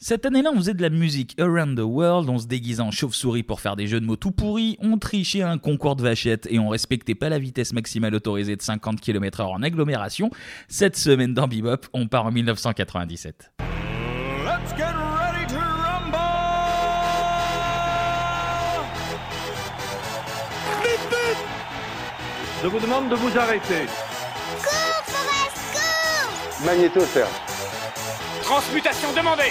Cette année-là, on faisait de la musique around the world, on se déguisait en chauve-souris pour faire des jeux de mots tout pourris, on trichait à un concours de vachettes et on respectait pas la vitesse maximale autorisée de 50 km/h en agglomération. Cette semaine dans Bebop, on part en 1997. Let's get ready to rumble! Vite, vite! Je vous demande de vous arrêter. Magnéto, Serge. Transmutation demandée.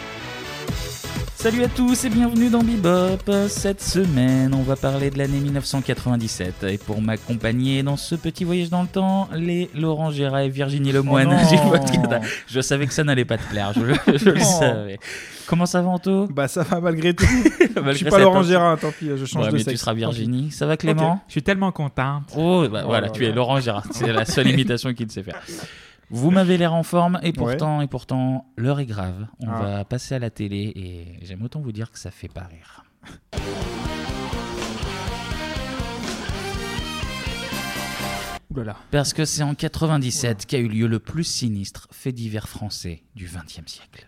Salut à tous et bienvenue dans Bebop. Cette semaine, on va parler de l'année 1997. Et pour m'accompagner dans ce petit voyage dans le temps, les Laurent Gérard et Virginie Lemoine Oh non. du podcast. Je savais que ça n'allait pas te plaire, je, je le Oh. savais. Comment ça va, Anto? Bah ça va malgré tout. Malgré je suis pas Laurent. Gérard, tant pis, je change Ouais, de mais sexe. tu seras. Virginie. Ça va, Clément? Je suis tellement contente. Oh, bah, Oh voilà, là tu es. Laurent Gérard. C'est la seule imitation qu'il sait faire. Vous m'avez l'air en forme et pourtant, et pourtant, l'heure est grave. On Ah. va passer à la télé et j'aime autant vous dire que ça fait pas rire. Parce que c'est en 97 qu'a eu lieu le plus sinistre fait divers français du XXe siècle.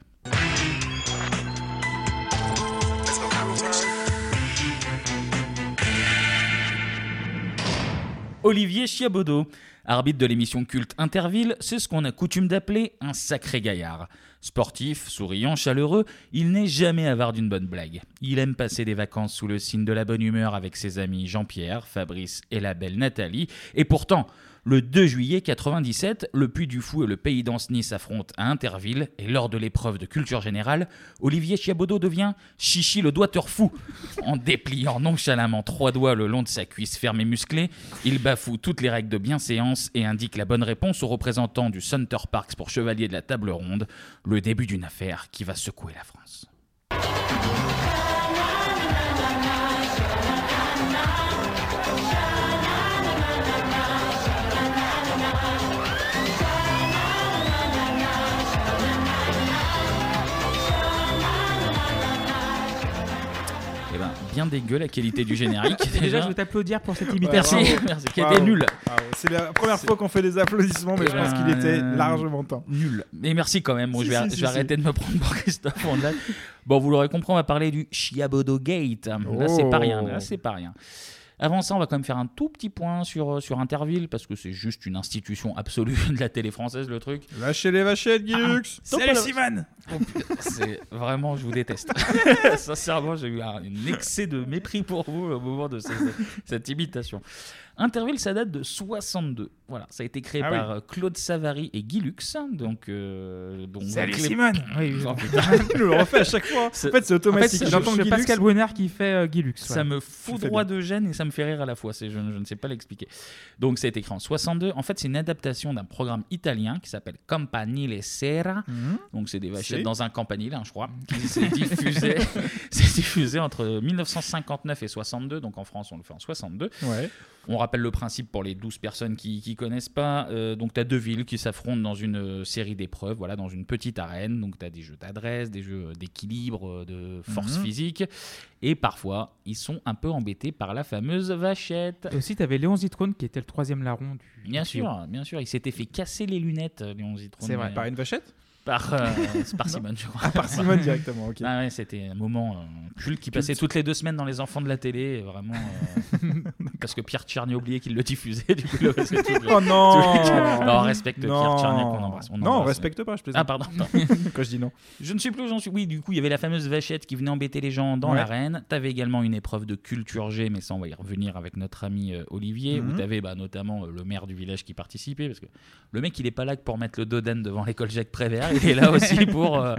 Olivier Chiabodo, arbitre de l'émission culte Interville, c'est ce qu'on a coutume d'appeler un sacré gaillard. Sportif, souriant, chaleureux, il n'est jamais avare d'une bonne blague. Il aime passer des vacances sous le signe de la bonne humeur avec ses amis Jean-Pierre, Fabrice et la belle Nathalie. Et pourtant, le 2 juillet 97, le Puy du Fou et le Pays d'Anceny s'affrontent à Interville et lors de l'épreuve de culture générale, Olivier Chiabodo devient Chichi le doigteur fou. En dépliant nonchalamment trois doigts le long de sa cuisse ferme et musclée, il bafoue toutes les règles de bienséance et indique la bonne réponse au représentant du Center Parks pour chevalier de la table ronde, le début d'une affaire qui va secouer la France. Bien dégueu la qualité du générique. Déjà, je veux t'applaudir pour cette Ouais, imitation. Merci, bravo. merci, qui était nul. Bravo. C'est la première fois qu'on fait des applaudissements, mais je pense qu'il était largement temps. Nul. Mais merci quand même. Bon, Si, je vais, si, je si, vais si. arrêter de me prendre pour Christophe Ondelat. Bon, vous l'aurez compris, on va parler du Chiabodo Gate. Là, c'est pas rien. Là, Oh. c'est pas rien. Avant ça, on va quand même faire un tout petit point sur, euh, sur Interville, parce que c'est juste une institution absolue de la télé française, le truc. Lâchez les vachettes, Guilux Salut, Simone Oh, c'est vraiment, je vous déteste. Sincèrement, j'ai eu un, un excès de mépris pour vous au moment de cette, cette imitation. Interville, ça date de 62. Voilà, ça a été créé Ah par euh, Claude Savary et Guy Lux. Donc, euh, donc Salut Clé- Simone Oui. Tu le refais à chaque fois. En fait, c'est En fait, automatique. c'est J'entends. Pascal Bonner qui fait euh, Guy Lux. Ça me fout droit de gêne et ça me fait rire à la fois. Je, je ne sais pas l'expliquer. Donc, ça a été créé en 62. En fait, c'est une adaptation d'un programme italien qui s'appelle Campanile Sera. Mhm. Donc, c'est des vachettes dans un campanile, hein, je crois, qui s'est diffusé, diffusé entre 1959 et 62. Donc, en France, on le fait en 62. Ouais. On rappelle le principe pour les 12 personnes qui ne connaissent pas. Euh, donc, tu as deux villes qui s'affrontent dans une euh, série d'épreuves, voilà, dans une petite arène. Donc, tu as des jeux d'adresse, des jeux d'équilibre, euh, de force Mhm. physique. Et parfois, ils sont un peu embêtés par la fameuse vachette. Et aussi, tu avais Léon Zitrone qui était le troisième larron du. Bien du sûr, bien sûr. Il s'était fait casser les lunettes, Léon Zitrone. C'est vrai. Par une vachette? Par, euh, c'est par Simone, je crois. Par Simone directement, ok. Ah ouais, c'était un moment euh, culte qui passait toutes les deux semaines dans les enfants de la télé, vraiment. euh, parce que Pierre Tcherny a oublié qu'il le diffusait, du coup, le faisait tout le- Oh non Non, on respecte Pierre Non. Tcherny qu'on embrasse. on Non, on embrasse. respecte pas, je plaisante. Ah, pardon. Quand je dis non. Je ne sais plus où j'en suis. Oui, du coup, il y avait la fameuse vachette qui venait embêter les gens dans Ouais. l'arène. Tu avais également une épreuve de culture G, mais ça, on va y revenir avec notre ami euh, Olivier, où Mhm. tu avais notamment euh, le maire du village qui participait. Parce que le mec, il est pas là que pour mettre le doden devant l'école Jacques Prévert. Il est là aussi pour, euh,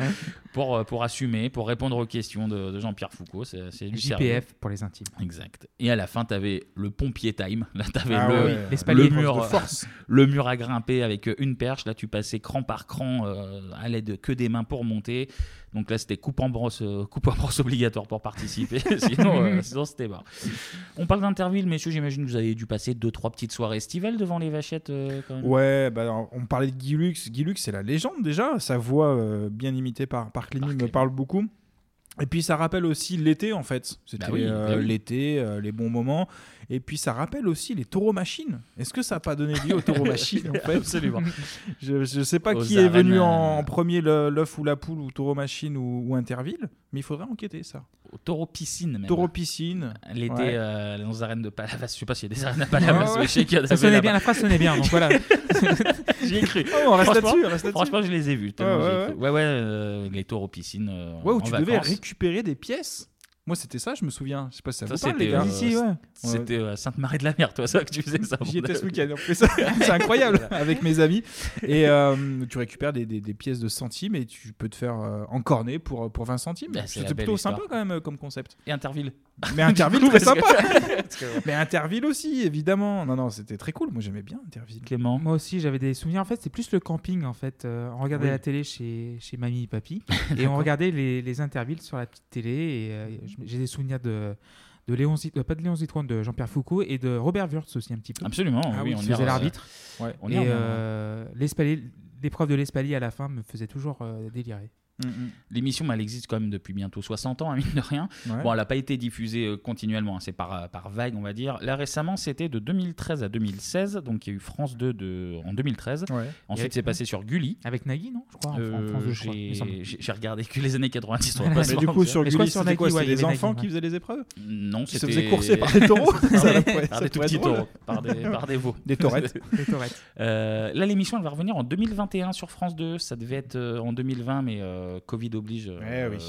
pour, euh, pour assumer, pour répondre aux questions de, de Jean-Pierre Foucault. C'est c'est du sérieux. JPF pour les intimes. Exact. Et à la fin, tu avais le pompier time. Là, tu avais Ah le, le mur, de force. le mur à grimper avec euh, une perche. Là, tu passais cran par cran euh, à l'aide que des mains pour monter. Donc là, c'était coupe en brosse, euh, coupe en brosse obligatoire pour participer. sinon, euh, sinon c'était mort. On parle d'Interville, messieurs. J'imagine que vous avez dû passer deux, trois petites soirées estivales devant les vachettes. euh, quand même. Ouais, bah, on parlait de Guy Lux. Guy Lux, c'est la légende déjà. Sa voix euh, bien imitée par, par Clémy me parle beaucoup. Et puis ça rappelle aussi l'été en fait. C'était Bah oui, euh, bah oui. l'été, euh, les bons moments. Et puis ça rappelle aussi les taureaux machines. Est-ce que ça n'a pas donné lieu aux taureaux machines en fait? Absolument. Je ne sais pas Aux qui est venu en, euh, en premier, l'œuf ou la poule, ou taureau machine ou, ou Interville, mais il faudrait enquêter ça. Au taureau piscine même. Taureau piscine. L'été Ouais. euh, dans les arènes de Palavas. Je sais pas s'il y a des arènes à Palavas, Ouais, mais je sais qu'il y en Ça sonnait bien, la phrase sonnait bien. Donc voilà. J'y ai cru. Oh, on reste là-dessus. Franchement, je les ai vus. Ouais, ai ouais, cru. ouais, ouais, euh, les taureaux piscine. euh, Ouais, où tu devais récupérer des pièces. Moi, c'était ça, je me souviens. Je sais pas si ça, Ça, vous parle, c'était, les gars. euh, Ici, ouais. C'était euh, à Sainte-Marie de la Mer, toi, ça que tu faisais ça. J'y étais ce week-end. C'est incroyable avec mes amis. Et euh, tu récupères des, des- des pièces de centimes et tu peux te faire euh, encorner pour, pour 20 centimes. Bah, C'était plutôt histoire. sympa quand même euh, comme concept. Et Interville. Mais Interville, coup, très sympa. que- Mais Interville aussi, évidemment. Non, non, c'était très cool. Moi, j'aimais bien Interville. Clément. Moi aussi, j'avais des souvenirs. En fait, c'est plus le camping. En fait, Euh, on regardait Oui. la télé chez, chez mamie et papy, et on regardait les, les intervilles sur la petite télé. Et euh, j'ai des souvenirs de de Léon Zit- euh, pas de Léon Zitron, de Jean-Pierre Foucault et de Robert Wurtz aussi un petit peu. Absolument, Ah oui, oui, on qui faisait l'arbitre. Ouais. Et euh, l'épreuve de l'espalier à la fin me faisait toujours euh, délirer. Mm, mm. L'émission, elle existe quand même depuis bientôt 60 ans, hein, mine de rien. Ouais. Bon, elle n'a pas été diffusée euh, continuellement, hein, c'est par, euh, par vague, on va dire. Là, récemment, c'était de 2013 à 2016, donc il y a eu France 2 de, en 2013. Ouais. Ensuite, avec- c'est passé sur Gulli. Avec Nagui, non Je crois, Euh, France 2, je crois, il me j'ai semble. j'ai- j'ai regardé que les années 90. on va Mais pas Mais se du coup, sur Gulli, sur c'était quoi C'était des enfants Nagui, qui faisaient les épreuves Non, Qui se c'était faisaient courser par des taureaux par des tout petits taureaux, par des, veaux. Des taurettes. Euh, là, l'émission, elle va revenir en 2021 sur France 2. Ça devait être euh, en 2020, mais euh, Covid oblige. euh, Eh oui.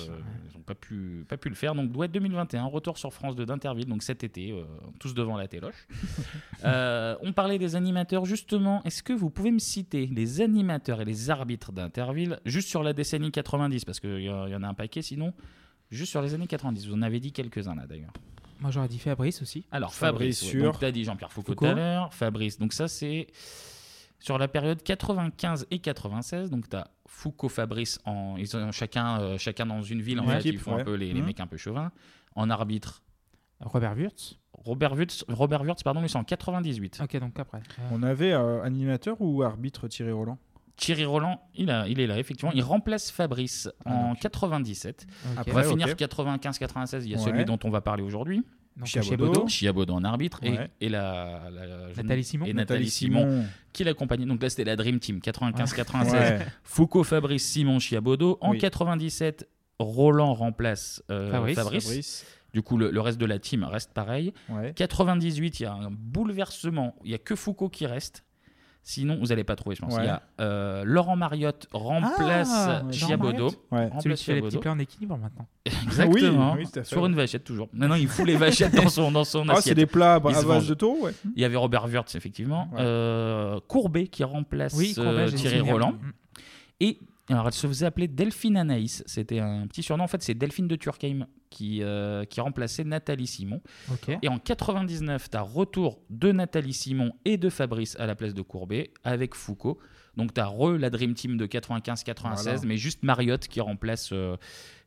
Ils n'ont pas pu, pas pu le faire. Donc, doit être 2021. Retour sur France 2 d'Interville. Donc, cet été, euh, tous devant la téloche. Euh, on parlait des animateurs. Justement, est-ce que vous pouvez me citer les animateurs et les arbitres d'Interville juste sur la décennie 90 Parce qu'il y, y en a un paquet sinon. Juste sur les années 90. Vous en avez dit quelques-uns là d'ailleurs. Moi, j'aurais dit Fabrice aussi. Alors Fabrice Fabrice, ouais. sur- donc tu as dit Jean-Pierre Foucault, Foucault. tout à l'heure, Fabrice. Donc ça c'est sur la période 95 et 96. Donc tu as Foucault, Fabrice, en, ils ont chacun, euh, chacun dans une ville en fait, équipe, ils font ouais. un peu les, les Mhm. mecs un peu chauvins. En arbitre, Robert Wurtz. Robert Wurtz, Robert Wurtz pardon, lui c'est en 98. Ok, donc après. Euh, On avait euh, animateur ou arbitre Thierry Roland? Thierry Roland, il, a, il est là effectivement. Il remplace Fabrice Ah, en donc- 97. ok. Après, On va finir 95-96. Il y a Ouais. celui dont on va parler aujourd'hui. Donc, Chiabodo. En arbitre et- Ouais. et, la, Nathalie Simon. et Nathalie Simon qui l'accompagnait. Donc là, c'était la Dream Team 95-96. Ouais. Foucault, Fabrice, Simon, Chiabodo. En Oui. 97, Roland remplace euh, Fabrice. Fabrice. Fabrice. Du coup, le, le reste de la team reste pareil. Ouais. 98, il y a un bouleversement. Il y a que Foucault qui reste. Sinon, vous n'allez pas trouver, je pense. Ouais. Il y a euh, Laurent Mariotte remplace Ah, Chiabodo. Ouais. Remplace Celui qui fait les petits plats en équilibre maintenant. Exactement. Oui, oui. Sur une vachette, toujours. Non, non, il fout les vachettes dans son, dans son Ah, c'est assiette. des plats à base de ouais. Il y avait Robert Wurtz, effectivement. Ouais. Euh, Courbet qui remplace Oui, Courbet, euh, Thierry. Roland. Et alors, elle se faisait appeler Delphine Anaïs. C'était un petit surnom. En fait, c'est Delphine de Turckheim qui, euh, qui remplaçait Nathalie Simon. Et en 99, tu as retour de Nathalie Simon et de Fabrice à la place de Courbet avec Foucault. Donc, tu as re la Dream Team de 95-96, Voilà. mais juste Mariotte qui remplace euh,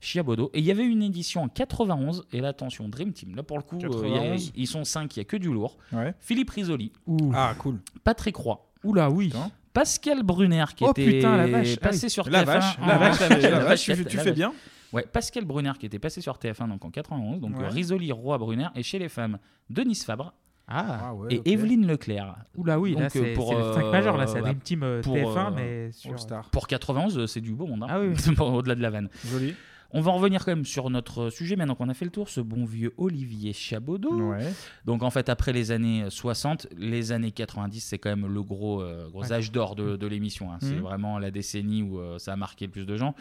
Chiabodo. Et il y avait une édition en 91. Et là, attention, Dream Team. Là, pour le coup, euh, il y a- 91. ils sont 5, il n'y a que du lourd. Ouais. Philippe Risoli, Ouh. Ah, cool. Patrick Roy, Oula, oui. Putain. Pascal Brunner qui Oh, était putain, la vache. Ah passé oui. sur La TF1 vache, la vache, la vache, la vache, vachette, tu, tu la fais vache. bien. Ouais, Pascal Brunner qui était passé sur TF1 donc en 91, donc Ouais. Risoli, Roy, Brunner, et chez les femmes, Denise Fabre Ah. Ah ouais, et ok. Evelyne Leclerc. Oula, oui, là, Donc, euh, c'est pour, c'est le 5 euh, majeur, là, c'est bah, la Dream Team euh, pour, TF1, euh, mais sur. Star. Pour 91, euh, c'est du beau monde, hein. Ah oui, au-delà de la vanne. Joli. On va en revenir quand même sur notre sujet maintenant qu'on a fait le tour, ce bon vieux Olivier. Ouais. Donc en fait, après les années 60, les années 90, c'est quand même le gros, euh, gros âge d'or de, de l'émission. hein. C'est Mhm. vraiment la décennie où euh, ça a marqué le plus de gens.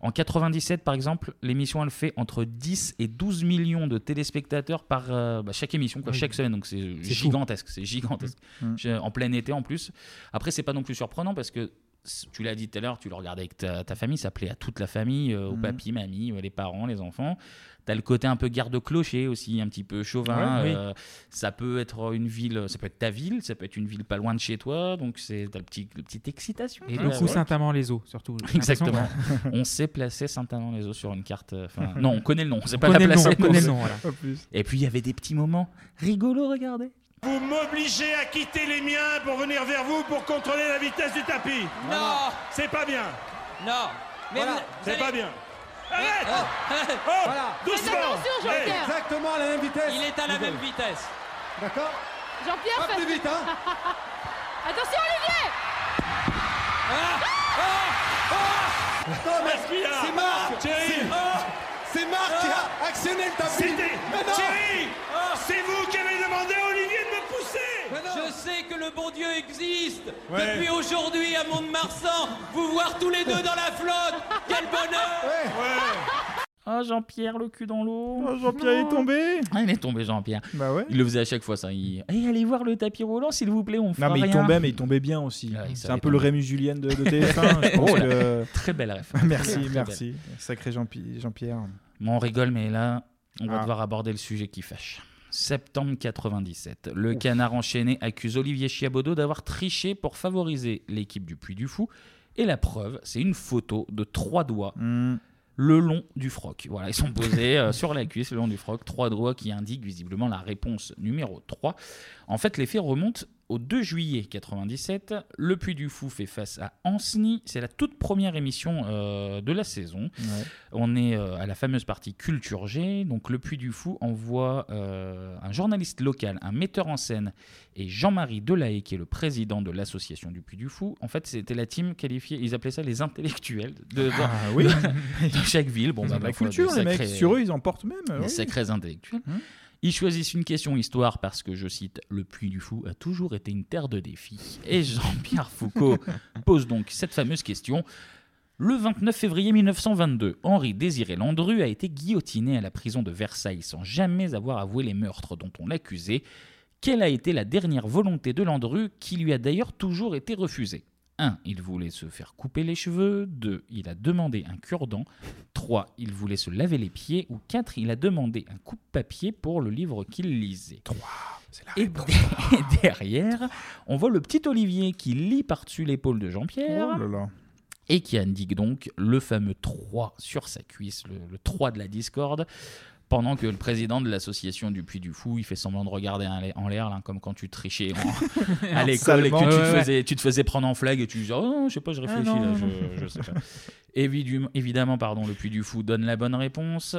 En 97, par exemple, l'émission, elle fait entre 10 et 12 millions de téléspectateurs par euh, bah, chaque émission, quoi, Oui. chaque semaine. Donc c'est gigantesque, c'est gigantesque. Je- En plein été en plus. Après, c'est pas non plus surprenant parce que tu l'as dit tout à l'heure, tu le regardais avec ta, ta famille, ça plaît à toute la famille, euh, au Mhm. papy, mamie, euh, les parents, les enfants. T'as le côté un peu garde-clocher aussi, un petit peu chauvin. Ouais, oui. euh, ça peut être une ville, ça peut être ta ville, ça peut être une ville pas loin de chez toi, donc c'est petit, le petite excitation. Et Ouais, beaucoup ouais. Saint-Amand-les-Eaux, surtout. Exactement. on sait placer Saint-Amand-les-Eaux sur une carte. non, on connaît le nom, on sait On pas la nom, placer. on connaît mais le nom, voilà. Et puis il y avait des petits moments rigolos, regardez. Vous m'obligez à quitter les miens pour venir vers vous pour contrôler la vitesse du tapis. Non, C'est pas bien. non. Mais Voilà, vous- vous c'est allez- pas bien. Arrête. Oh, Oh. Voilà. Doucement. Hey. Il est à la même vitesse. D'accord. Jean-Pierre, Pas plus vite, hein. Attention, Olivier. Non, mais Qu'est-ce qu'il y a? C'est Marc Thierry C'est- Marc qui a actionné le tapis. Thierry. C'est vous qui avez demandé à Olivier de me pousser. Je sais que le bon Dieu existe. Ouais. Depuis aujourd'hui à Mont-de-Marsan, vous voir tous les deux dans la flotte. Quel bonheur Ah, Jean-Pierre, le cul dans l'eau. Oh, Jean-Pierre est tombé Ah, il est tombé, Jean-Pierre. Bah ouais. Il le faisait à chaque fois, ça. Il... Eh, allez voir le tapis roulant, s'il vous plaît, on fera Non, mais il tombait, mais il tombait bien aussi. Ouais, c'est un peu le. Rémus Julien de, de TF1. je pense Oh là, que- Très belle ref. merci, merci. Sacré Jean-Pi- Jean-Pierre. Bon, on rigole, mais là, on va Ah. devoir aborder le sujet qui fâche. Septembre 97. Le canard enchaîné accuse Olivier Chiabodo d'avoir triché pour favoriser l'équipe du Puy du Fou. Et la preuve, c'est une photo de trois doigts Hmm. Le long du froc. Voilà, ils sont posés euh, sur la cuisse le long du froc. Trois doigts qui indiquent visiblement la réponse numéro 3. En fait, les faits remontent au 2 juillet 97. Le Puy du Fou fait face à Ancenis. C'est la toute première émission euh, de la saison. Ouais. On est euh, à la fameuse partie Culture G. Donc, le Puy du Fou envoie euh, un journaliste local, un metteur en scène et Jean-Marie Delahaye, qui est le président de l'association du Puy du Fou. En fait, c'était la team qualifiée, ils appelaient ça les intellectuels de, de- Ah oui. de, de chaque ville. Bon, bah, la culture, les mecs. Sur eux, ils en portent même. oui. sacrés intellectuels. Hum. Ils choisissent une question histoire parce que, je cite, le Puy du Fou a toujours été une terre de défis. Et Jean-Pierre Foucault pose donc cette fameuse question. Le 29 février 1922, Henri Désiré Landru a été guillotiné à la prison de Versailles sans jamais avoir avoué les meurtres dont on l'accusait. Quelle a été la dernière volonté de Landru qui lui a d'ailleurs toujours été refusée? 1. Il voulait se faire couper les cheveux. 2. Il a demandé un cure-dent. 3. Il voulait se laver les pieds. Ou 4. Il a demandé un coupe-papier pour le livre qu'il lisait. 3. Et, et derrière, on voit le petit Olivier qui lit par-dessus l'épaule de Jean-Pierre Oh là là. et qui indique donc le fameux 3 sur sa cuisse, le, le 3 de la discorde, pendant que le président de l'association du Puy du Fou, il fait semblant de regarder en l'air- là, comme quand tu trichais en- à l'école et que tu, te ouais. faisais, tu te faisais prendre en flag et tu disais, oh non, je sais pas, je réfléchis, non, là, non, je, je sais pas. Évidemment, évidemment, pardon, le Puy du Fou donne la bonne réponse.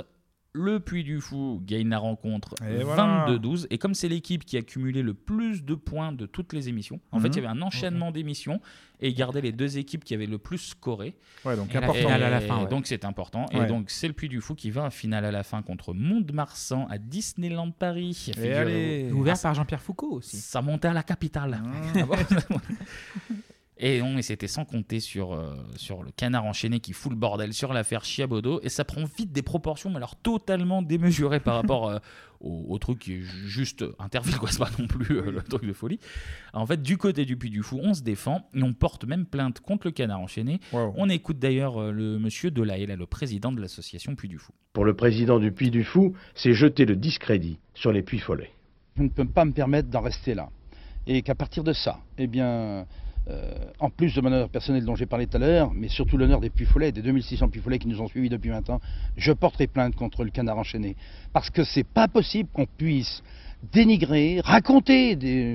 Le Puy du Fou gagne la rencontre Et voilà. 22-12. Et comme c'est l'équipe qui a cumulé le plus de points de toutes les émissions, en fait, Mhm. il y avait un enchaînement d'émissions et ils gardaient les deux équipes qui avaient le plus scoré. Ouais, donc Et la important. finale à la fin, Et ouais. Donc c'est important. Et donc c'est le Puy du Fou qui va en finale à la fin contre Mont-de-Marsan à Disneyland Paris. Allez. Ouvert Ah, par Jean-Pierre Foucault aussi. Ça montait à la capitale. Ah. Ah bon Et on, c'était sans compter sur, euh, sur le canard enchaîné qui fout le bordel sur l'affaire Chiabodo. Et ça prend vite des proportions, mais alors totalement démesurées par rapport euh, au, au truc qui est ju- juste Interville, quoi. C'est pas non plus euh, le truc de folie. En fait, du côté du Puy du Fou, on se défend et on porte même plainte contre le canard enchaîné. Wow. On écoute d'ailleurs euh, le monsieur Delahaye, là, le président de l'association Puy du Fou. Pour le président du Puy du Fou, c'est jeter le discrédit sur les Puy Follets. je ne peux pas me permettre d'en rester là. Et qu'à partir de ça, eh bien, euh, en plus de mon honneur personnel dont j'ai parlé tout à l'heure, mais surtout l'honneur des Puy-Follets, des 2600 Puy-Follets qui nous ont suivis depuis 20 ans, je porterai plainte contre le canard enchaîné. Parce que c'est pas possible qu'on puisse dénigrer, raconter,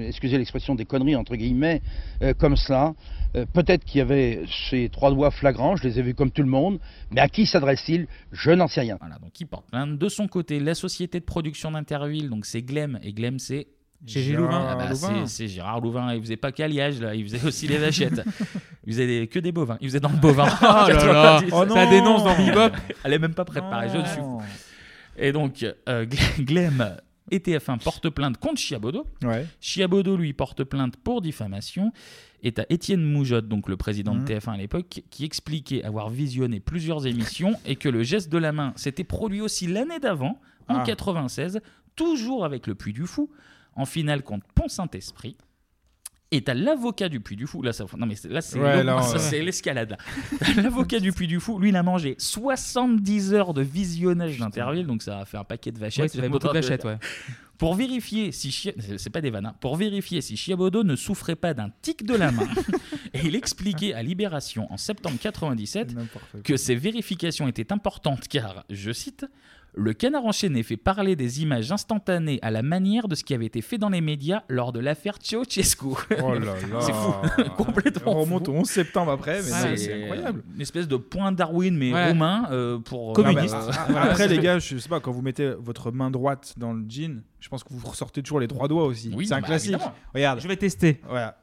excusez l'expression, des conneries entre guillemets, euh, comme cela. Euh, Peut-être qu'il y avait ces trois doigts flagrants, je les ai vus comme tout le monde, mais à qui s'adresse-t-il? Je n'en sais rien. Voilà, donc il porte plainte. De son côté, la société de production d'Interville, donc c'est Glem, et Glem c'est. Gégé Gérard Louvain. Ah bah, Louvain. c'est- Gérard Louvain, il faisait pas qu'Alliage, là, il faisait aussi les vachettes. il faisait des- que des bovins, il faisait dans le bovin. Oh là là, 90. Oh ça dénonce dans Bebop. Elle est même pas préparée, je suis. Et donc, euh, Glem et TF1 portent plainte contre Chiabodo. Ouais. Chiabodo, lui, porte plainte pour diffamation. Et t'as Étienne Moujotte, donc le président de TF1 à l'époque, qui expliquait avoir visionné plusieurs émissions et que le geste de la main s'était produit aussi l'année d'avant, en Ah. 96, toujours avec le Puy du Fou, en finale contre Pont-Saint-Esprit. Et t'as l'avocat du Puy du Fou, là, ça, non mais là c'est Ouais, ouais. l'escalade. l'avocat du Puy du Fou, lui, il a mangé 70 heures de visionnage d'Interville, donc ça a fait un paquet de vachettes. Ouais, beaucoup de vachettes, ouais. Pour vérifier si Chia- c'est pas des vannes, hein. pour vérifier si Chiabodo ne souffrait pas d'un tic de la main, et il expliquait à Libération en septembre 97 N'importe quoi. que ces vérifications étaient importantes car, je cite, Le canard enchaîné fait parler des images instantanées à la manière de ce qui avait été fait dans les médias lors de l'affaire Ceausescu. Oh là là. c'est fou, complètement On remonte au 11 septembre après, mais C'est incroyable. Une espèce de point Darwin, mais Ouais. euh, pour... Communiste. euh, Ah, ah, après, les gars, je sais pas, quand vous mettez votre main droite dans le jean, je pense que vous ressortez toujours les trois doigts aussi. Oui, c'est un bah, classique. évidemment. Regarde. Je vais tester. Voilà.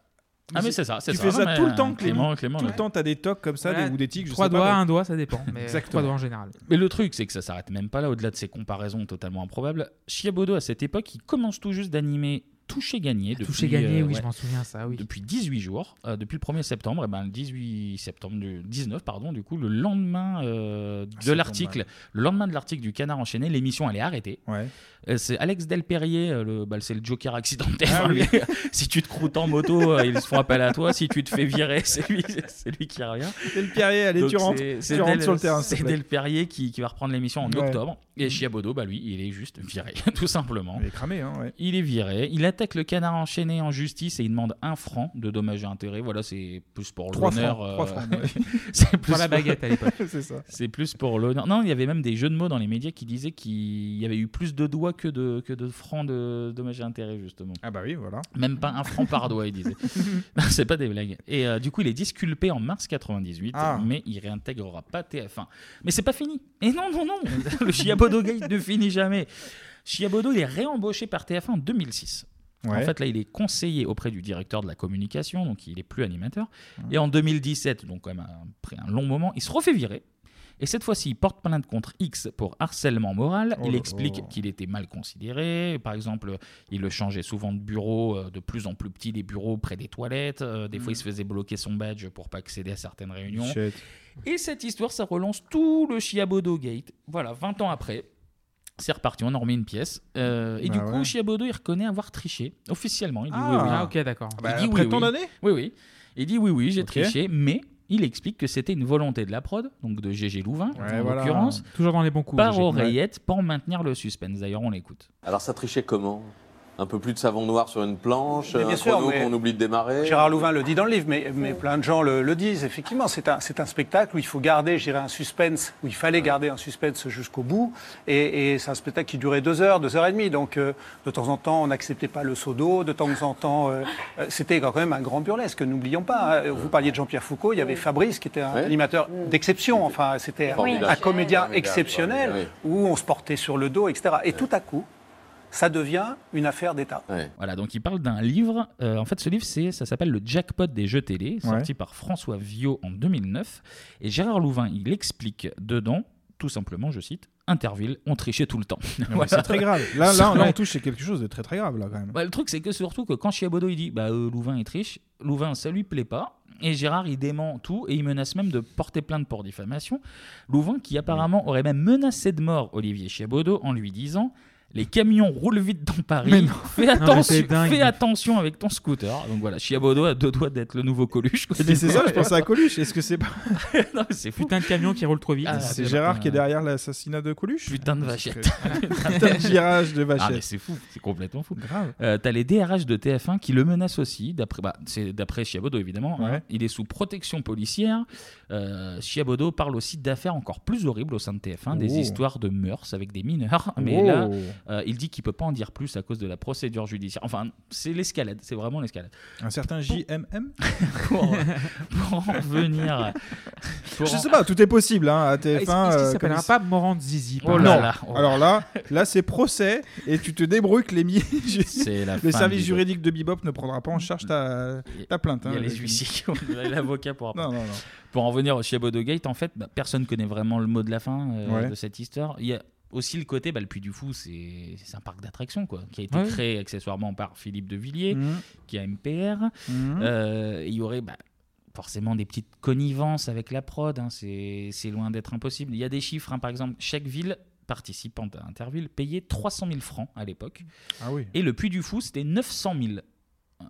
Ah, mais c'est ça, c'est Tu ça. fais Non, ça mais, tout le euh, temps, Clément. Clément, Clément, tout ouais. le temps, t'as des tocs comme ça, des, ou des tics. je Trois sais pas, doigts, mais- un doigt, ça dépend, mais Exactement. trois doigts en général. Mais le truc, c'est que ça s'arrête même pas là, au-delà de ces comparaisons totalement improbables. Chiabodo, à cette époque, il commence tout juste d'animer Touché Gagné. Depuis, Touché Gagné, oui, je ouais, m'en souviens, ça, oui. Depuis 18 jours, euh, depuis le 1er septembre, et ben, le 18 septembre, du 19, pardon, du coup, le lendemain euh, de l'article, le lendemain de l'article du Canard enchaîné, l'émission elle est arrêtée. Ouais. Euh, c'est Alex Delperrier, euh, le, bah, c'est le Joker accidentel. Ah oui. lui, si tu te croûtes en moto, euh, ils se font appel à toi. Si tu te fais virer, c'est lui, c'est lui qui revient. Delperrier, allez, Donc tu rentres, c'est- tu rentres Del- sur le terrain, C'est. Delperrier qui, qui va reprendre l'émission en Ouais. octobre. Et Chiabodo, bah lui, il est juste viré, tout simplement. Il est cramé, hein, ouais. Il est viré. Il attaque le canard enchaîné en justice et il demande un franc de dommages et intérêts. Voilà, c'est plus pour Trois l'honneur. francs, euh, c'est plus Pour la baguette à l'époque. C'est ça. C'est plus pour l'honneur. Non, il y avait même des jeux de mots dans les médias qui disaient qu'il y avait eu plus de doigts que de, que de francs de dommages et intérêts, justement. Ah bah oui, voilà. Même pas un franc par doigt, il disait. Non, c'est pas des blagues. Et euh, du coup, il est disculpé en mars 98, Ah. mais il réintégrera pas TF1. Mais c'est pas fini. Et non, non, non, le Chiabodo Gate ne finit jamais. Chiabodo, il est réembauché par TF1 en 2006. En fait, là, il est conseiller auprès du directeur de la communication, donc il est plus animateur. Et en 2017, donc quand même après un long moment, il se refait virer. Et cette fois-ci, il porte plainte contre X pour harcèlement moral. Oh il explique là. qu'il était mal considéré. Par exemple, il le changeait souvent de bureau, euh, de plus en plus petit des bureaux près des toilettes. Euh, Des fois, il se faisait bloquer son badge pour pas accéder à certaines réunions. Shit. Et cette histoire, ça relance tout le Chiabodo Gate. Voilà, 20 ans après. C'est reparti, on en remet une pièce. Euh, et Bah du coup, ouais. Chiabodo, il reconnaît avoir triché, officiellement. Il dit Ah. oui, oui. Ah, ok, d'accord. Bah, Il dit après oui, tant oui. d'années Oui, oui. Il dit oui, oui, j'ai triché, mais il explique que c'était une volonté de la prod, donc de GG Louvain, Ouais, en voilà. l'occurrence, Toujours dans les bons coups. par oreillette pour maintenir le suspense. D'ailleurs, on l'écoute. Alors ça trichait comment? Un peu plus de savon noir sur une planche, Mais bien un sûr, chrono mais- qu'on oublie de démarrer. Gérard Louvain le dit dans le livre, mais, mais plein de gens le, le disent. Effectivement, c'est un, c'est un spectacle où il faut garder, je dirais, un suspense, où il fallait garder un suspense jusqu'au bout. Et, et c'est un spectacle qui durait deux heures, deux heures et demie. Donc, euh, de temps en temps, on n'acceptait pas le seau d'eau. De temps en temps, euh, euh, c'était quand même un grand burlesque. N'oublions pas. hein. Vous parliez de Jean-Pierre Foucault, il y avait Fabrice qui était un Ouais. animateur d'exception. Enfin, c'était un- comédien Formidable, exceptionnel formidable, où on se portait sur le dos, etc. Et tout à coup, ça devient une affaire d'État. Voilà, donc il parle d'un livre. euh, en fait, ce livre, c'est, ça s'appelle Le Jackpot des jeux télé, sorti Ouais. par François Viau en 2009. Et Gérard Louvain, il explique dedans, tout simplement, je cite, Interville, on trichait tout le temps. Voilà. C'est très grave. Là, là, on touche à quelque chose de très très grave là quand même. Bah, le truc, c'est que surtout que quand Chiabodo il dit bah, euh, Louvain est triche, Louvain ça lui plaît pas. Et Gérard il dément tout et il menace même de porter plainte pour diffamation. Louvain qui apparemment aurait même menacé de mort Olivier Chiabodo en lui disant les camions roulent vite dans Mais Paris. non. Fais attention, c'est dingue. fais attention avec ton scooter. Donc voilà, Chiabodo a deux doigts d'être le nouveau Coluche. c'est ça, je pensais à Coluche. Est-ce que c'est pas. Non, c'est. Putain de camion qui roule trop vite. Ah, c'est Gérard qui est derrière l'assassinat de Coluche Putain de vachette. Putain de virage de Ah, vachette. c'est fou, c'est complètement fou. Grave. Euh, T'as les DRH de TF1 qui le menacent aussi, d'après bah, c'est d'après Chiabodo évidemment. hein. Il est sous protection policière. Euh, Chiabodo parle aussi d'affaires encore plus horribles au sein de TF1, des Oh. histoires de mœurs avec des mineurs. Mais Oh. là, euh, il dit qu'il peut pas en dire plus à cause de la procédure judiciaire. Enfin, c'est l'escalade, c'est vraiment l'escalade. Un certain JMM Pour, pour en venir. pour Je en- sais pas, tout est possible hein, à TF1. Est-ce qu'il euh, s'appellera comme pas Morand Zizi Oh non. là hasard là. oh. Alors là, là c'est procès et tu te débrouilles que les mi- C'est la le service juridique de Bebop ne prendra pas en charge ta, ta plainte. Il y a hein, les le- huissiers qui ont l'avocat pour Non, non, non. Pour en venir au Chiabodo Gate, en fait, bah, personne connaît vraiment le mot de la fin euh, Ouais. de cette histoire. Il y a aussi le côté, bah, le Puy du Fou, c'est c'est un parc d'attractions, quoi, qui a été Ouais. créé accessoirement par Philippe de Villiers, Mhm. qui a MPR. Mhm. Euh, il y aurait bah, forcément des petites connivences avec la prod, hein, c'est c'est loin d'être impossible. Il y a des chiffres, hein, par exemple, chaque ville participante à Interville payait 300 000 francs à l'époque. Ah oui. Et le Puy du Fou, c'était 900 000.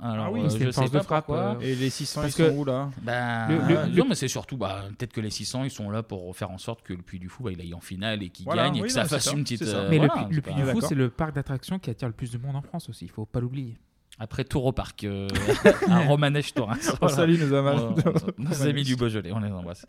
Alors, Ah oui, euh, c'était je une sais pas frappe, pourquoi. euh, Et les 600, Parce ils sont que- où là Ben, Le- le- euh, le- non, mais c'est surtout, bah, peut-être que les 600, ils sont là pour faire en sorte que le Puy du Fou, bah, il aille en finale et qu'il Voilà, gagne et oui, que ça non, c'est fasse ça, une petite. c'est euh, Mais voilà, le, Puy- c'est le pas- Puy du Fou, c'est le parc d'attractions qui attire le plus de monde en France aussi. Il faut pas l'oublier. Après Tour au Parc, euh, à Romanèche Torrens. On salue nos amas- nos amis du Beaujolais, on les embrasse.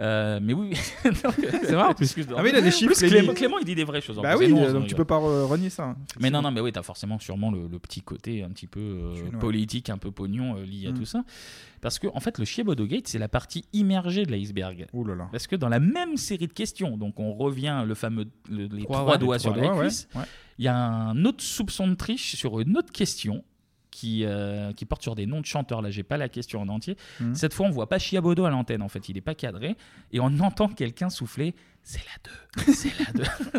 Euh, mais oui, C'est vrai, en plus. Excuse-moi. Ah oui, il a des chiffres, Plus Clément, Clément, il dit des vraies choses. en Bah plus. oui, nous, on donc tu peux pas re- renier ça. Mais non, non, mais oui, t'as forcément sûrement le, le petit côté un petit peu euh, politique, un peu pognon euh, lié à Mm. tout ça. Parce que, en fait, le Chiebodo Gate, c'est la partie immergée de l'iceberg. Là là. Parce que dans la même série de questions, donc on revient le fameux le- les Trois, trois ouais, doigts les sur trois la doigts, ouais. cuisse, Ouais. Il y a un autre soupçon de triche sur une autre question. Qui, euh, qui porte sur des noms de chanteurs. Là, j'ai pas la question en entier. Mhm. Cette fois, on voit pas Chiabodo à l'antenne. En fait, il est pas cadré et on entend quelqu'un souffler. C'est la 2 C'est la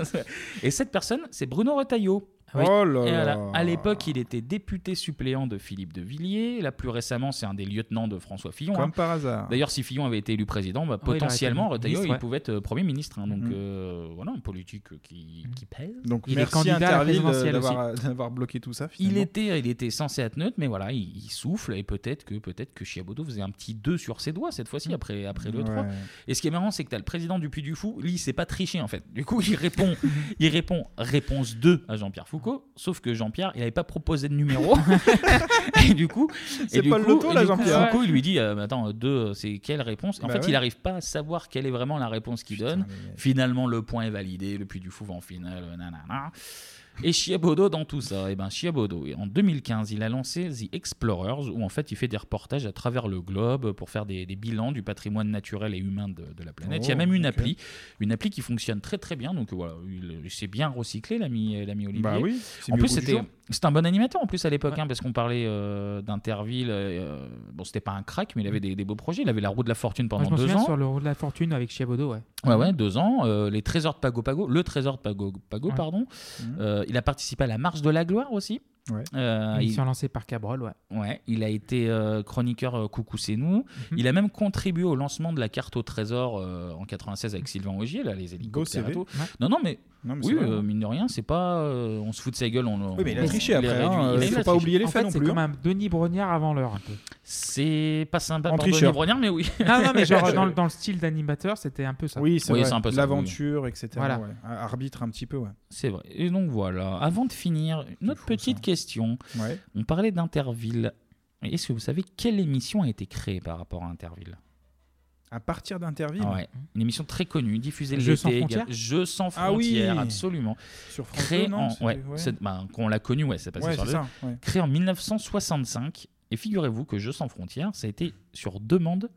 2 Et cette personne, c'est Bruno Retailleau. Ah oui. Oh là Et là. À l'époque, il était député suppléant de Philippe de Villiers. Là, plus récemment, c'est un des lieutenants de François Fillon. Comme hein. par hasard. D'ailleurs, si Fillon avait été élu président, bah, été potentiellement, Retailleau, ministre, il ouais. pouvait être euh, Premier ministre. hein. donc, Mhm. euh, voilà, une politique qui, qui pèse. Donc Il est merci candidat à la euh, d'avoir d'avoir bloqué tout ça. Il était, il était censé être neutre, mais voilà, il, il souffle et peut-être que peut-être que Chiabodo faisait un petit 2 sur ses doigts cette fois-ci après, après le Ouais. 3. Et ce qui est marrant, c'est que tu as le président du Puy du Fou, lui, il sait pas tricher en fait. Du coup, il répond, il répond réponse 2 à Jean-Pierre Foucault, sauf que Jean-Pierre, il avait pas proposé de numéro. et du coup, C'est pas le loto, là, Jean-Pierre. Foucault, il lui dit, euh, attends, 2, c'est quelle réponse? En Bah fait, ouais. il arrive pas à savoir quelle est vraiment la réponse qu'il donne. Finalement, le point est validé, le Puy du Fou va en finale, nanana. Et Chiabodo dans tout ça, et ben Chiabodo, en 2015, il a lancé The Explorers, où en fait il fait des reportages à travers le globe pour faire des, des bilans du patrimoine naturel et humain de, de la planète. il y a Oh, même une appli, une appli qui fonctionne très très bien, donc voilà, il, il s'est bien recyclé, l'ami l'ami Olivier. Bah oui, en plus c'était un bon animateur en plus à l'époque, hein, parce qu'on parlait euh, d'Interville. euh, bon, c'était pas un crack, mais il avait des, des beaux projets. Il avait la roue de la fortune Moi, pendant je m'en deux ans. sur le roue de la fortune avec Chiabodo, ouais. Ouais, ouais, deux ans. Euh, les trésors de Pago Pago, le trésor de Pago Pago, Ouais. pardon. Mhm. Il a participé à la marche de la gloire aussi. Ouais. Euh, Ils il- sont lancés par Cabrol, ouais. Ouais, il a été euh, chroniqueur euh, Coucou c'est nous. Il a même contribué au lancement de la carte au trésor euh, en 96 avec Sylvain Augier, là, les hélicoptères et tout. Ouais. Non, non, mais, Non, mais c'est oui, vrai, euh, hein. mine de rien, c'est pas. euh, on se fout de sa gueule. On, Oui, mais il a on- triché après, réduit. hein, Il a- faut pas triché. oublier les En faits fait, non c'est plus. comme hein. un Denis Brognard avant l'heure, un peu. C'est pas sympa En pour Denis. Brognard, mais oui. Non, non, mais genre dans, le- dans le style d'animateur, c'était un peu ça. Oui, c'est Oui, vrai. c'est un peu ça, L'aventure, etc. Voilà. ouais. Arbitre un petit peu, ouais. C'est vrai. Et donc voilà. Avant de finir, une autre petite question. Ouais. On parlait d'Interville. Est-ce que vous savez quelle émission a été créée par rapport à Interville? À partir d'Interville? Ah ouais. Une émission très connue, diffusée Jeux sans frontières? Jeux sans Ah oui. frontières, absolument. Sur France Créé 2, non en, C'était- ouais, ouais. c'est- bah, quand on l'a connu, ouais, c'est passé Ouais, sur le- ça. Créé en 1965. Et figurez-vous que Jeux sans frontières, ça a été sur demande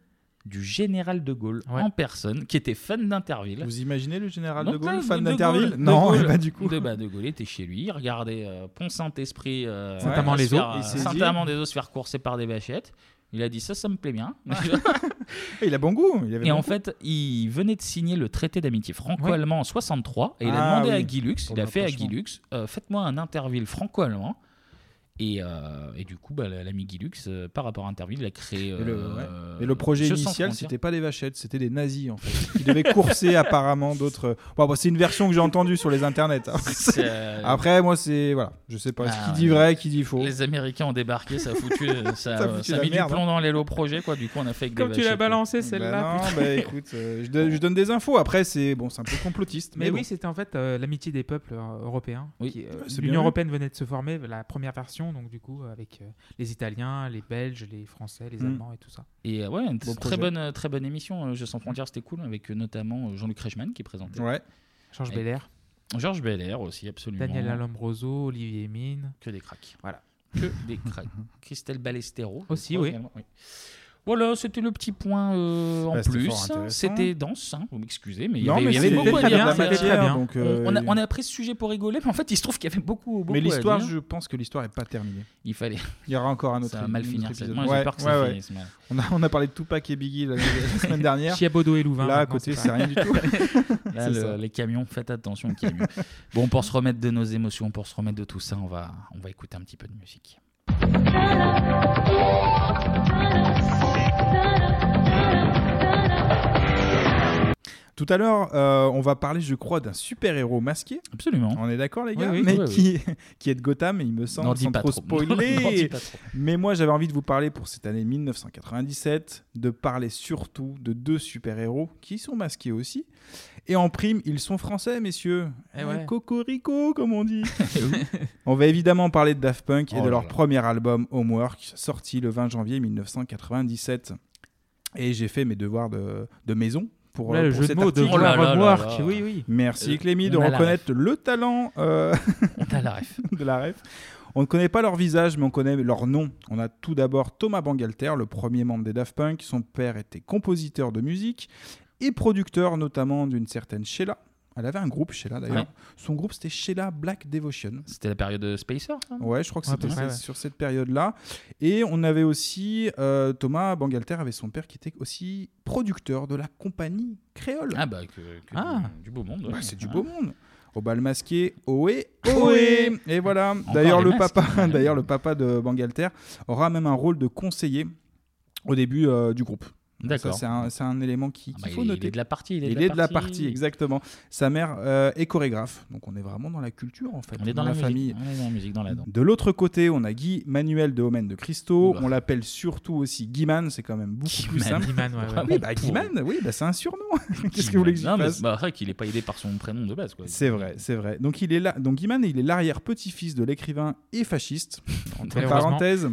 du général de Gaulle Ouais. en personne, qui était fan d'Interville. Vous imaginez le général Donc de Gaulle, là, fan d'Interville Non, Gaulle- bah du coup. De, bah, de Gaulle était chez lui, il regardait euh, Pont Saint-Esprit, euh, Saint-Amand-les-Eaux. euh, Saint-Amand-des-Eaux se faire courser par des vachettes. Il a dit ça, ça me plaît bien. Il a bon goût. Il avait Et bon en goût. fait, il venait de signer le traité d'amitié franco-allemand en 63 et il a Ah demandé à Guy Lux, pour il a fait à. Guy Lux, euh, faites-moi un Interville franco-allemand. Et, euh, et du coup, bah, l'ami Guy Lux, euh, par rapport à Interville, il a créé. Et le, euh, ouais. Et le projet initial, c'était pas des vachettes, c'était des nazis en fait. Qui devaient courser apparemment d'autres. Bon, bon, c'est une version que j'ai entendue sur les internets. hein. Euh, Après, moi, c'est voilà, je sais pas. Ah, qui dit vrai, qui dit faux. Les Américains ont débarqué, ça a foutu, ça, Ça a foutu ça a la mis merde, du plomb dans l'élo projet, quoi. Du coup, on a fait avec Comme des tu l'as balancé Bah celle-là. non, putain. bah écoute, euh, je, donne, je donne des infos. Après, c'est bon, c'est un peu complotiste. Mais, Mais bon. oui, c'était en fait euh, l'amitié des peuples euh, européens. Oui. euh, L'Union européenne venait de se former, la première version, donc du coup, avec euh, les Italiens, les Belges, les Français, les Mm. Allemands et tout ça. Et euh, ouais, une très bonne, euh, très bonne émission. euh, Jeux sans frontières, c'était cool, avec euh, notamment euh, Jean-Luc Reichmann qui présentait. Ouais. Georges Belair, Georges Belair aussi, absolument. Daniel Alombroso, Olivier Mine. Que des cracks. Voilà. Que des cracks. Christelle Ballesteros. je Aussi, crois, oui. également, Voilà, c'était le petit point euh, en Bah, plus. C'était dense, hein, vous m'excez, mais il y avait, mais il y avait c'est- beaucoup à dire. hein. matière, donc, On, euh, on a, on a pris ce sujet pour rigoler, mais en fait, il se trouve qu'il y avait beaucoup, beaucoup Mais l'histoire, je pense que l'histoire est pas terminée. Il fallait. Il y aura encore un autre. Ça va mal finir. Moi, j'ai Ouais, peur que ouais, ça ouais. finisse. On a, on a parlé de Tupac et Biggie la, la semaine dernière. Chiabodo et Louvain. Là, à côté, c'est rien du tout. Là, le- les camions, faites attention aux camions. bon, pour se remettre de nos émotions, pour se remettre de tout ça, on va, on va écouter un petit peu de musique. Tout à l'heure, euh, on va parler, je crois, d'un super-héros masqué. Absolument. On est d'accord, les gars oui, Mais oui, qui, qui est de Gotham, il me semble, sans trop trop. spoiler. Mais moi, j'avais envie de vous parler pour cette année 1997, de parler surtout de deux super-héros qui sont masqués aussi. Et en prime, ils sont français, messieurs. Eh ouais. Euh, Cocorico, comme on dit. on va évidemment parler de Daft Punk et Oh de leur là. premier album, Homework, sorti le 20 janvier 1997. Et j'ai fait mes devoirs de, de maison pour, Là, euh, le pour jeu de mots de oui, oui. Merci Euh, Clémy de reconnaître le talent euh, la de la ref. On ne connaît pas leur visage, mais on connaît leur nom. On a tout d'abord Thomas Bangalter, le premier membre des Daft Punk. Son père était compositeur de musique et producteur notamment d'une certaine Sheila. Elle avait un groupe, Sheila d'ailleurs. Ouais. Son groupe c'était Sheila Black Devotion. C'était la période de Spacer Ouais, je crois que c'était ouais. sur cette période-là. Et on avait aussi euh, Thomas Bangalter avait son père qui était aussi producteur de la compagnie créole. Ah bah que, que Ah. Du, du beau monde. Bah, ouais. c'est du Ah. beau monde. Au bal masqué, ohé, ohé. Et voilà. D'ailleurs le papa, d'ailleurs le papa de Bangalter aura même un rôle de conseiller au début euh, du groupe. D'accord. C'est un, un élément qui, qu'il bah, faut il- il noter. est de la partie, il est de la est de la partie. exactement. Sa mère euh, est chorégraphe, donc on est vraiment dans la culture en fait. On est dans, la, famille. On est dans la musique, dans la danse. De l'autre côté, on a Guy Manuel de Homène de Christo. On l'appelle surtout aussi Guiman, c'est quand même beaucoup plus Guiman. simple. Guiman, ouais, ouais. Oui, bah, Guiman, oui, bah, c'est un surnom. Qu'est-ce que vous voulez que je fasse bah, c'est vrai qu'il n'est pas aidé par son prénom de base. C'est vrai, c'est vrai. Donc il est là. Donc Guiman, il est l'arrière-petit-fils de l'écrivain et fasciste, entre parenthèses,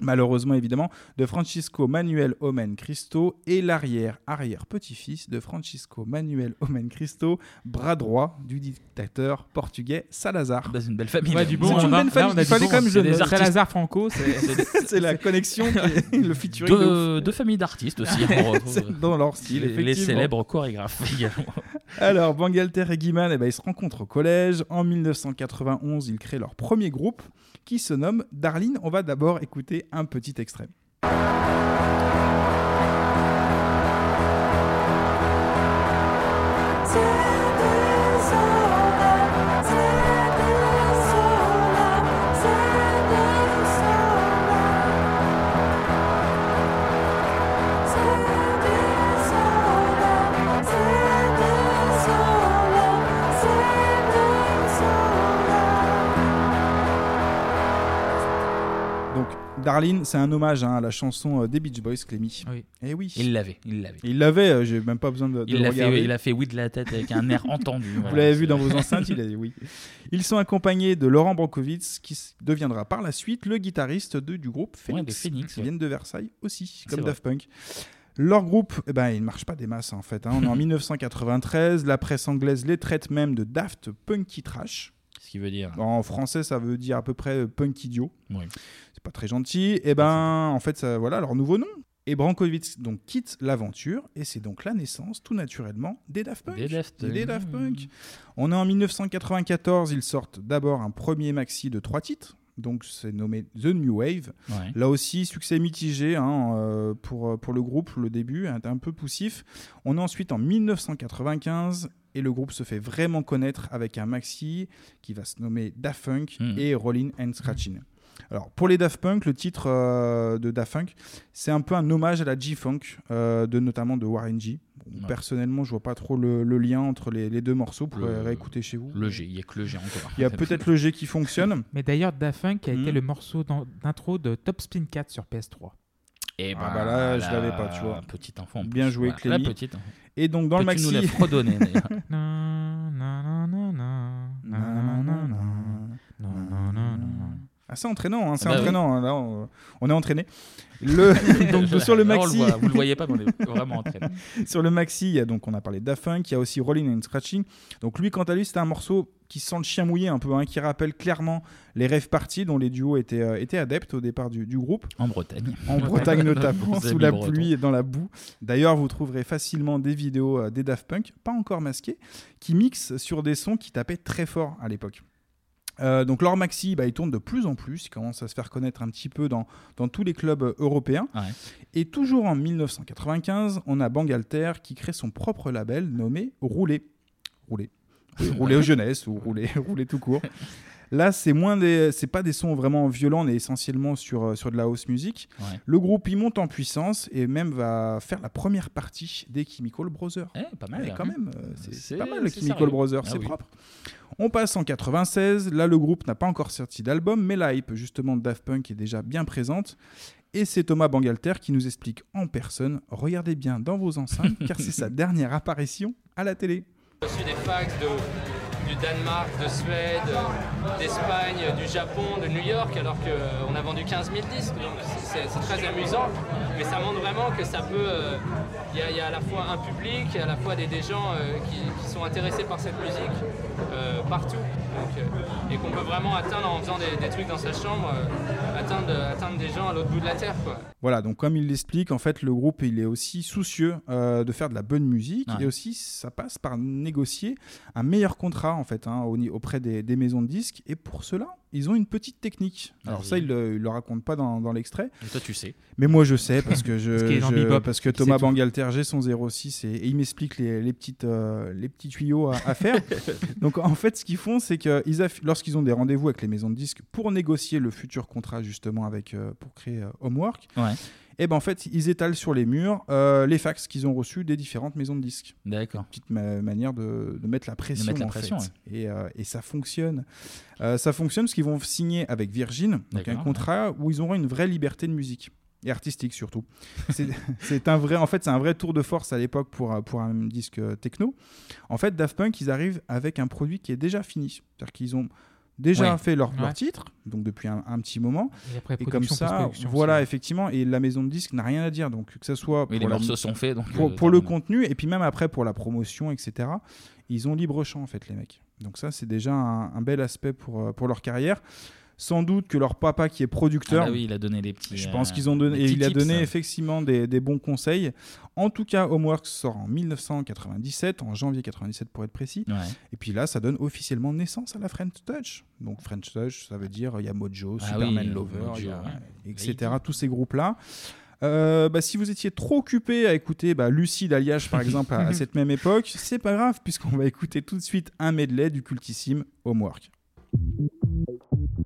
malheureusement évidemment, de Francisco Manuel Homem Cristo et l'arrière-arrière-petit-fils de Francisco Manuel Homem Cristo, bras droit du dictateur portugais Salazar. Bah, c'est une belle famille. Ouais, du bon, C'est on une a- belle là, famille. on a Il du fallait bon, quand même c'est je des. Salazar Franco, c'est- C'est c'est la connexion, qui est- le featuring de Deux, deux familles d'artistes aussi. on retrouve. C'est dans leur style, Les, les célèbres chorégraphes également. Alors, Bangalter et Guiman, eh ben, ils se rencontrent au collège. En 1991, ils créent leur premier groupe qui se nomme Darlene. On va d'abord écouter un petit extrait. Darlene, c'est un hommage hein, à la chanson euh, des Beach Boys, Clémy. Oui. Eh oui. Il l'avait, il l'avait. Il l'avait, euh, j'ai même pas besoin de, de Il le l'a fait, il a fait oui de la tête avec un air entendu. Vous voilà. l'avez vu dans vos enceintes, il a dit oui. Ils sont accompagnés de Laurent Brankovitz, qui deviendra par la suite le guitariste de- du groupe Phoenix, de Phoenix, qui ouais. viennent de Versailles aussi, comme. Daft Punk. Leur groupe, eh ben, il ne marche pas des masses en fait. hein. On est en 1993, la presse anglaise les traite même de Daft Punky Trash. Ce qui veut dire. En français, ça veut dire à peu près euh, punk idiot. Oui. C'est pas très gentil. Et ben, en fait, ça, voilà leur nouveau nom. Et Brankovic donc quitte l'aventure et c'est donc la naissance tout naturellement des Daft Punk. Des Daft Des Punk. Daft Punk. On est en 1994, ils sortent d'abord un premier maxi de trois titres. Donc c'est nommé The New Wave. Ouais. Là aussi, succès mitigé hein, euh, pour, pour le groupe, le début, un, un peu poussif. On est ensuite en 1995 et le groupe se fait vraiment connaître avec un maxi qui va se nommer Daft Punk Hmm. et Rollin' and Scratchin'. Alors pour les Daft Punk, le titre euh, de Daft Punk, c'est un peu un hommage à la G-Funk, euh, de notamment de Warren G. Bon, Ouais. Personnellement, je vois pas trop le, le lien entre les, les deux morceaux. Vous pourrez Le- réécouter chez vous. Le G, il n'y a que le G encore. Il y a peut-être le G qui fonctionne. Mais d'ailleurs, Daft Punk a été Hmm. le morceau d'intro de Top Spin 4 sur PS3. Et Ah bah là, je l'avais pas, tu vois. Petite enfant. en Bien joué, Voilà, Clémy. La petite. Et donc dans le maxi, nous la fredonner C'est entraînant, hein, c'est Ah bah entraînant. hein, Là, on, on est entraîné. Le, donc sur le on maxi, voit, vous le voyez pas, mais on est vraiment entraîné. sur le maxi, y a donc on a parlé de Daft Punk, il y a aussi Rolling and Scratching. Donc lui, quant à lui, c'était un morceau qui sent le chien mouillé un peu, hein, qui rappelle clairement les rêves parties dont les duos étaient, euh, étaient adeptes au départ du, du groupe. En Bretagne. En Bretagne notamment, sous la pluie et dans la boue. D'ailleurs, vous trouverez facilement des vidéos euh, des Daft Punk, pas encore masqués, qui mixent sur des sons qui tapaient très fort à l'époque. Euh, donc leur maxi, bah, il tourne de plus en plus, il commence à se faire connaître un petit peu dans, dans tous les clubs euh, européens. Ouais. Et toujours en 1995, on a Bangalter qui crée son propre label nommé Rouler. Rouler. Rouler aux jeunesse ou rouler, rouler tout court. Là, c'est moins des, c'est pas des sons vraiment violents, on est essentiellement sur, euh, sur de la house music. Ouais. Le groupe il monte en puissance et même va faire la première partie des Chemical Brothers. Eh, pas mal. Là. quand même, euh, c'est C'est- c'est pas mal le c'est Chemical sérieux. Brothers, Ah c'est oui. propre. On passe en 96, là le groupe n'a pas encore sorti d'album, mais la hype justement de Daft Punk est déjà bien présente. Et c'est Thomas Bangalter qui nous explique en personne, regardez bien dans vos enceintes, car c'est sa dernière apparition à la télé. J'ai reçu des fax de- du Danemark, de Suède, d'Espagne, du Japon, de New York, alors qu'on a vendu 15 000 disques. C'est très amusant, mais ça montre vraiment que ça peut, euh, il y, a- à la fois un public, à la fois des, gens euh, qui sont intéressés par cette musique euh, partout. Donc, euh, et qu'on peut vraiment atteindre en faisant des, des trucs dans sa chambre, euh, atteindre, atteindre des gens à l'autre bout de la Terre. Quoi. Voilà, donc comme il l'explique, en fait, le groupe il est aussi soucieux euh, de faire de la bonne musique Ouais. et aussi ça passe par négocier un meilleur contrat en fait hein, auprès des, des maisons de disques et pour cela ils ont une petite technique. Alors ça ils le, ils le racontent pas dans, dans l'extrait. Toi, tu sais. Mais moi je sais parce que je, dans je- Bebop, parce que Thomas. Bangalter j'ai son 06 et, et il m'explique les, les petites euh, les petits tuyaux à, à faire. Donc en fait ce qu'ils font c'est que lorsqu'ils ont des rendez-vous avec les maisons de disques pour négocier le futur contrat justement avec euh, pour créer euh, Homework. Ouais. Et ben en fait, ils étalent sur les murs euh, les fax qu'ils ont reçus des différentes maisons de disques. D'accord. Petite ma- manière de, de mettre la pression. mettre la en pression, fait. Et, et ça fonctionne. Ça fonctionne parce qu'ils vont signer avec Virgin, donc un contrat où ils auront une vraie liberté de musique et artistique surtout. C'est- un vrai, en fait, c'est un vrai tour de force à l'époque pour un- pour un disque euh, techno. En fait, Daft Punk, ils arrivent avec un produit qui est déjà fini, c'est-à-dire qu'ils ont déjà Ouais. fait leur, titre, donc depuis un, un petit moment. Et après, comme ça, voilà, aussi. effectivement, et la maison de disques n'a rien à dire. Donc que ce soit Oui, les pour la- morceaux sont faits, donc, pour, euh, pour le contenu et puis même après pour la promotion, etc. Ils ont libre champ en fait les mecs. Donc ça c'est déjà un, un bel aspect pour euh, pour leur carrière. Sans doute que leur papa qui est producteur, Ah bah oui, il a donné des petits, Je euh, pense qu'ils ont donné, et il a tips. donné effectivement des, des bons conseils. En tout cas, Homeworks sort en 1997, en janvier 97 pour être précis. Ouais. Et puis là, ça donne officiellement naissance à la French Touch. Donc French Touch, ça veut dire il y a Mojo, Ah Superman oui, Lover, Mojo, il y a- ouais. etc. Tous ces groupes-là. Euh, bah, si vous étiez trop occupé à écouter bah, Lucide Alliage par exemple à, à cette même époque, c'est pas grave puisqu'on va écouter tout de suite un medley du cultissime Homework.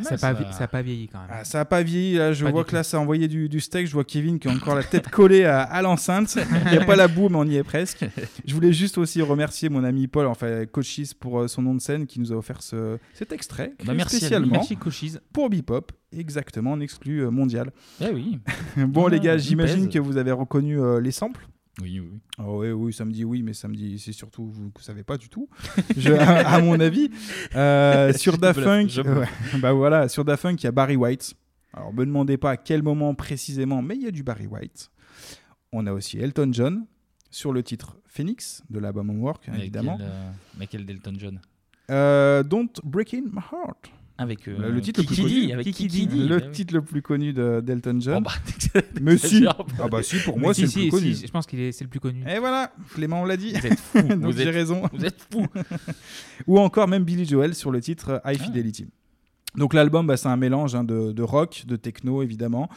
pas mal, Ça a ça. pas vieilli quand même. Ah, ça a pas vieilli. Là, je Pas vois que là, ça a envoyé du, du steak. Je vois Kevin qui a encore la tête collée à, à l'enceinte. Il n'y a pas la boue, mais on y est presque. Je voulais juste aussi remercier mon ami Paul, enfin Cochis, pour euh, son nom de scène qui nous a offert ce, cet extrait. Bah, merci spécialement Merci, Cochis. pour Bebop, exactement en exclu euh, mondial. Eh oui. bon, Ah, les gars, j'imagine que vous avez reconnu euh, les samples. Oui, oui. Oh, oui, oui, ça me dit oui, mais ça me dit, c'est surtout vous ne savez pas du tout. Je- à, à mon avis, Euh, sur je bluffe. ouais, bah voilà, sur Daft Punk, il y a Barry White. Alors, me demandez pas à quel moment précisément, mais il y a du Barry White. On a aussi Elton John sur le titre Phoenix de l'album Homework, Mais évidemment. quel, euh, mais quel Delton John Euh, Don't Break In My Heart. Avec euh, le, le titre le plus Kiki connu. Dee, avec Kiki Dee, le oui. titre le plus connu de- d'Elton John. Oh, bah, mais si. Ah bah si, pour moi, si, c'est le plus connu. si, je pense qu'il est, c'est le plus connu. Et voilà, Clément on l'a dit. Vous êtes. Donc Vous j'ai êtes- raison. vous êtes fous. Ou encore même Billy Joel sur le titre Ah. High Fidelity. Donc l'album, bah, c'est un mélange hein, de, de rock, de techno évidemment,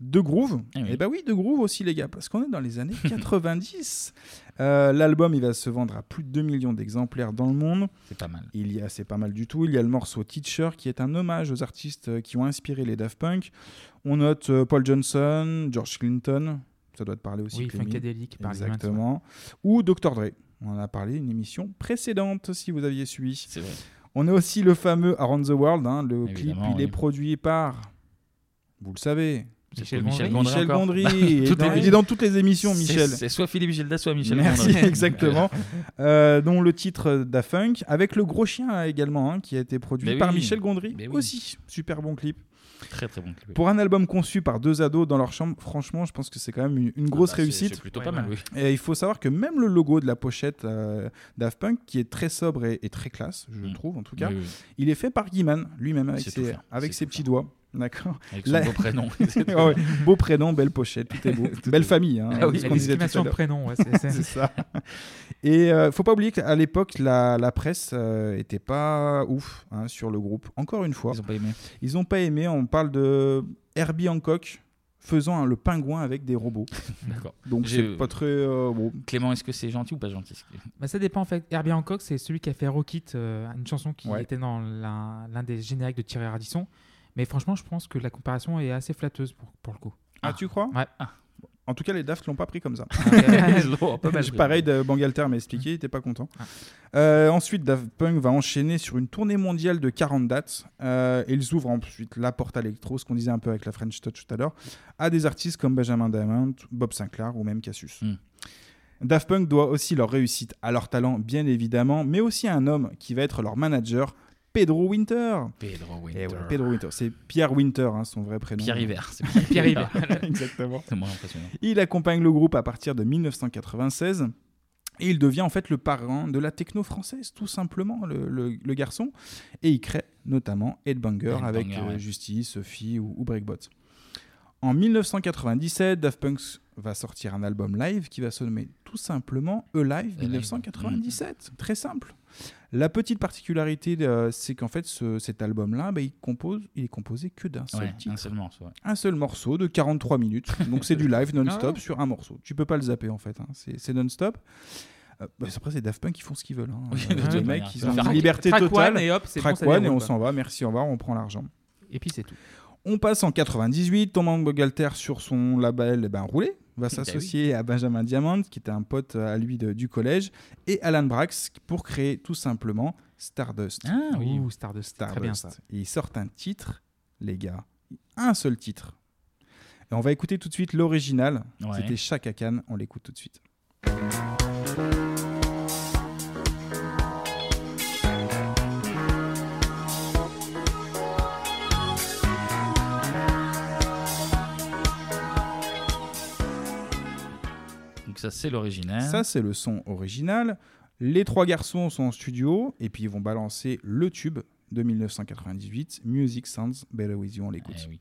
de groove. Eh oui. Et bah oui, de groove aussi les gars, parce qu'on est dans les années 90. Euh, L'album, il va se vendre à plus de 2 millions d'exemplaires dans le monde. C'est pas mal. Il y a, c'est pas mal du tout. Il y a le morceau Teacher qui est un hommage aux artistes euh, qui ont inspiré les Daft Punk. On note euh, Paul Johnson, George Clinton. Ça doit te parler aussi. Oui. Funkadelic, par exemple, Exactement. Ou Dr. Dre. On en a parlé une émission précédente si vous aviez suivi. C'est vrai. On a aussi le fameux Around the World. hein. Le clip, il est produit par, vous le savez, Michel Gondry. Michel Gondry. Michel encore. Gondry, Bah, il, est tout dans, est- il est dans toutes les émissions, Michel. C'est soit Philippe Gilda, soit Michel Merci, Gondry. exactement. Euh, dont le titre Da Funk, avec le gros chien également, hein, qui a été produit Mais par oui. Michel Gondry Mais oui. aussi. Super bon clip. Très très bon clip. Pour un album conçu par deux ados dans leur chambre, franchement, je pense que c'est quand même une, une grosse bah, réussite. c'est plutôt pas mal, oui. Et il faut savoir que même le logo de la pochette euh, Daft Punk, qui est très sobre et, et très classe, je trouve en tout cas, Mm. Oui, oui. il est fait par Guyman lui-même ses, avec ses petits doigts. D'accord. Avec son beau prénom. Ouais. Beau prénom, belle pochette, tout est beau. Tout belle famille. Hein, Ah oui, de prénom, ouais, c'est- ça. Et euh, faut pas oublier qu'à l'époque, la, la presse euh, était pas ouf hein, sur le groupe. Encore une fois. Ils ont pas aimé. Ils ont pas aimé. On parle de Herbie Hancock faisant hein, le pingouin avec des robots. D'accord. Donc J'ai- c'est pas très euh, bon. Clément, est-ce que c'est gentil ou pas gentil Bah, ça dépend en fait. Herbie Hancock, c'est celui qui a fait Rockit, euh, une chanson qui Ouais. était dans l'un des génériques de Thierry Ardisson. Mais franchement, je pense que la comparaison est assez flatteuse pour, pour le coup. Ah, tu crois? Ouais. En tout cas, les Daft l'ont pas pris comme ça. Ils l'ont pas mal pris. Pareil, de Bangalter m'a expliqué, il était pas content. Euh, ensuite, Daft Punk va enchaîner sur une tournée mondiale de 40 dates. euh, et ils ouvrent ensuite la porte à l'électro, ce qu'on disait un peu avec la French Touch tout à l'heure, à des artistes comme Benjamin Diamond, Bob Sinclair ou même Cassius. Daft Punk doit aussi leur réussite à leur talent, bien évidemment, mais aussi à un homme qui va être leur manager, Pedro Winter. Pedro Eh Winter. ouais, Pedro Winter, c'est Pierre Winter, hein, son vrai prénom. Pierre Hiver, c'est Pierre, Hiver. Exactement. C'est moins impressionnant. Il accompagne le groupe à partir de 1996. Et il devient en fait le parrain de la techno française, tout simplement, le, le- le garçon. Et il crée notamment Headbanger Headbanger, avec euh, ouais. Justice, Sophie ou, ou Breakbot. En 1997, Daft Punk va sortir un album live qui va se nommer tout simplement E-Live 1997. Très simple. La petite particularité, euh, c'est qu'en fait, ce- cet album-là, bah, il, compose, il est composé que d'un seul Ouais, titre. un seul morceau. ouais. Un seul morceau de 43 minutes. Donc c'est du live non-stop Ah ouais. sur un morceau. Tu peux pas le zapper en fait. hein. C'est non-stop. Euh, bah, après, c'est Daft Punk, ils font ce qu'ils veulent. hein. Oui, Euh, les mecs, ils ont une liberté Track totale. one et hop, c'est bon, ça one et on s'en va. Merci, au revoir, on prend l'argent. Et puis c'est tout. On passe en 98. Thomas Bogalter sur son label eh ben, Roulé va Bah s'associer à Benjamin Diamond, qui était un pote euh, à lui de- du collège, et Alan Brax pour créer tout simplement Stardust. Ah oui. Ouh, Stardust, très bien ça. Et ils sortent un titre, les gars, un seul titre. Et on va écouter tout de suite l'original. Ouais. C'était Chaka Khan. On l'écoute tout de suite. Ça, c'est l'original. Ça, c'est le son original. Les trois garçons sont en studio et puis ils vont balancer le tube de 1998, Music Sounds Better With You. On l'écoute. Eh oui.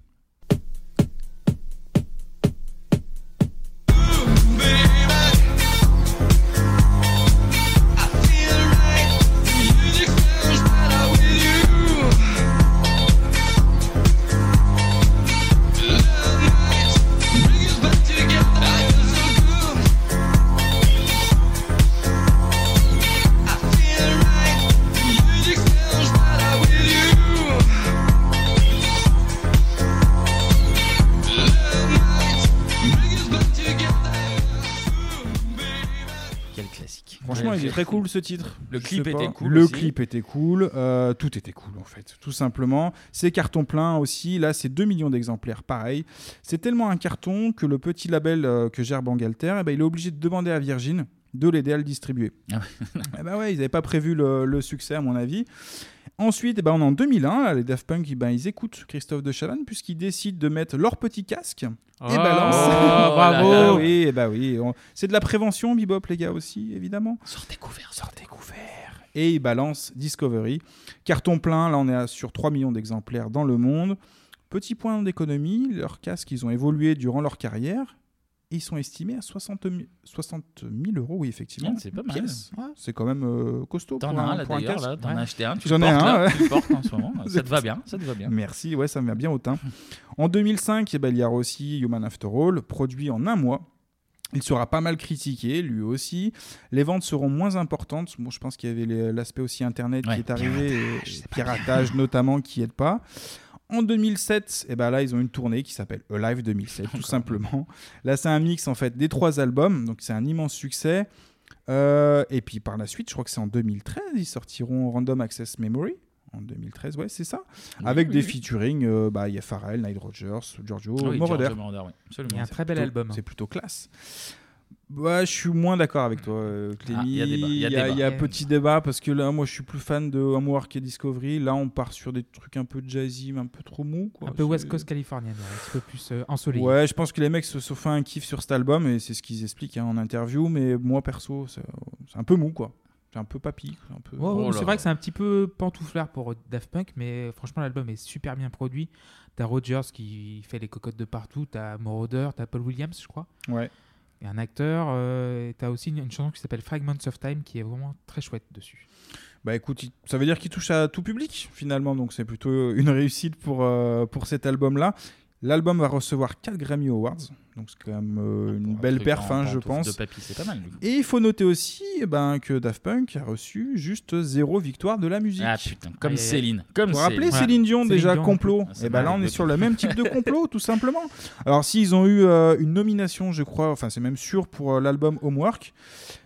Très cool ce titre. Le clip était cool. Le aussi. clip était cool. euh, tout était cool en fait, tout simplement. C'est carton plein aussi. Là, c'est 2 millions d'exemplaires. Pareil. C'est tellement un carton que le petit label euh, que gère Bangalter, eh ben, il est obligé de demander à Virgin de l'aider à le distribuer. Ah Eh ben ouais, ils n'avaient pas prévu le, le succès à mon avis. Ensuite, eh ben, on est en 2001, là, les Daft Punk, eh ben, ils écoutent Christophe de Chavannes puisqu'ils décident de mettre leur petit casque Oh, et balancent. oh, bravo. Oui, eh ben oui. on- C'est de la prévention, Bebop, les gars aussi, évidemment. Sortez couvert, sortez couvert. Et ils balancent Discovery. Carton plein, là on est à- sur 3 millions d'exemplaires dans le monde. Petit point d'économie, leurs casques, ils ont évolué durant leur carrière. Ils sont estimés à 60 000, 60 000 euros, oui, effectivement. Ah, c'est pas mal. C'est quand même euh, costaud. T'en as un, un là d'ailleurs, t'en as acheté un, tu J'en ai un, là, tu portes en ce moment, ça te va bien, ça te va bien. Merci, ouais, ça me va bien au teint. En 2005, eh ben, il y a aussi Human After All, produit en un mois. Il sera pas mal critiqué, lui aussi. Les ventes seront moins importantes. Bon, je pense qu'il y avait l'aspect aussi Internet Ouais, qui est arrivé, piratage, et piratage notamment qui aide pas. En 2007, eh ben là, ils ont une tournée qui s'appelle Alive 2007, tout simplement. Là, c'est un mix en fait des trois albums, donc c'est un immense succès. Euh, et puis par la suite, je crois que c'est en 2013, ils sortiront Random Access Memory. en 2013, ouais, c'est ça. Oui, Avec oui, des oui. featuring, euh, bah, il y a Pharrell, Nile Rodgers, Giorgio Oui, Moroder. Giorgio Moroder, oui, absolument. Il y a un très bel plutôt- album, hein. C'est plutôt classe. Ouais, je suis moins d'accord avec toi, euh, Clémy. Ah, il y a débat, il y y a, débat. il y a petit débat parce que là, moi, je suis plus fan de Homework et Discovery. Là, on part sur des trucs un peu jazzy, mais un peu trop mou. quoi. Un peu West Coast californienne, ouais, un petit peu plus euh, ensoleillé. Ouais, je pense que les mecs se sont fait un kiff sur cet album et c'est ce qu'ils expliquent hein, en interview. Mais moi, perso, c'est un peu mou, quoi. C'est un peu papy. Un peu... Ouais, ouais, c'est vrai que c'est un petit peu pantouflard pour Daft Punk, mais franchement, l'album est super bien produit. T'as Rogers qui fait les cocottes de partout, t'as Moroder, t'as Paul Williams, je crois. Ouais. Et un acteur, euh, et t'as aussi une, chanson qui s'appelle Fragments of Time qui est vraiment très chouette dessus. Bah écoute, ça veut dire qu'il touche à tout public finalement, donc c'est plutôt une réussite pour, euh, pour cet album-là. L'album va recevoir 4 Grammy Awards, donc c'est quand même euh, une belle perf, hein, je pense. de papy, c'est pas mal, du coup. Et il faut noter aussi eh ben, que Daft Punk a reçu juste zéro victoire de la musique. Ah, putain, comme. Céline, comme Vous vous rappelez Céline. Céline Dion, Céline déjà Dion, complot ah, Et ben là, on est sur le même type de complot, tout simplement. Alors, s'ils ont eu euh, une nomination, je crois, enfin, c'est même sûr pour euh, l'album Homework,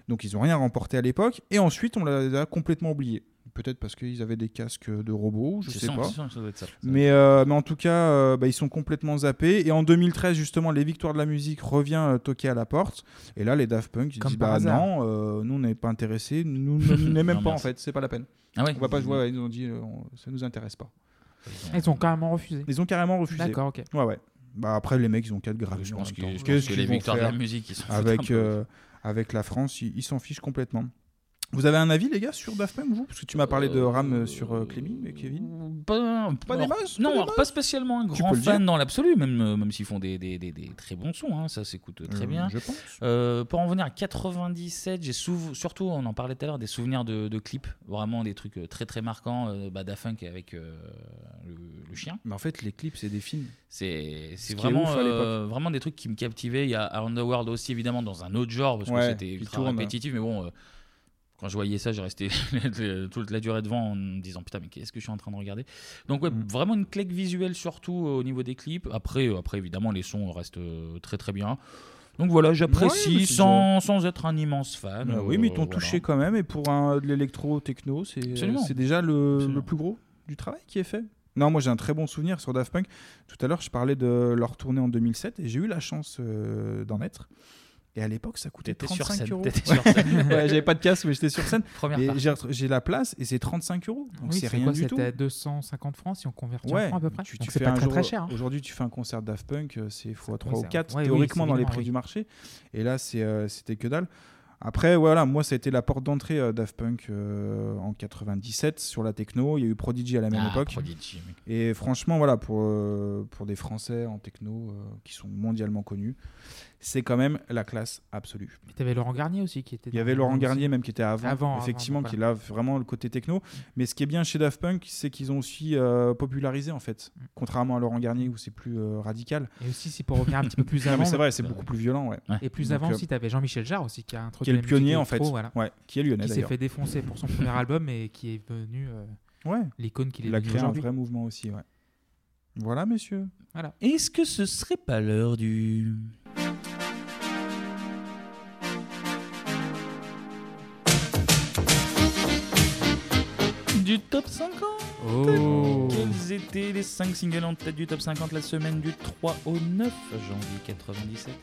donc ils n'ont rien remporté à l'époque, et ensuite, on l'a complètement oublié. Peut-être parce qu'ils avaient des casques de robots, je C'est sais pas. c'est ça, ça doit être ça. Ça doit Mais, euh, mais en tout cas, euh, bah, ils sont complètement zappés. Et en 2013, justement, les victoires de la musique revient euh, toquer à la porte. Et là, les Daft Punk, ils Comme disent bah hasard. non, euh, nous on n'est pas intéressés, nous on n'est même Non, pas en fait, c'est pas la peine. Ah ouais on va pas jouer. ouais, ils ont dit, euh, on- ça nous intéresse pas. Ils ont carrément refusé. Ils ont carrément refusé. D'accord, ok. Ouais, ouais. Bah après, les mecs, ils ont 4 Grammy. Je en pense que- je les victoires de la musique, ils un avec euh, avec la France, ils ils s'en fichent complètement. Vous avez un avis, les gars, sur Daft Punk, vous? Parce que tu m'as parlé de Ram euh, sur euh, Clémy et Kevin. Pas, Pas des alors, masses, Non, pas des alors, pas spécialement un grand fan dans l'absolu, même, euh, même s'ils font des, des, des, des très bons sons, hein, ça s'écoute très Euh, bien. je pense. Euh, pour en venir à 97, j'ai surtout, on en parlait tout à l'heure, des souvenirs de, de clips, vraiment des trucs euh, très très marquants. Euh, bah, Daft Punk avec euh, le, le chien. Mais en fait, les clips, c'est des films. C'est Ce vraiment, euh, vraiment des trucs qui me captivaient. Il y a Around the World aussi, évidemment, dans un autre genre, parce Ouais, que c'était ultra tourne. répétitif, mais bon. Quand je voyais ça, j'ai resté toute la durée devant en me disant putain mais qu'est-ce que je suis en train de regarder? Donc ouais, Mm. vraiment une claque visuelle surtout euh, au niveau des clips. Après, euh, après évidemment les sons restent euh, très très bien. Donc voilà, j'apprécie sans, sans être un immense fan. Ah oui, mais ils t'ont voilà. touché quand même. Et pour un, de l'électro-techno, c'est déjà le, le plus gros du travail qui est fait? Non, moi j'ai un très bon souvenir sur Daft Punk. Tout à l'heure, je parlais de leur tournée en 2007 et j'ai eu la chance euh, d'en être. Et à l'époque, ça coûtait T'étais sur 35 scène, euros. t'étais sur scène. ouais, j'avais pas de casque, mais j'étais sur scène. J'ai la place et c'est 35 euros. Donc Oui, c'est rien quoi, du tout. C'était à 250 francs si on convertit en Ouais, francs à peu près. tu, fais pas très jour- très cher. hein. Aujourd'hui, tu fais un concert Daft Punk, euh, c'est x 3 Oui, ou c'est- 4, ouais, oui, théoriquement dans les prix du marché. Et là, euh, c'était que dalle. Après, voilà, moi, ça a été la porte d'entrée euh, Daft Punk euh, en 97 sur la techno. Il y a eu Prodigy à la même Ah, époque. Prodigy. Et franchement, voilà, pour, euh, pour des Français en techno qui sont mondialement connus, c'est quand même la classe absolue. Tu avais Laurent Garnier aussi qui était. Il y avait Laurent Garnier aussi. même qui était avant, Avant, effectivement, avant, qui a vraiment le côté techno. Mais ce qui est bien chez Daft Punk, c'est qu'ils ont aussi euh, popularisé en fait, Mm. contrairement à Laurent Garnier où c'est plus euh, radical. Et aussi, si pour revenir un petit peu plus avant. mais c'est vrai, c'est beaucoup plus violent, ouais. Et plus Donc, avant euh, aussi, tu avais Jean-Michel Jarre aussi qui a introduit qui est le pionnier, en fait. voilà. Ouais, qui est lyonnais, Qui s'est fait défoncer pour son premier album et qui est devenu euh, Ouais. l'icône qu'il est Il a créé un vrai mouvement aussi, ouais. Voilà, messieurs. Voilà. Est-ce que ce serait pas l'heure du. Du top 50 Oh. Quels étaient les 5 singles en tête du top 50 la semaine du 3 au 9 janvier 97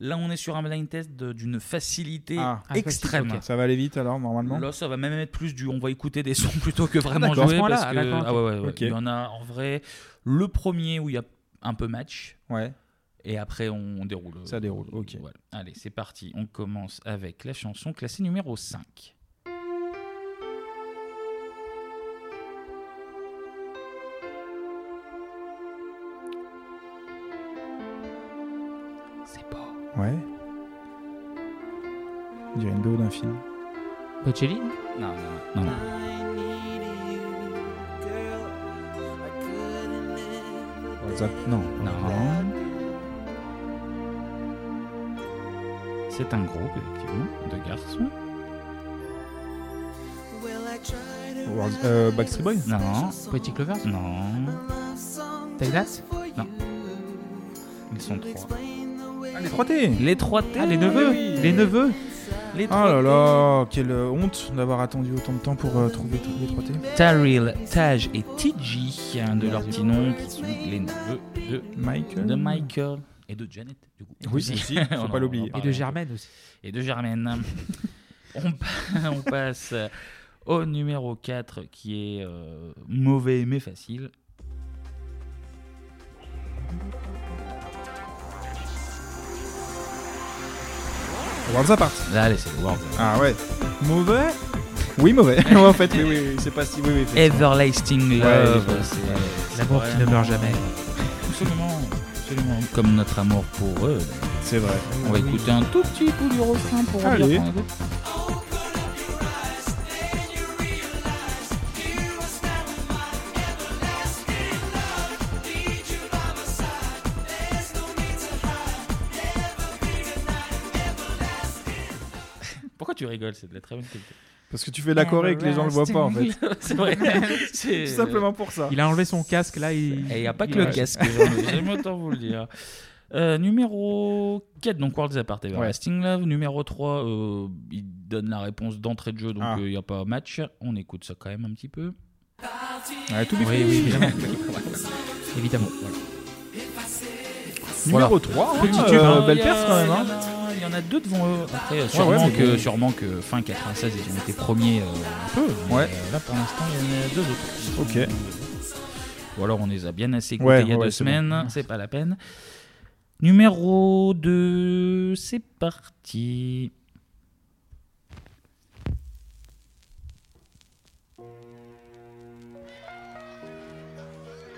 Là, on est sur un blind test d'une facilité Ah. Ah, extrême. Ça va aller vite alors, normalement? Là, ça va même être plus du on va écouter des sons plutôt que vraiment jouer. Parce que- d'accord, ok. ah ouais, ouais, ouais. Ok. Il y en a en vrai. Le premier où il y a un peu match. Ouais. Et après, on déroule. Ça déroule, ok. Voilà. Allez, c'est parti. On commence avec la chanson classée numéro 5. Ouais. On dirait une BO d'un film. Bocelli Non, non, non. non. WhatsApp, non. Non. C'est un groupe, effectivement, de garçons. World- euh, Backstreet Boys Non. Pretty Clovers Non. That Non. Ils sont trois. Ah, les 3T Les 3T Ah, les neveux Les neveux Les Oh là 3T. là, quelle honte d'avoir attendu autant de temps pour euh, trouver tous les 3T. Taril, Taj et TG hein, de leur petit nom qui sont les neveux de Michael. de Michael et de Janet du coup. Oui, aussi, faut On pas l'oublier. Et de Germaine aussi. Et de Germaine. on passe au numéro 4 qui est euh, mauvais mais facile. Worlds Apart. Allez, c'est le World. Ah ouais. Mauvais Oui, mauvais. en fait, oui, oui, oui, c'est pas si. Oui. Everlasting Ouais, Love. ouais, c'est- L'amour qui ne meurt jamais. Absolument, absolument. Comme notre amour pour eux. C'est vrai. On va écouter un tout petit bout du refrain pour Allez. Tu rigoles C'est de la très bonne qualité. Parce que tu fais la Corée et que les gens le voient pas en fait. C'est vrai. C'est- Tout simplement pour ça. Il a enlevé son casque là. Il Et il n'y a pas que il le casque, j'aime autant vous le dire. Euh, numéro 4, donc Worlds Apart Everlasting Love. Numéro 3, euh, il donne la réponse d'entrée de jeu, donc Ah. il n'y a pas match. On écoute ça quand même un petit peu. Ouais, tout Oui, oui, évidemment. évidemment. Voilà. Numéro 3, Petit hein, tube, euh, hein, belle y a- perce quand même. hein. Il y en a deux devant eux. Après, sûrement, ouais, que, bon. sûrement que fin 96, ils ont été premiers euh, un peu. mais, Ouais. euh, là, pour l'instant, il y en a deux autres. Ok. Ou alors, on les a bien assez écoutés il y a deux semaines. bon. C'est pas la peine. Numéro 2, c'est parti.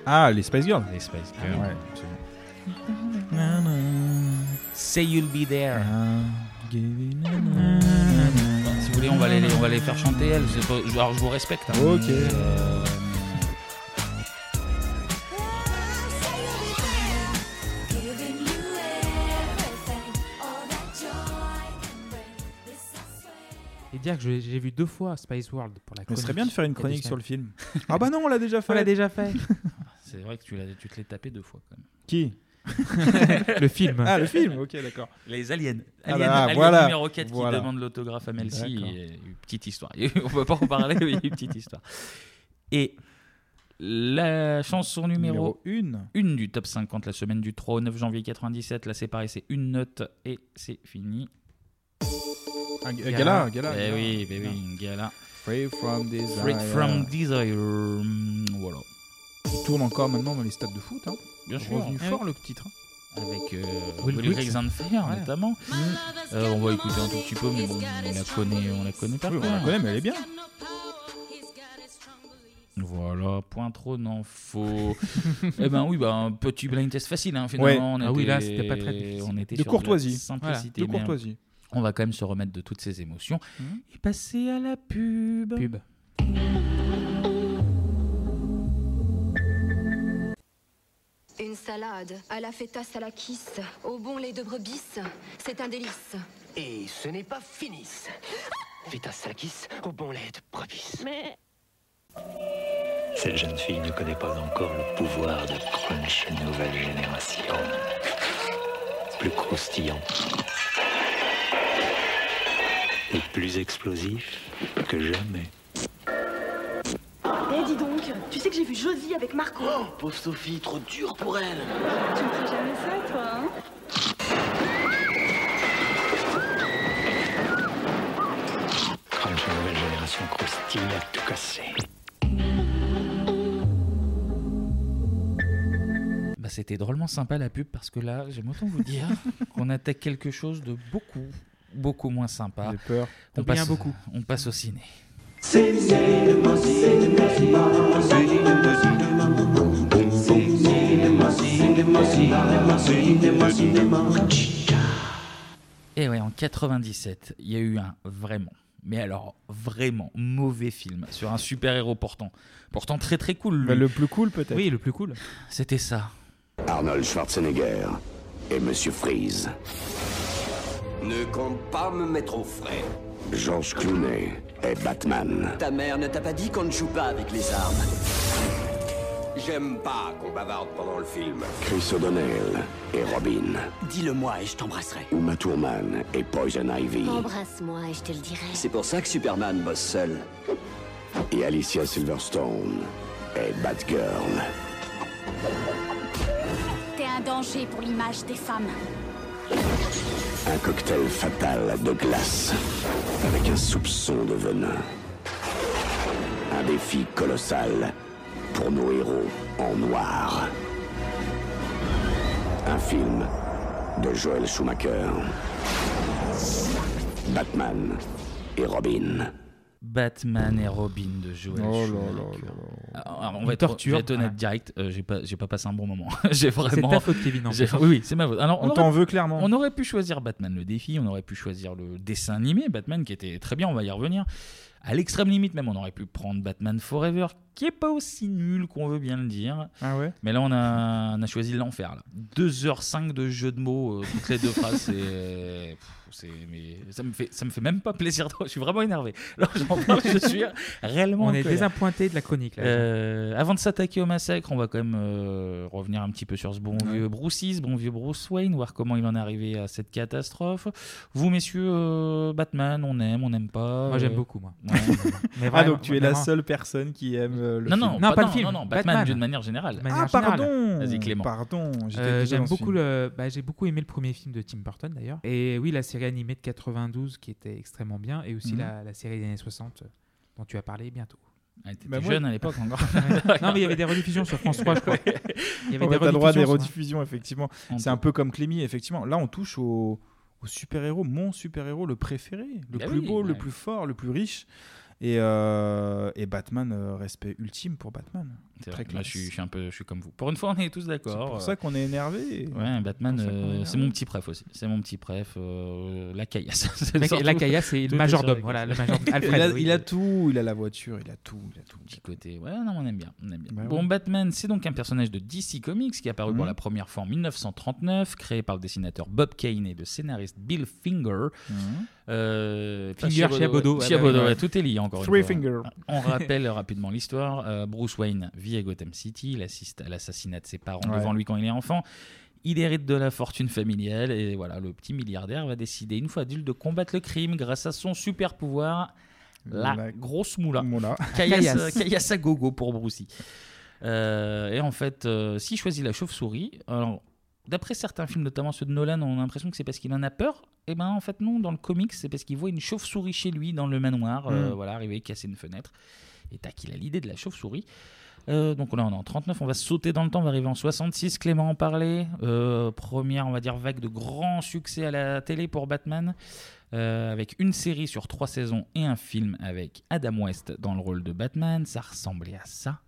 Ah, les Spice Girls. Les Spice Ah, Girls. ouais, absolument. Say You'll Be There. Si vous voulez, on va les, on va les faire chanter elles. Alors, je vous respecte. hein. Ok. Euh, Et dire que je- j'ai vu deux fois Spice World pour la Mais chronique. ce serait bien de faire une il y a deux chronique sur semaines. le film. Ah bah non, on l'a déjà fait. On l'a déjà fait. C'est vrai que tu, l'as- tu te l'es tapé deux fois quand même. Qui? Le film. Ah, le film, ok, d'accord. Les aliens. Ah Alien, bah, Alien voilà. numéro 4 Voilà. qui demande l'autographe à Melcy. Une petite histoire. On peut pas en parler, mais il y a une petite histoire. Et la chanson numéro, Numéro 1. une du top 50 la semaine du 3 au 9 janvier 97. Là, c'est pareil, c'est une note et c'est fini. Un ga- gala, gala. Eh gala. oui, eh oui, une gala. Free from Desire. Free from Desire. Voilà. Il tourne encore maintenant dans les stades de foot. Hein. Bien sûr. Revenu fort le titre. avec euh, Will Will Wheat. Riggs and Fire Ouais. notamment. Euh, on va écouter un tout petit peu, mais bon, on la connaît, on la connaît pas. Oui, on la connaît, mais elle est bien. Voilà, point trop n'en faut. eh ben oui, bah, un petit blind test facile hein, finalement. On Ah oui, là, était- c'était pas très difficile. On était De sur courtoisie. la simplicité, Voilà, de mais courtoisie. On va quand même se remettre de toutes ces émotions Mhm. et passer à la pub. Pub. Une salade à la feta salakis, au bon lait de brebis, c'est un délice. Et ce n'est pas finis. Feta salakis au bon lait de brebis. Mais Cette jeune fille ne connaît pas encore le pouvoir de Crunch Nouvelle Génération. Plus croustillant. Et plus explosif que jamais. Sais que j'ai vu Josie avec Marco. Oh, pauvre Sophie, trop dur pour elle. Tu ne ferais jamais ça, toi, hein Crunch Nouvelle Génération croustille à tout casser. Bah, C'était drôlement sympa la pub parce que là, j'aime autant vous dire qu'on attaque quelque chose de beaucoup, beaucoup moins sympa. J'ai peur. On passe, beaucoup. on passe au ciné. Et ouais, en 97, il y a eu un vraiment, mais alors vraiment mauvais film sur un super-héros pourtant, pourtant très très cool. lui. Bah, le plus cool peut-être. Oui, le plus cool. C'était ça. Arnold Schwarzenegger et Monsieur Freeze. Ne compte pas me mettre au frais. George Clooney et Batman. Ta mère ne t'a pas dit qu'on ne joue pas avec les armes J'aime pas qu'on bavarde pendant le film. Chris O'Donnell et Robin. Dis-le-moi et je t'embrasserai. Uma Thurman et Poison Ivy. Embrasse-moi et je te le dirai. C'est pour ça que Superman bosse seul. Et Alicia Silverstone et Batgirl. T'es un danger pour l'image des femmes. Un cocktail fatal de glace avec un soupçon de venin. Un défi colossal pour nos héros en noir. Un film de Joel Schumacher. Batman et Robin. Batman et Robin de Joel Oh là Schumacher. là Alors, alors, on va être, torture, je vais être honnête voilà. direct, euh, j'ai pas, j'ai pas passé un bon moment. j'ai vraiment. ta faute, Kevin, en j'ai- fait. Oui, oui, c'est ma faute. Alors, On aurait- t'en veut clairement. On aurait pu choisir Batman le défi, on aurait pu choisir le dessin animé Batman qui était très bien, on va y revenir. À l'extrême limite même, on aurait pu prendre Batman Forever, qui est pas aussi nul qu'on veut bien le dire. Ah ouais? Mais là, on a, on a choisi l'enfer. là. 2h05 de jeu de mots, euh, toutes les deux phrases, c'est. Mais ça me fait ça me fait même pas plaisir je suis vraiment énervé alors parle je suis réellement On est désappointé de la chronique, là. Euh, avant de s'attaquer au massacre on va quand même euh, revenir un petit peu sur ce bon Ouais. vieux Bruce bon vieux Bruce Wayne voir comment il en est arrivé à cette catastrophe vous messieurs euh, Batman on aime on n'aime pas Moi, j'aime euh, beaucoup, moi. ouais. Mais Ah, vraiment, donc tu es la seule personne qui aime euh, le non, film. non, Non, pas le non, film, non, non, Batman, Batman. d'une manière générale. De manière Ah, générale. pardon Vas-y, Clément. Pardon, Euh, J'aime beaucoup le, bah, j'ai beaucoup aimé le premier film de Tim Burton d'ailleurs. Et oui, la série animée de 92 qui était extrêmement bien, et aussi Mhm. la, la série des années 60 euh, dont tu as parlé bientôt. Ah, t'étais Bah, jeune à l'époque encore. Non, mais il y avait des rediffusions sur France 3, je crois. Il y avait On des a le droit à des rediffusions, rediffusions, effectivement. C'est un peu comme Clémy, effectivement. Là, on touche au, au super-héros, mon super-héros, le préféré, le Bah plus oui, beau, le plus fort, le plus riche. Et, euh, et Batman, euh, respect ultime pour Batman. C'est Très classe. je suis, je suis un peu, je suis comme vous. Pour une fois, on est tous C'est d'accord. pour ça qu'on est énervé. Ouais, Batman, C'est euh, c'est mon petit préf aussi. C'est mon petit préf. euh, la caillasse. C'est La- caillasse, c'est le majordome, voilà, caillasse. le majordome. Alfred, il, a, oui. il a tout, il a la voiture, il a tout, il a tout. Petit côté. Ouais, non, on aime bien. On aime bien. Bah bon, ouais. Batman, c'est donc un personnage de DC Comics qui est apparu pour Mhm. la première fois en 1939, créé par le dessinateur Bob Kane et le scénariste Bill Finger. Mhm. Euh, Finger, Chiabodo, Chiabodo, ouais. ah bah Chiabodo, ouais, tout est lié encore Three une fois. Finger. On rappelle rapidement l'histoire. Euh, Bruce Wayne vit à Gotham City, il assiste à l'assassinat de ses parents Ouais. devant lui quand il est enfant. Il hérite de la fortune familiale et voilà, le petit milliardaire va décider une fois adulte de combattre le crime grâce à son super pouvoir, la, La grosse moula. Moula. Caillasse. caillasse à gogo pour Brucey. Euh, et en fait, euh, s'il choisit la chauve-souris, alors d'après certains films, notamment ceux de Nolan, on a l'impression que c'est parce qu'il en a peur. Et ben en fait non, dans le comics, c'est parce qu'il voit une chauve-souris chez lui dans le manoir, euh, Mm. voilà, arriver casser une fenêtre. Et tac, il a l'idée de la chauve-souris. Euh, donc là, on est en 39, on va sauter dans le temps, on va arriver en 66. Clément en parlait. Euh, première, on va dire, vague de grand succès à la télé pour Batman, euh, avec une série sur trois saisons et un film avec Adam West dans le rôle de Batman. Ça ressemblait à ça.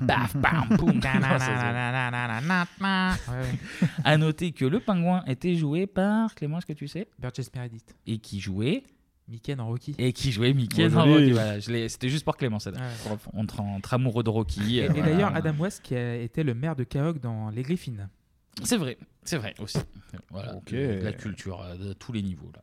Baf, bam, boum. À noter que le pingouin était joué par Clément, est-ce que tu sais? Burgess Meredith. Et qui jouait? Mickey dans Rocky. Et qui jouait Mickey dans. Rocky. Voilà, C'était juste pour Clément, ça. Ouais. Entre, entre amoureux de Rocky. Et, euh, et voilà. d'ailleurs, Adam West qui a été le maire de Cahock dans Les Griffines. C'est vrai, c'est vrai aussi. Voilà, Ok. de, de la culture euh, de tous les niveaux. Là.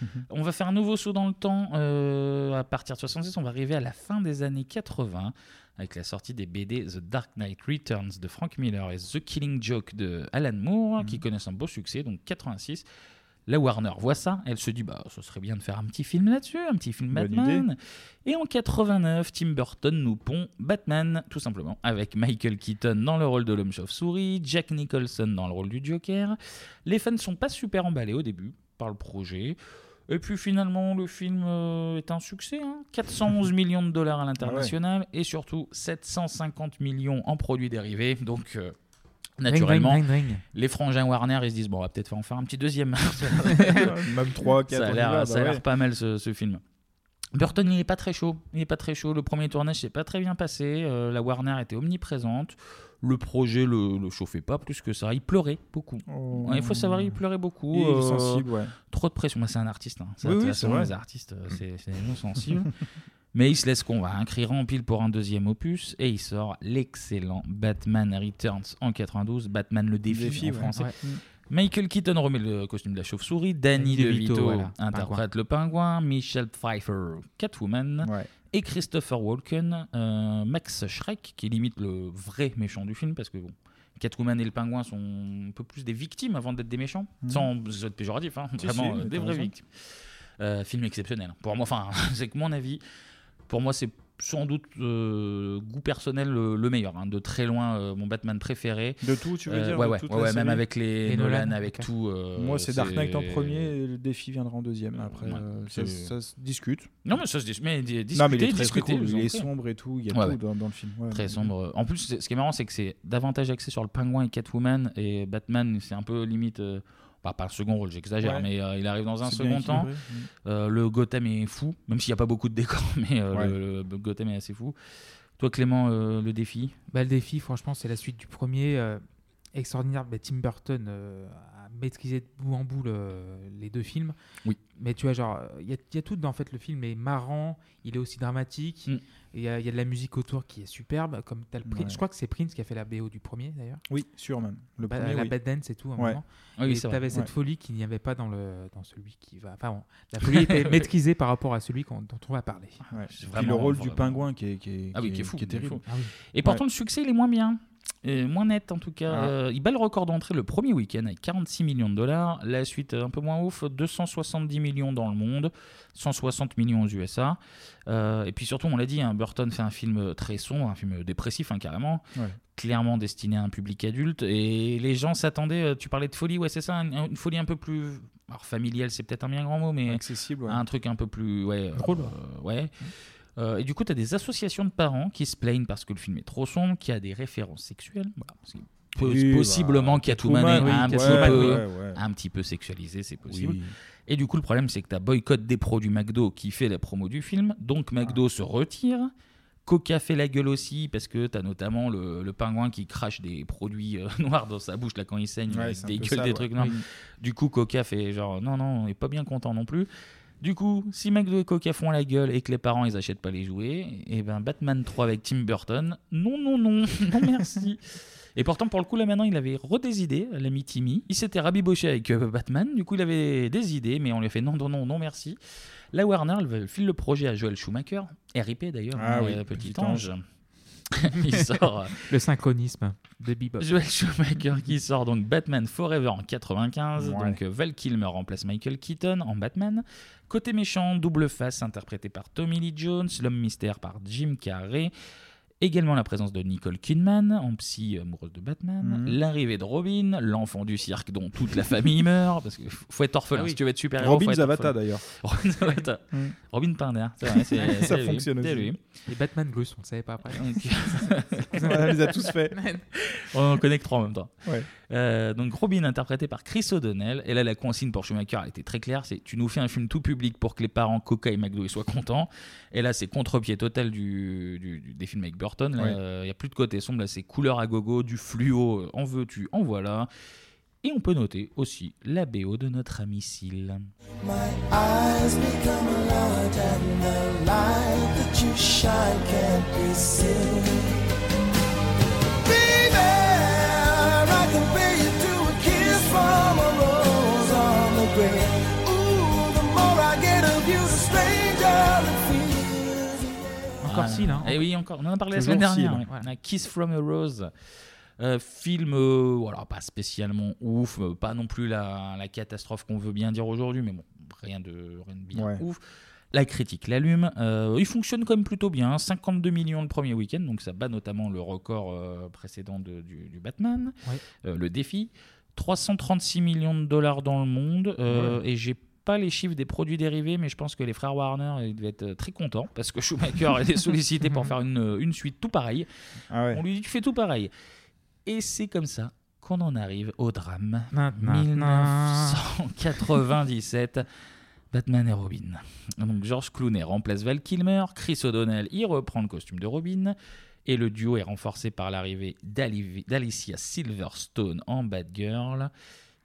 On va faire un nouveau saut dans le temps. euh, à partir de 66, on va arriver à la fin des années 80 avec la sortie des BD The Dark Knight Returns de Frank Miller et The Killing Joke de Alan Moore, qui connaissent un beau succès, donc 86. La Warner voit ça, elle se dit bah ce serait bien de faire un petit film là-dessus, un petit film Bonne Batman. Et en 89, Tim Burton nous pond Batman, tout simplement, avec Michael Keaton dans le rôle de l'homme chauve-souris, Jack Nicholson dans le rôle du Joker. Les fans ne sont pas super emballés au début par le projet. Et puis finalement, le film euh, est un succès. hein. 411 millions de dollars à l'international et surtout 750 millions en produits dérivés. Donc, euh, naturellement, Ring, ring, ring, ring. les frangins Warner, ils se disent bon, on va peut-être en faire un petit deuxième. Même trois, quatre, Ça a l'air, bah ouais. pas mal ce, ce film. Burton, il n'est pas très chaud. Il est pas très chaud. Le premier tournage s'est pas très bien passé. Euh, la Warner était omniprésente. Le projet le, le chauffait pas plus que ça. Il pleurait beaucoup. Oh. Ouais, Il faut savoir, il pleurait beaucoup. Il est sensible, ouais. Trop de pression. Moi, c'est un artiste. hein. Ça, Oui. Les artistes, euh, c'est des sensibles. Mais il se laisse convaincre. Il rempile pour un deuxième opus et il sort l'excellent Batman Returns en 92. Batman le défi, Défi, en ouais. français. Ouais. Michael Keaton remet le costume de la chauve-souris, Danny DeVito, DeVito, voilà, interprète le pingouin, Michelle Pfeiffer, Catwoman, et Christopher Walken, euh, Max Schreck, qui est limite le vrai méchant du film, parce que bon, Catwoman et le pingouin sont un peu plus des victimes avant d'être des méchants, Mhm. sans être péjoratif, hein, Si, vraiment si, euh, des vraies victimes. Euh, film exceptionnel. Pour moi, enfin, c'est que mon avis, pour moi, c'est sans doute euh, goût personnel le, le meilleur, hein, de très loin euh, mon Batman préféré. De tout, tu veux Euh, dire Ouais, ouais, ouais, même avec les Et Nolan, Nolan, avec tout. euh, Moi, c'est Dark Knight en premier, et le défi viendra en deuxième. Après, Ouais, euh, ça, se discute. Non, mais ça se dis- mais di- Non, mais il est discuter, très, discuter, cool. Il en est sombre et tout. Il y a Ouais, tout ouais. dans, dans le film. Ouais, Très sombre. En plus, ce qui est marrant, c'est que c'est davantage axé sur le pingouin et Catwoman. Et Batman, c'est un peu limite. Bah, pas un second rôle, j'exagère, Ouais. mais euh, il arrive dans un second temps. Euh, le Gotham est fou, même s'il n'y a pas beaucoup de décors, mais euh, Ouais. le, le Gotham est assez fou. Toi, Clément, euh, le défi? Bah, le défi, franchement, c'est la suite du premier. euh, extraordinaire. Bah, Tim Burton euh, a maîtrisé de bout en bout le- les deux films. Oui. Mais tu vois, genre, il y, a- il y a tout. En fait, le film est marrant, il est aussi dramatique. Mm. Il y, a- il y a de la musique autour qui est superbe. Comme le Prince- Ouais. Je crois que c'est Prince qui a fait la BO du premier, d'ailleurs. Oui, sûr même. Le Bah, premier, la oui. Bad Dance et tout, à un Ouais. moment. Ah oui, et t'avais cette Ouais. folie qu'il n'y avait pas dans, le, dans celui qui va. Enfin, bon, la folie était maîtrisée par rapport à celui qu'on- dont on va parler. Ouais. C'est Puis le vraiment- rôle du pingouin qui est, qui est, Ah oui, qui est qui fou. qui est qui est terrible. fou. Ah. Et pourtant, Ouais. le succès, il est moins bien. Moins net en tout cas. Ah. Euh, il bat le record d'entrée le premier week-end avec 46 millions de dollars. La suite euh, un peu moins ouf, 270 millions dans le monde, 160 millions aux USA. Euh, et puis surtout, on l'a dit, hein, Burton fait un film très sombre, un film dépressif hein, carrément, Ouais. clairement destiné à un public adulte. Et les gens s'attendaient, tu parlais de folie, ouais c'est ça, une, une folie un peu plus... Alors familiale, c'est peut-être un bien grand mot, mais Accessible, ouais. un truc un peu plus... Ouais, Drôle. euh, ouais. Euh, et du coup, tu as des associations de parents qui se plaignent parce que le film est trop sombre, qu'il y a des références sexuelles. Voilà, Oui, possiblement bah, Catwoman, est oui, un, petit peu, ouais, ouais. un petit peu sexualisé, c'est possible. Oui. Et du coup, le problème, c'est que tu as boycott des produits McDo qui fait la promo du film. Donc, McDo Ah. se retire. Coca fait la gueule aussi parce que tu as notamment le, le pingouin qui crache des produits euh, noirs dans sa bouche là quand il saigne, c'est un des trucs noirs. Oui. Du coup, Coca fait genre non, non, on n'est pas bien content non plus. Du coup, si McDo et Coca font la gueule et que les parents ils achètent pas les jouets, et ben Batman 3 avec Tim Burton, non, non, non, non merci. Et pourtant, pour le coup, là maintenant, il avait redésidé, l'ami Timmy. Il s'était rabiboché avec euh, Batman, du coup, il avait des idées, mais on lui a fait non, non, non, non, merci. La Warner elle file le projet à Joel Schumacher, RIP d'ailleurs, Ah hein, oui, euh, petit petit ange. ange. il sort. euh, Le synchronisme de Bebop. Joel Schumacher qui sort donc Batman Forever en 95. Ouais. Donc euh, Val Kilmer remplace Michael Keaton en Batman. Côté méchant, double face interprété par Tommy Lee Jones, l'homme mystère par Jim Carrey. Également la présence de Nicole Kidman en psy amoureuse de Batman. Mhm. L'arrivée de Robin, l'enfant du cirque dont toute la famille meurt. Parce qu'il faut être orphelin Ah oui. si tu veux être super héros. Robin Zavata, d'ailleurs. Robin Zavata. Mhm. Robin Pinder, c'est vrai. c'est- Ça c'est fonctionne aussi. lui. Et Batman Bruce, on ne savait pas après. On les a tous fait. On en connaît que trois en même temps. Ouais. Euh, donc Robin interprété par Chris O'Donnell. Et là, la consigne pour Schumacher a été très claire. C'est tu nous fais un film tout public pour que les parents Coca et McDo ils soient contents. Et là, c'est contre-pied total du, du- du- des films avec Burton. Il Ouais. n'y a plus de côté sombre. Là, c'est couleur à gogo, du fluo. euh, En veux-tu, en voilà. Et on peut noter aussi la BO de notre ami Seal. My Seal, hein. Et oui, encore. On en a parlé la semaine dernière. Ouais. Kiss from a Rose. Euh, film, euh, voilà, pas spécialement ouf, euh, pas non plus la, la catastrophe qu'on veut bien dire aujourd'hui, mais bon, rien de, rien de bien Ouais. ouf. La critique l'allume. Euh, il fonctionne quand même plutôt bien. 52 millions le premier week-end, donc ça bat notamment le record euh, précédent de- du, du Batman. Ouais. Le défi. 336 millions de dollars dans le monde. Et j'ai pas les chiffres des produits dérivés, mais je pense que les frères Warner ils devaient être euh, très contents parce que Schumacher a été sollicité pour faire une, une suite tout pareil. Ah ouais. On lui dit tu fais tout pareil. Et c'est comme ça qu'on en arrive au drame. Maintenant. 1997. Batman et Robin. Donc George Clooney remplace Val Kilmer, Chris O'Donnell y reprend le costume de Robin, Et le duo est renforcé par l'arrivée d'Alicia Silverstone en Batgirl,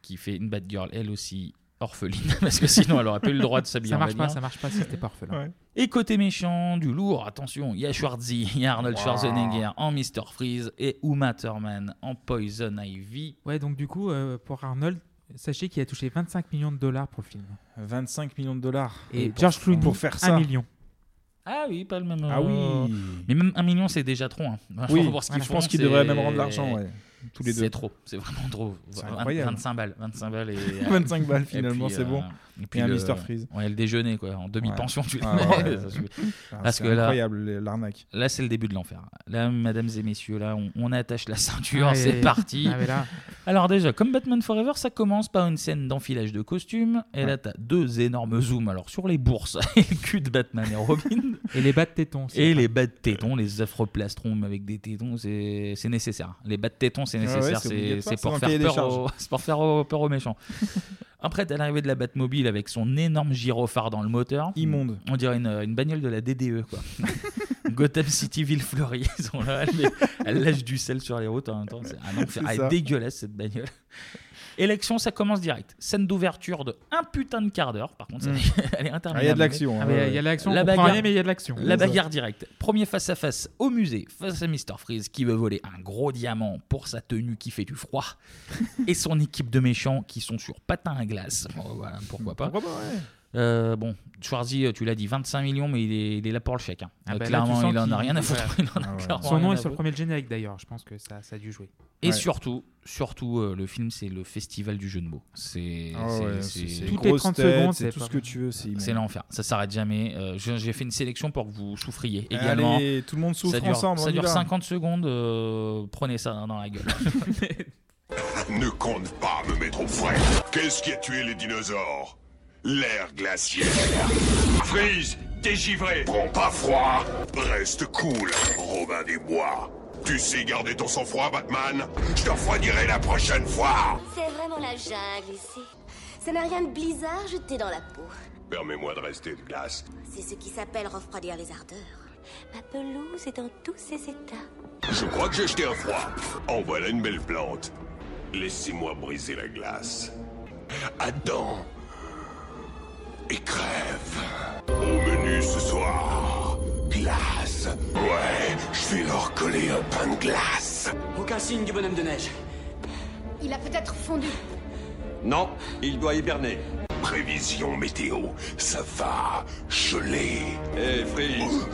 qui fait une Batgirl elle aussi orpheline, parce que sinon elle aurait pas eu le droit de s'habiller Ça en marche pas, ça marche pas si c'était pas orphelin. Et côté méchant, du lourd, attention, il y a Schwarzy, il y a Arnold Wow. Schwarzenegger en Mr. Freeze et Uma Thurman en Poison Ivy. Ouais, donc du coup, euh, pour Arnold, sachez qu'il a touché 25 millions de dollars pour le film. 25 millions de dollars. Et pour- George Clooney, pour faire 1 ça. million. Ah oui, pas le même. Ah oui. Mais même un million, c'est déjà trop. hein. Oui, Pour ce je pense qu'ils c'est- devraient même rendre l'argent, ouais, tous les deux. C'est trop, c'est vraiment trop. C'est Vingt- incroyable. 25 balles, 25 balles et 25 balles, et finalement, c'est bon. Et puis le, Mr. Freeze. Ouais, le déjeuner quoi, en demi-pension Ouais. tu le mets, ouais. c'est incroyable, l'arnaque. Là, c'est le début de l'enfer. Là, mesdames et messieurs, là, on, on attache la ceinture, Ah, c'est parti. ah, là- Alors déjà, comme Batman Forever, ça commence par une scène d'enfilage de costumes. Et là, t'as deux énormes zooms alors sur les bourses et le cul de Batman et Robin. Et les bas de tétons Et les bas de tétons, les affreux plastrons avec des tétons, c'est nécessaire. Les bas de tétons, c'est nécessaire. c'est pour, faire peur aux méchants. Après, t'as l'arrivée de la Batmobile avec son énorme gyrophare dans le moteur. Immonde. On dirait une, une bagnole de la DDE, quoi. Gotham City, ville fleurie. Ils sont là, elle, lâche du sel sur les routes en même temps. C'est Ah, dégueulasse, cette bagnole. Élection, ça commence direct. Scène d'ouverture de un putain de quart d'heure. Par contre, Mm. elle est interminable. Ah, il y a de l'action, Ah, mais il y a de l'action, on La bagarre, rien, mais il y a de l'action. La bagarre directe. Premier face à face au musée, face à Mr. Freeze qui veut voler un gros diamant pour sa tenue qui fait du froid et son équipe de méchants qui sont sur patin à glace. Pourquoi pas. Ouais. Euh, bon, Schwarzy, tu l'as dit, 25 millions, mais il est, il est là pour le chèque. hein. Ah Euh, bah clairement, il en a rien à foutre. voilà. Il en a clairement Son nom est sur le premier générique d'ailleurs, je pense que ça, ça a dû jouer. Et Ouais. surtout, surtout euh, le film, c'est le festival du jeu de mots. C'est Ah ouais, Toutes les grosse 30 tête, secondes, c'est tout pas ce que tu veux. C'est l'enfer. Ça s'arrête jamais. Euh, je- J'ai fait une sélection pour que vous souffriez également. Allez, tout le monde souffre ça dure, ensemble, Ça dure va. 50 secondes. euh, prenez ça dans la gueule. Ne compte pas me mettre au frais. Qu'est-ce qui a tué les dinosaures? L'air glaciaire. Freeze, t'es givré. Prends pas froid. Reste cool, Robin des Bois. Tu sais garder ton sang-froid, Batman? Je te refroidirai la prochaine fois. C'est vraiment la jungle ici. Ça n'a rien de blizzard jeté dans la peau. Permets-moi de rester de glace. C'est ce qui s'appelle refroidir les ardeurs. Ma pelouse est dans tous ses états. Je crois que j'ai jeté un froid. En voilà une belle plante. Laissez-moi briser la glace. Adam. Et crève. Au menu ce soir. Glace. Ouais, je vais leur coller un pain de glace. Aucun signe du bonhomme de neige. Il a peut-être fondu. Non, il doit hiberner. Prévision météo, ça va geler. Eh, Freeze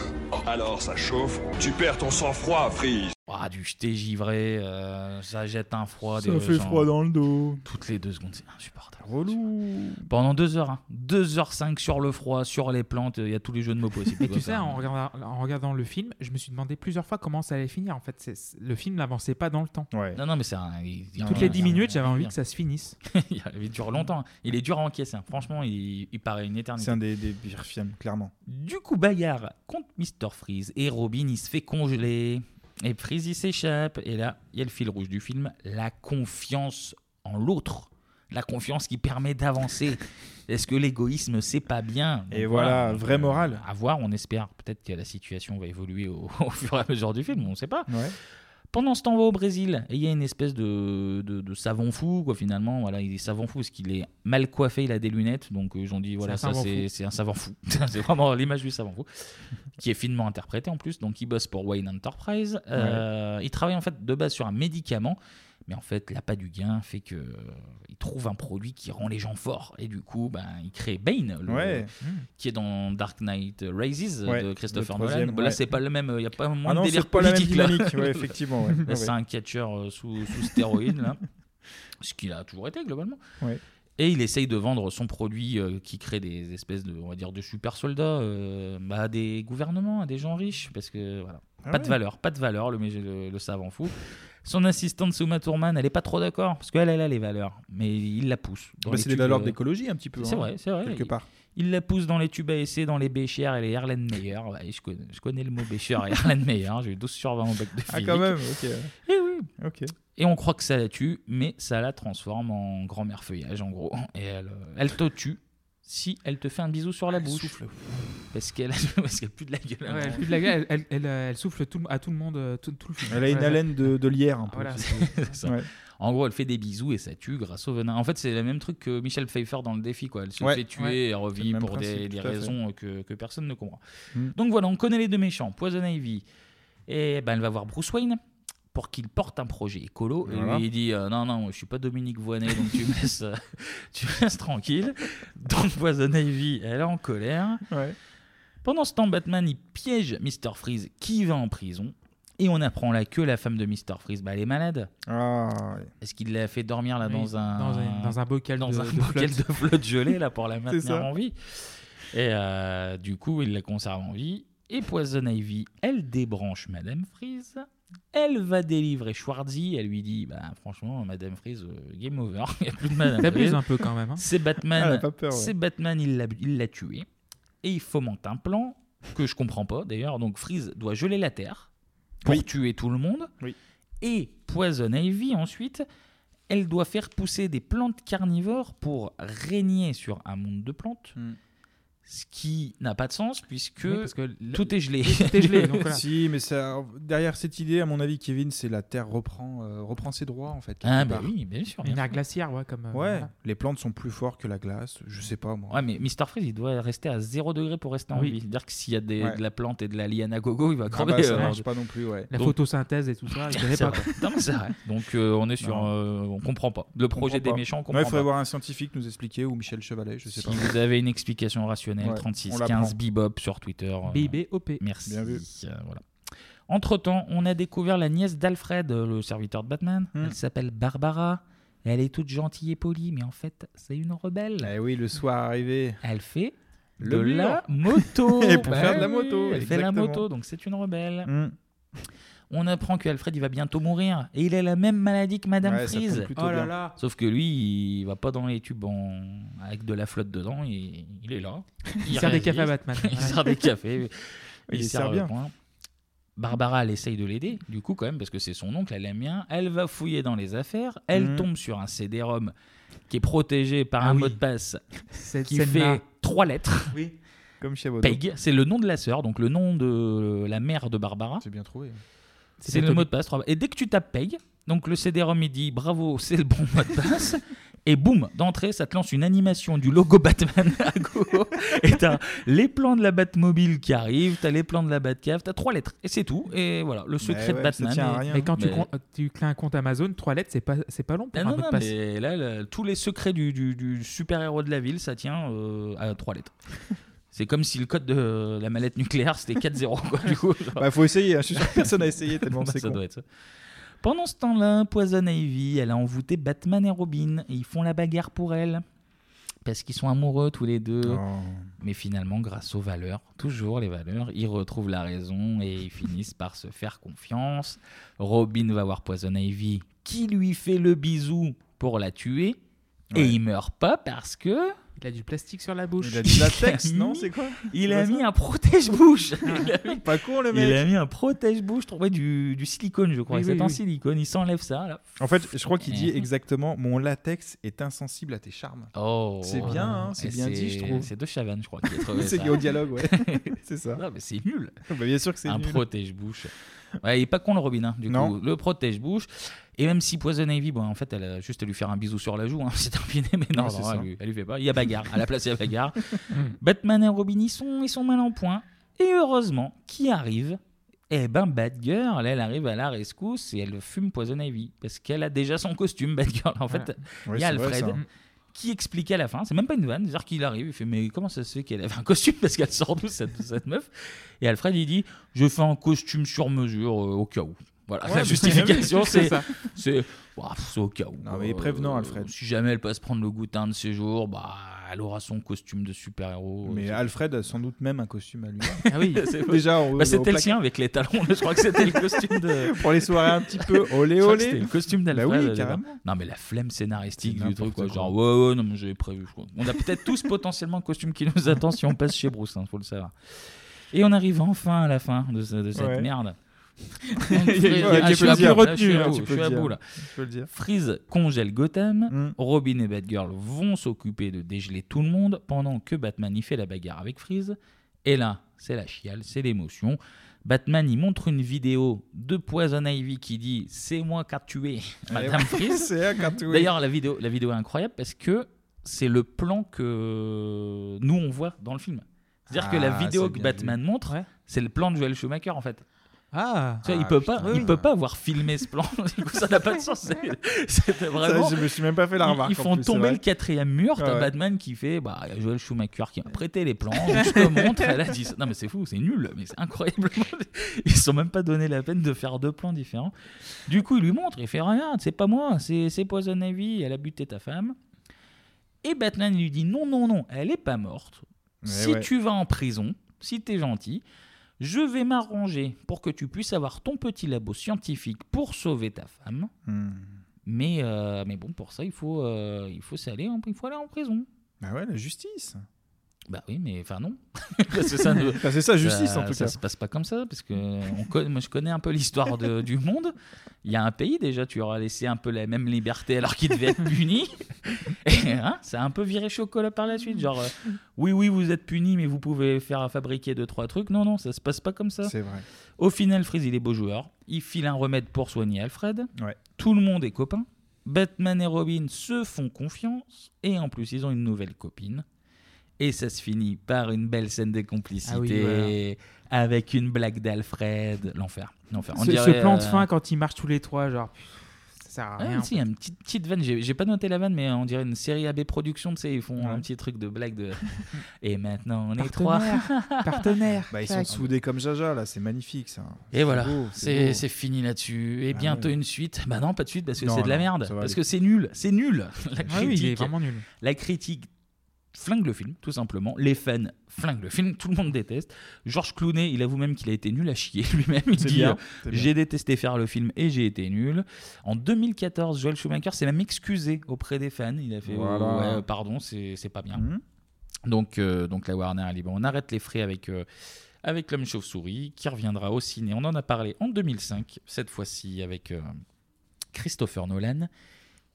Alors ça chauffe Tu perds ton sang-froid, Freeze Ah, du jeté givré, euh, ça jette un froid. Ça des fait gens- froid dans le dos. Toutes les deux secondes, c'est insupportable. Relou. Pendant deux heures, hein. deux heures cinq sur le froid, sur les plantes, il y a tous les jeux de mots possibles. Mais Tu sais, en regardant, en regardant le film, je me suis demandé plusieurs fois comment ça allait finir. En fait, c'est- le film n'avançait pas dans le temps. Non, non, mais c'est un. il- il- Toutes il- les 10 il- minutes, j'avais envie que ça se finisse. il il dure longtemps. Il est dur à encaisser. hein. Franchement, il, il paraît une éternité. C'est un des, des pires films, clairement. Du coup, bagarre contre Mr. Freeze et Robin, il se fait congeler. Et Freeze, il s'échappe. Et là, il y a le fil rouge du film la confiance en l'autre. La confiance qui permet d'avancer. Est-ce que l'égoïsme, c'est pas bien? Et voilà, Donc, vraie euh, morale. À voir, on espère. Peut-être que la situation va évoluer au, au fur et à mesure du film, on ne sait pas. Ouais. Pendant ce temps, on va au Brésil et il y a une espèce de, de, de savant fou, quoi, finalement. Voilà, il est savant fou parce qu'il est mal coiffé, il a des lunettes. Donc, euh, ils ont dit, voilà, ça, c'est un savant fou. c'est vraiment l'image du savant fou, qui est finement interprété en plus. Donc, il bosse pour Wayne Enterprise. Euh, Il travaille en fait de base sur un médicament. Mais en fait, l'appât du gain fait que euh, il trouve un produit qui rend les gens forts. Et du coup, ben, il crée Bane, le- Ouais. qui est dans Dark Knight Rises Ouais, de Christopher troisième, Nolan. Bon, Là, ouais. c'est pas le même. Il n'y a pas moins Ah non, de délire pas la même politique, là. ouais, effectivement, ouais. Là, Ouais, c'est ouais. un catcheur euh, sous, sous stéroïdes, là. Ce qu'il a toujours été, globalement. Ouais. Et il essaye de vendre son produit euh, qui crée des espèces de, on va dire, de super soldats euh, bah, à des gouvernements, à des gens riches, parce que voilà, Ah pas de ouais. valeur, pas de valeur, le, le, le savant fou. Son assistante Suma Thurman, elle est pas trop d'accord, parce qu'elle, elle a les valeurs, mais il la pousse. Bah, les c'est des tubes, valeurs euh, d'écologie, un petit peu, C'est hein, vrai, c'est vrai. quelque Il- part. Il la pousse dans les tubes à essai, dans les béchères et les. Ouais, je, connais, je connais le mot bécher et Erlenmeyer. J'ai eu 12 sur 20 au bac de Ah, physique. quand même, ok. Et oui. Ok. Et on croit que ça la tue, mais ça la transforme en grand-mère feuillage, en gros. Et elle, euh, elle te tue. Si elle te fait un bisou sur la bouche. Parce qu'elle parce qu'elle a plus de la gueule. Ouais, elle, pue de la gueule, elle, elle, elle, elle souffle tout, à tout le monde euh, tout, tout le film. Elle a une haleine de, de lierre un peu. Voilà. C'est ça. Ouais. En gros, elle fait des bisous et ça tue grâce au venin. En fait, c'est le même truc que Michel Pfeiffer dans le défi. Quoi. Elle se Ouais. fait tuer Ouais. et revit pour des, principe, raisons que, que personne ne comprend. Mm. Donc voilà, on connaît les deux méchants. Poison Ivy. Et ben, elle va voir Bruce Wayne pour qu'il porte un projet écolo. Voilà. Et lui, il dit euh, Non, non, je suis pas Dominique Voynet, donc tu me laisses, euh, tu me laisses tranquille. Donc Poison Ivy, elle est en colère. Pendant ce temps, Batman, il piège Mr. Freeze qui va en prison. Et on apprend là que la femme de Mr. Freeze, bah, elle est malade. Est-ce qu'il l'a fait dormir là Oui, dans un dans un- dans un bocal dans de- un de bocal flotte. de flotte gelée là pour la maintenir en vie Et euh, du coup, il la conserve en vie. Et Poison Ivy, elle débranche Madame Freeze. Elle va délivrer Schwarzy. Elle lui dit bah, Franchement, Madame Freeze, euh, game over. Il n'y a plus de Madame T'abuses Freeze. un peu quand même, hein. C'est Batman. Peur, ouais. C'est Batman, il l'a il l'a tué. Et il fomente un plan que je comprends pas d'ailleurs. Donc Freeze doit geler la Terre pour tuer tout le monde. Et Poison Ivy, ensuite, elle doit faire pousser des plantes carnivores pour régner sur un monde de plantes. Ce qui n'a pas de sens puisque, Oui, parce que le- tout est gelé. tout est gelé, donc voilà. Si, mais ça, derrière cette idée, à mon avis, Kevin, c'est la Terre reprend, euh, reprend ses droits en fait. Ah, bah part. oui, bien sûr. Une sûr. glaciaire, ouais, comme. euh, Ouais, voilà. les plantes sont plus fortes que la glace. Je sais pas moi. Ouais, mais Mr. Freeze, il doit rester à 0 degré pour rester en Oui. vie. C'est-à-dire que s'il y a des, Ouais. de la plante et de la liane à gogo, il va Ah crever. bah, ça euh, marche pas non plus, ouais. La Donc- photosynthèse et tout ça, il pas. vrai. Non, mais c'est vrai. Donc euh, on est sur, euh, on comprend pas. Le projet des méchants, on Ouais, comprend il faudrait voir un scientifique nous expliquer ou Michel Chevalet, je sais Si pas. vous avez une explication rationnelle, Ouais, 36 on 15 l'apprend. Bebop sur Twitter. euh, BIBOP. Merci. Bien vu. Euh, voilà. Entre temps, on a découvert la nièce d'Alfred, euh, le serviteur de Batman. Hmm. Elle s'appelle Barbara. Elle est toute gentille et polie, mais en fait, c'est une rebelle. Eh oui, le soir arrivé. Elle fait Le de mur. la moto. Et pour Bah faire de la moto, Elle fait la moto, donc c'est une rebelle. Hmm. On apprend qu'Alfred il va bientôt mourir et il a la même maladie que Madame Ouais, Freeze. Oh là bien. là. Sauf que lui, il va pas dans les tubes en- avec de la flotte dedans. Il, il est là. Il sert des cafés à Batman. il sert des cafés. Il sert sert le bien. Barbara, elle essaye de l'aider, du coup, quand même, parce que c'est son oncle, elle aime bien. Elle va fouiller dans les affaires. Elle Mhm. tombe sur un CD-ROM qui est protégé par Ah un oui. mot de passe Cette qui fait trois lettres. Oui, comme chez. Peg, c'est le nom de la sœur, donc le nom de la mère de Barbara. C'est bien trouvé. C'est le mot de passe. Et dès que tu tapes Peg, donc le CD-ROM il dit bravo, c'est le bon mot de passe. Et boum, d'entrée, ça te lance une animation du logo Batman à go. Et t'as les plans de la Batmobile qui arrivent, t'as les plans de la Batcave, t'as trois lettres. Et c'est tout. Et voilà, le secret de Batman. est- Mais quand tu, Mais- con- tu crées un compte Amazon, trois lettres, c'est pas, c'est pas long pour Ah un non, mot de passe. mais là, là, tous les secrets du, du- du super-héros de la ville, ça tient euh, à trois lettres. C'est comme si le code de la mallette nucléaire c'était 4-0. quoi, du coup, genre. Bah, faut essayer, hein, je suis sûr que personne n'a essayé tellement Bah, c'est ça con. doit être ça. Pendant ce temps-là, Poison Ivy, elle a envoûté Batman et Robin et ils font la bagarre pour elle. Parce qu'ils sont amoureux tous les deux. Oh. Mais finalement, grâce aux valeurs, toujours les valeurs, ils retrouvent la raison et ils finissent par se faire confiance. Robin va voir Poison Ivy qui lui fait le bisou pour la tuer. Et il meurt pas parce que. Il a du plastique sur la bouche. Il a du latex, Il non C'est quoi Il a pas mis un protège-bouche. Il Pas con le Il mec. a mis un protège-bouche, ouais, du, du silicone, je crois. Oui, c'est oui, en oui. silicone, il s'enlève ça. Là. En fait, je crois qu'il dit Mhm. exactement Mon latex est insensible à tes charmes. Oh, C'est bien, hein, c'est bien dit, je trouve. C'est de Chavannes, je crois, qui a trouvé C'est au dialogue, ouais. C'est ça. Non, mais c'est nul. Bah, bien sûr que c'est Un nul. protège-bouche. Ouais, il est pas con le Robin, hein, du Non. coup. Le protège-bouche. Et même si Poison Ivy, bon, en fait, elle a juste à lui faire un bisou sur la joue, hein, c'est terminé, mais non, Ouais, non, elle, lui, elle lui fait pas. Il y a bagarre. À la place, il y a bagarre. Batman et Robin, ils sont, ils sont mal en point. Et heureusement, qui arrive? Eh ben, Batgirl, elle arrive à la rescousse et elle fume Poison Ivy. Parce qu'elle a déjà son costume, Batgirl. En fait, Ouais, il y a vrai, Alfred. Qui explique à la fin, c'est même pas une vanne, c'est-à-dire qu'il arrive, il fait mais comment ça se fait qu'elle avait un costume parce qu'elle sort d'où cette, cette meuf? Et Alfred il dit je fais un costume sur mesure euh, au cas où. Voilà, Ouais, la mais justification c'est c'est au cas où. Non, mais prévenant, Alfred. Si jamais elle passe prendre le goûtin de ses jours, bah elle aura son costume de super-héros. Mais C'est- Alfred a sans doute même un costume à lui. Ah oui, c'est déjà. Bah, c'était le sien avec les talons. Je crois que c'était le costume de. Pour les soirées un petit peu olé olé. C'était le costume d'Alfred. Bah oui, carrément. Non, mais la flemme scénaristique du truc, quoi. Genre, ouais, ouais, non, mais j'avais prévu. je crois. On a peut-être tous potentiellement un costume qui nous attend si on passe chez Bruce, hein, faut le savoir. Et on arrive enfin à la fin de, ce- de cette Ouais. merde. Il y a- Ah, je suis à bout, là, je le dire. Freeze congèle Gotham, Mm. Robin et Batgirl vont s'occuper de dégeler tout le monde pendant que Batman y fait la bagarre avec Freeze. Et là, c'est la chiale, c'est l'émotion. Batman y montre une vidéo de Poison Ivy qui dit c'est moi qui a tué Madame ouais, Freeze. D'ailleurs, la vidéo, la vidéo est incroyable parce que c'est le plan que nous on voit dans le film. C'est-à-dire que la Ah, vidéo que Batman montre, c'est le plan de Joel Schumacher en fait. Ah, Tu vois, il Ah, peut pas, il peut pas avoir filmé ce plan. Du coup, ça n'a pas de sens. Vraiment. je me suis même pas fait la Ils- remarque, Ils font plus, tomber le quatrième mur. T'as Ouais. Batman qui fait, bah, il y a Joel Schumacher qui m'a prêté les plans. Je te montre. Elle a dit, ça. non mais c'est fou, c'est nul, mais c'est incroyable. Ils se sont même pas donné la peine de faire deux plans différents. Du coup, il lui montre. Il fait, regarde, c'est pas moi, c'est c'est Poison Ivy. Elle a buté ta femme. Et Batman lui dit, non, non, non, elle est pas morte. Si ouais. tu vas en prison, si t'es gentil, je vais m'arranger pour que tu puisses avoir ton petit labo scientifique pour sauver ta femme. Hmm. Mais, euh, mais bon, pour ça, il faut, euh, il faut s'aller en, il faut aller en prison. Bah ouais, la justice. Bah oui, mais enfin non. Parce que ça ne- Bah, c'est ça, justice, en tout Ça cas. se passe pas comme ça, parce que on moi je connais un peu l'histoire de- du monde. Il y a un pays déjà, tu auras laissé un peu la même liberté alors qu'il devait être puni. Et hein, ça a un peu viré chocolat par la suite. Genre, euh, oui, oui, vous êtes puni, mais vous pouvez faire fabriquer deux, trois trucs. Non, non, ça se passe pas comme ça. C'est vrai. Au final, Freeze, il est beau joueur. Il file un remède pour soigner Alfred. Ouais. Tout le monde est copain. Batman et Robin se font confiance. Et en plus, ils ont une nouvelle copine. Et ça se finit par une belle scène de complicité Ah oui, voilà. avec une blague d'Alfred. L'enfer. L'enfer. On Ce, ce plan de euh, fin quand ils marchent tous les trois, genre, ça sert à ah, rien. si, il y a une petite, petite vanne. J'ai j'ai pas noté la vanne, mais on dirait une série AB Productions. Tu sais, ils font Ouais. un petit truc de blague de. Et maintenant, on est trois. Partenaire, partenaire. Bah, ils sont soudés comme Jaja, là, c'est magnifique ça. Et voilà, beau, c'est beau. c'est fini là-dessus. Et Ah bientôt ouais. une suite. Bah non, pas de suite parce que Non, c'est de la merde. Parce aller. que c'est nul. C'est nul. La Ah oui, il est critique, vraiment nul. La critique flingue le film, tout simplement. Les fans flinguent le film. Tout le monde déteste. Georges Clooney, il avoue même qu'il a été nul à chier lui-même. Il dit euh. J'ai détesté faire le film et j'ai été nul. En 2014, Joel Schumacher s'est même excusé auprès des fans. Il a fait Voilà. oh, ouais, pardon, c'est pas bien. Mhm. Donc, euh, donc la Warner a dit bon, on arrête les frais avec, euh, avec l'homme chauve-souris qui reviendra au ciné. On en a parlé en 2005, cette fois-ci avec Christopher Nolan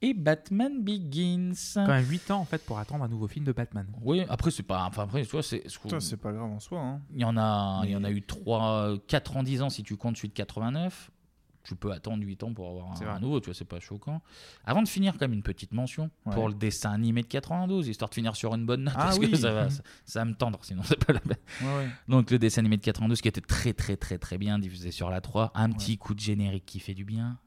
et Batman Begins. Quand même 8 ans en fait pour attendre un nouveau film de Batman. Oui, après c'est pas, enfin après tu vois c'est. C'est pas grave en soi. Hein. Il y en a, il y en a eu 3, 4 ans, 10 ans si tu comptes celui de 89. Tu peux attendre 8 ans pour avoir un, nouveau, tu vois, c'est pas choquant. Avant de finir, comme une petite mention Ouais. pour le dessin animé de 92, histoire de finir sur une bonne note, Ah parce oui. que ça va, ça, ça va me tendre, sinon c'est pas la peine. Ouais, ouais. Donc le dessin animé de 92 qui était très très très très bien diffusé sur la 3, un petit coup de générique qui fait du bien.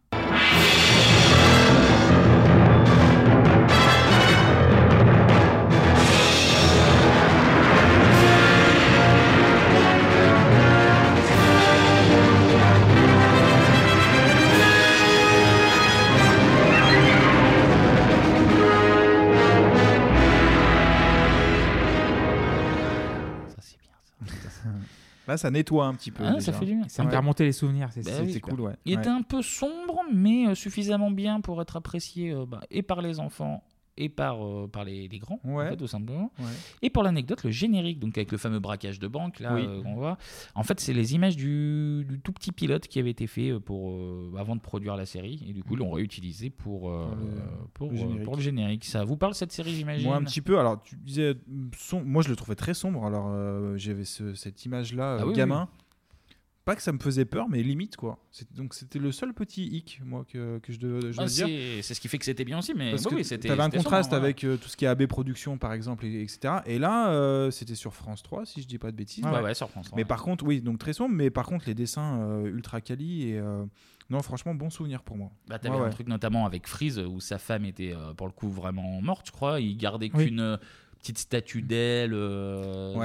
Là, ça nettoie un petit peu. Ah, ça fait du bien. Ça me fait remonter les souvenirs, c'est Bah oui. cool, ouais. Il Ouais. était un peu sombre, mais euh, suffisamment bien pour être apprécié euh, bah, et par les enfants et par, euh, par les, les grands, en Ouais. fait, tout simplement. Ouais. Et pour l'anecdote, le générique, donc avec le fameux braquage de banque, là, Oui. euh, qu'on voit, en fait, c'est les images du, du tout petit pilote qui avait été fait euh, pour, euh, avant de produire la série, et du coup, ils l'ont réutilisé pour, pour, le générique. pour le générique. Ça vous parle cette série, j'imagine? Moi, un petit peu. Alors, tu disais, som- moi, je le trouvais très sombre. Alors, j'avais ce- cette image-là, Ah oui, gamin. Pas que ça me faisait peur, mais limite, quoi. Donc, c'était le seul petit hic, moi, que, que je devais je Ah, dire. c'est ce qui fait que c'était bien aussi, mais Parce oui, oui, c'était. t'avais un contraste ouais. avec euh, tout ce qui est AB Productions, par exemple, et- etc. Et là, euh, c'était sur France 3, si je dis pas de bêtises. Ouais, ouais, sur France 3, Mais par contre, oui, donc très sombre, mais par contre, les dessins euh, ultra quali et. euh, non, franchement, bon souvenir pour moi. Bah, t'avais Ouais, un truc notamment avec Freeze où sa femme était pour le coup vraiment morte, je crois. Il gardait Oui. qu'une petite statue d'elle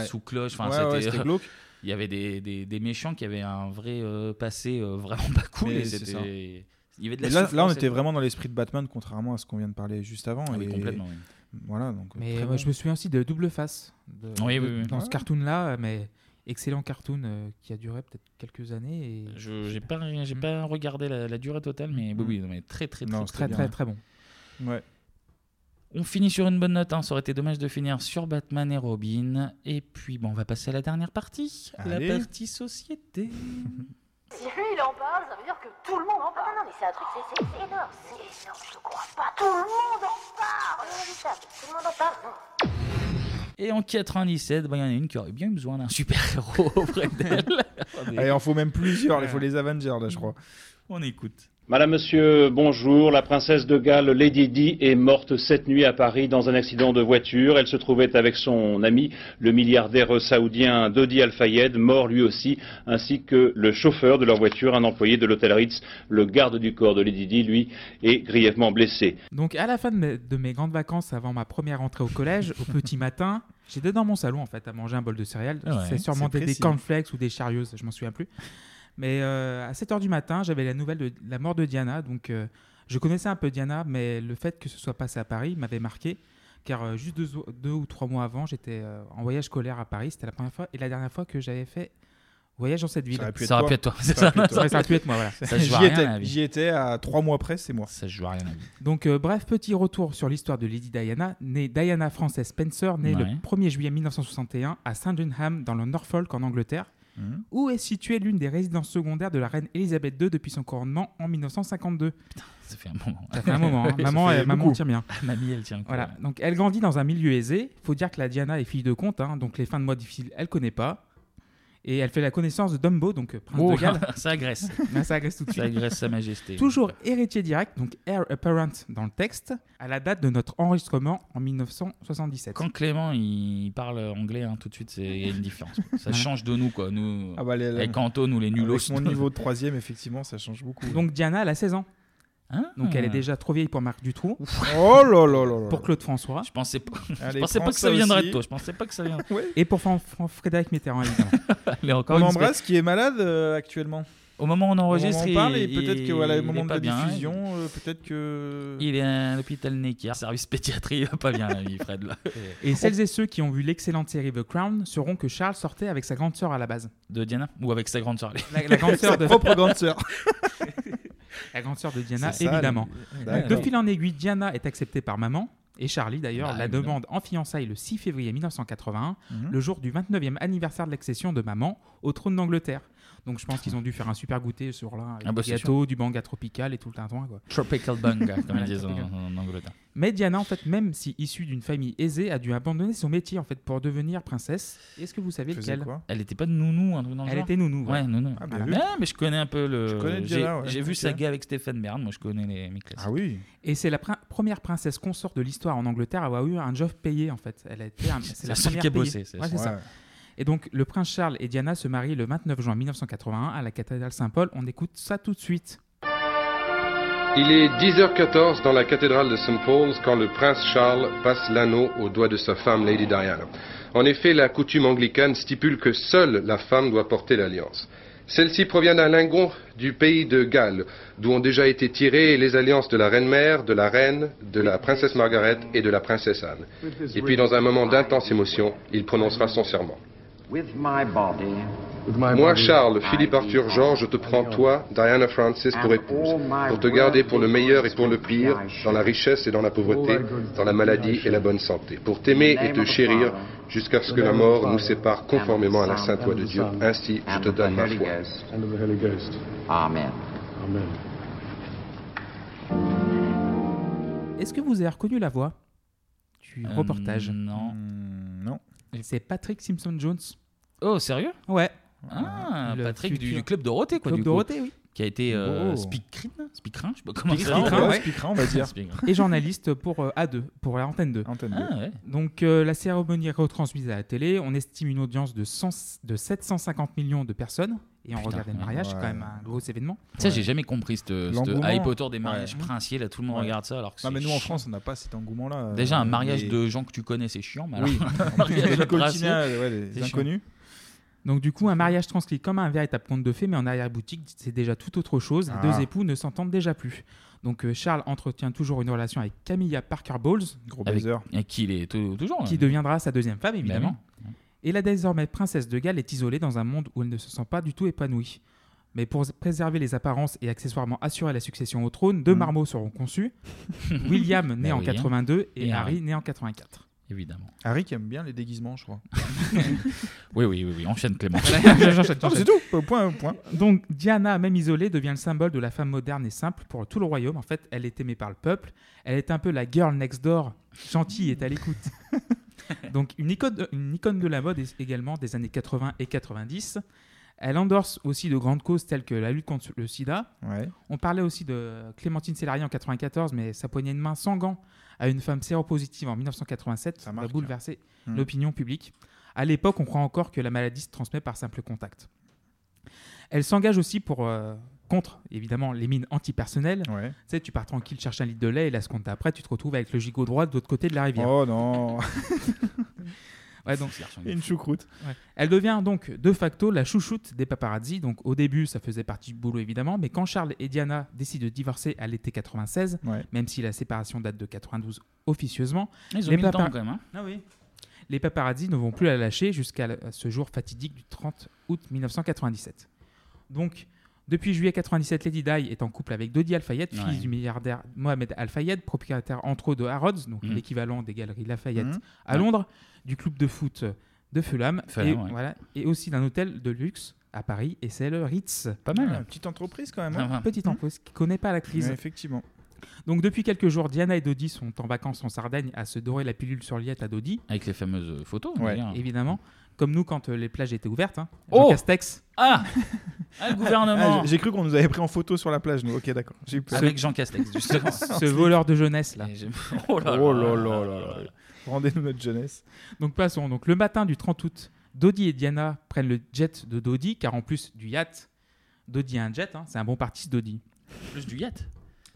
sous cloche. Enfin, Ouais, ouais, c'était, c'était glauque. Il y avait des, des, des méchants qui avaient un vrai euh, passé euh, vraiment pas cool. Mais et ça. Il y avait de la Et là, là, on était vraiment dans l'esprit de Batman, contrairement à ce qu'on vient de parler juste avant. Ah oui, complètement, Voilà, donc. Mais moi, bon. je me souviens aussi de Double Face. de- Oui, de- oui, oui. Dans ce Ouais. cartoon-là, mais excellent cartoon euh, qui a duré peut-être quelques années. Et... Je j'ai pas, j'ai pas regardé la, la durée totale, mais oui, oui, non, mais très, très, très, Non, très, très, bien. très, très bon. Ouais. On finit sur une bonne note, hein. ça aurait été dommage de finir sur Batman et Robin. Et puis, bon, on va passer à la dernière partie, Allez. la partie société. Si lui il en parle, ça veut dire que tout le monde en parle. Non, non, mais c'est un truc, c'est énorme. C'est énorme, je te crois pas. Tout le monde en parle. Tout le monde en parle. Non. Et en 97, bah, il y en a une qui aurait bien besoin d'un super-héros auprès d'elle. Ah, il en faut même plusieurs, il faut les Avengers là, je crois. On écoute. Madame, Monsieur, bonjour. La princesse de Galles, Lady Di, est morte cette nuit à Paris dans un accident de voiture. Elle se trouvait avec son ami, le milliardaire saoudien Dodi Al-Fayed, mort lui aussi, ainsi que le chauffeur de leur voiture, un employé de l'hôtel Ritz. Le garde du corps de Lady Di, lui, est grièvement blessé. Donc à la fin de mes, de mes grandes vacances avant ma première entrée au collège, au petit matin, j'étais dans mon salon en fait à manger un bol de céréales. Ouais, c'est sûrement des, cornflakes ou des chariots, je m'en souviens plus. Mais euh, à 7h du matin, j'avais la nouvelle de la mort de Diana. Donc euh, je connaissais un peu Diana, mais le fait que ce soit passé à Paris m'avait marqué. Car euh, juste deux, deux ou trois mois avant, j'étais euh, en voyage scolaire à Paris. C'était la première fois et la dernière fois que j'avais fait voyage dans cette ville. Ça aurait pu être toi. être Ça aurait ça. pu être toi. Ouais, ça aurait pu être moi, voilà. À J'y étais, à trois mois près, c'est moi. Ça joue à rien. la vie. Donc, euh, bref, petit retour sur l'histoire de Lady Diana, née Diana Frances Spencer, née Ouais. le 1er juillet 1961 à Sandringham, dans le Norfolk, en Angleterre, Où est située l'une des résidences secondaires de la reine Elisabeth II depuis son couronnement en 1952. Ça fait un moment. Ça fait un moment. hein. Maman, elle, maman tient bien. Ah, mamie, elle tient quoi, Voilà. ouais. Donc, elle grandit dans un milieu aisé. Il faut dire que la Diana est fille de comte, hein, donc les fins de mois difficiles, elle connaît pas. Et elle fait la connaissance de Dumbo, donc euh, prince Oh, de Galles. ça agresse. Ah, ça agresse tout de Ça suite. agresse Sa Majesté. Toujours héritier direct, donc heir apparent dans le texte, à la date de notre enregistrement en 1977. Quand Clément il parle anglais, hein, tout de suite, c'est- il y a une différence. quoi. Ça change de nous, quoi. Nous, Ah bah, les- avec Anton ou les nulos. Avec mon niveau de troisième, effectivement, ça change beaucoup. Donc Diana, elle a 16 ans. Hein Donc elle est déjà trop vieille pour Marc Dutroux. Oh là là là. Pour Claude François. Je pensais pas, Allez, je pensais pas que ça ça viendrait aussi. de toi. Je pensais pas que ça viendrait. Et pour Fran- Fran- Frédéric Mitterrand, évidemment. Allez, encore On embrasse qui est malade euh, actuellement. Au moment où on enregistre, on en parle et peut-être que voilà, au moment de la bien, diffusion, euh, peut-être que. Il est à l'hôpital Necker, service pédiatrie, il va pas bien, lui, Fred. Là. Et celles et ceux qui ont vu l'excellente série The Crown sauront que Charles sortait avec sa grande sœur à la base. De Diana Ou avec sa grande sœur La, la grande sœur Sa de propre grande sœur. La grande sœur de Diana, ça, évidemment. Donc, de fil en aiguille, Diana est acceptée par maman. Et Charlie, d'ailleurs, Ah, la évidemment. demande en fiançailles le 6 février 1981, Mhm. le jour du 29e anniversaire de l'accession de maman au trône d'Angleterre. Donc je pense qu'ils ont dû faire un super goûter sur là, avec Ah bah, des c'est gâteaux, du banga tropical et tout le tintouin. Quoi. Tropical Banga, comme ils disent en, Angleterre. Mais Diana, en fait, même si issue d'une famille aisée, a dû abandonner son métier en fait pour devenir princesse. Est-ce que vous savez lequel Elle était pas de nounou, un truc dans le Elle genre était nounou, Ouais, ouais. nounou. Ah, Voilà. vu. Ah, mais je connais un peu le. Je connais J'ai Diana, ouais, j'ai vu ok. Saga avec Stéphane Bern, moi je connais les mes classiques. Ah oui. Et c'est la première princesse consort de l'histoire en Angleterre à avoir eu un job payé en fait. Elle a été un- C'est la la seule première qui a bossé, c'est Ouais, ça. c'est ça. Et donc le prince Charles et Diana se marient le 29 juin 1981 à la cathédrale Saint-Paul. On écoute ça tout de suite. Il est 10h14 dans la cathédrale de St. Paul's quand le prince Charles passe l'anneau au doigt de sa femme Lady Diana. En effet, la coutume anglicane stipule que seule la femme doit porter l'alliance. Celle-ci provient d'un lingot du pays de Galles, d'où ont déjà été tirées les alliances de la reine-mère, de la reine, de la princesse Margaret et de la princesse Anne. Et puis, dans un moment d'intense émotion, il prononcera son serment. With my body, Moi, Charles, Philippe Arthur George, je te prends, toi, Diana Francis, pour épouse, pour te garder pour le meilleur et pour le pire, dans la richesse et dans la pauvreté, dans la maladie et la bonne santé, pour t'aimer et te chérir jusqu'à ce que la mort nous sépare conformément à la sainte loi de Dieu. Ainsi, je te donne ma foi. Amen. Est-ce que vous avez reconnu la voix du Euh, reportage? Non. non. C'est Patrick Simpson Jones. Oh, sérieux? Ouais. Ah, Le Patrick du, futur- du club Dorothée, quoi. Club du coup. Dorothée, oui. Qui a été euh, Oh. speakrin, speakrin, je sais pas comment ça ouais. On va dire. Et journaliste pour euh, A2, pour la Antenne 2. Antenne Ah, ouais. Donc euh, la cérémonie est retransmise à la télé. On estime une audience de, 100 de 750 millions de personnes. Et on Putain, regardait le ouais. mariage, c'est Ouais. quand même un gros événement. Ça, j'ai jamais compris cette, cette L'engouement. hype autour des mariages Ouais. princiers. Là, tout le monde Ouais. regarde ça. Alors que Non, c'est mais nous en chiant. France, on n'a pas cet engouement-là. Déjà, un Euh, mariage mais- de gens que tu connais, c'est chiant. Mais alors, Oui. un mariage de ouais, les c'est chiant. inconnus. Donc du coup, un mariage transcrit comme un véritable conte de fées, mais en arrière-boutique, c'est déjà tout autre chose. Les Ah. deux époux ne s'entendent déjà plus. Donc euh, Charles entretient toujours une relation avec Camilla Parker Bowles, Gros Avec, baiser. avec qui il est tou- toujours. qui hein. deviendra sa deuxième femme, Bah évidemment. Et la désormais princesse de Galles est isolée dans un monde où elle ne se sent pas du tout épanouie. Mais pour préserver les apparences et accessoirement assurer la succession au trône, deux Mm. marmots seront conçus. William, né Bah, en William. 82, et, Et Harry, Harry. né en 84. Évidemment. Harry qui aime bien les déguisements, je crois. Oui, oui, oui, oui. Enchaîne Clément. C'est tout. Point, point. Donc Diana, même isolée, devient le symbole de la femme moderne et simple pour tout le royaume. En fait, elle est aimée par le peuple. Elle est un peu la girl next door, gentille et à l'écoute. Donc une icône, de, une icône de la mode est- également des années 80 et 90. Elle endorse aussi de grandes causes telles que la lutte contre le sida. Ouais. On parlait aussi de Clémentine Célarier en 94, mais sa poignée de main sans gants à une femme séropositive en 1987 va bouleverser Mm. l'opinion publique. À l'époque, on croit encore que la maladie se transmet par simple contact. Elle s'engage aussi pour, euh, contre, évidemment, les mines antipersonnelles. Ouais. Tu sais, tu pars tranquille chercher un litre de lait et la seconde après, tu te retrouves avec le gigot droit de l'autre côté de la rivière. Oh non Ouais, donc, Et une choucroute. Ouais. Elle devient donc de facto la chouchoute des paparazzi. Donc au début, ça faisait partie du boulot évidemment, mais quand Charles et Diana décident de divorcer à l'été 96, Ouais. même si la séparation date de 92 officieusement, Ils ont les mis le temps, quand même, hein. Ah oui. Les paparazzi ne vont plus la lâcher jusqu'à ce jour fatidique du 30 août 1997. Donc, depuis juillet 97, Lady Di est en couple avec Dodi Al-Fayed, fils du milliardaire Mohamed Al-Fayed, propriétaire entre autres de Harrods, donc Mhm. l'équivalent des galeries Lafayette Mhm. à Ouais. Londres, du club de foot de Fulham, Fulham, et, ouais. voilà, et aussi d'un hôtel de luxe à Paris, et c'est le Ritz. Pas mal. Ah, petite entreprise quand même. Ah, hein. ouais. Petite entreprise qui connaît pas la crise. Ouais, effectivement. Donc depuis quelques jours, Diana et Dodi sont en vacances en Sardaigne à se dorer la pilule sur liette à Dodi. Avec les fameuses photos. Ouais, évidemment. Comme nous quand euh, les plages étaient ouvertes. Hein. Oh Jean Castex. Ah Ah, le gouvernement Ah, j'ai- J'ai cru qu'on nous avait pris en photo sur la plage, nous. Ok, d'accord. J'ai eu peur. Avec Jean Castex, justement. Ce voleur de jeunesse là. Et j'ai- Oh là Oh là là là. Rendez-nous notre jeunesse. Donc passons. Donc le matin du 30 août, Dodi et Diana prennent le jet de Dodi, car en plus du yacht, Dodi a un jet. hein. C'est un bon parti, ce Dodi. Plus du yacht?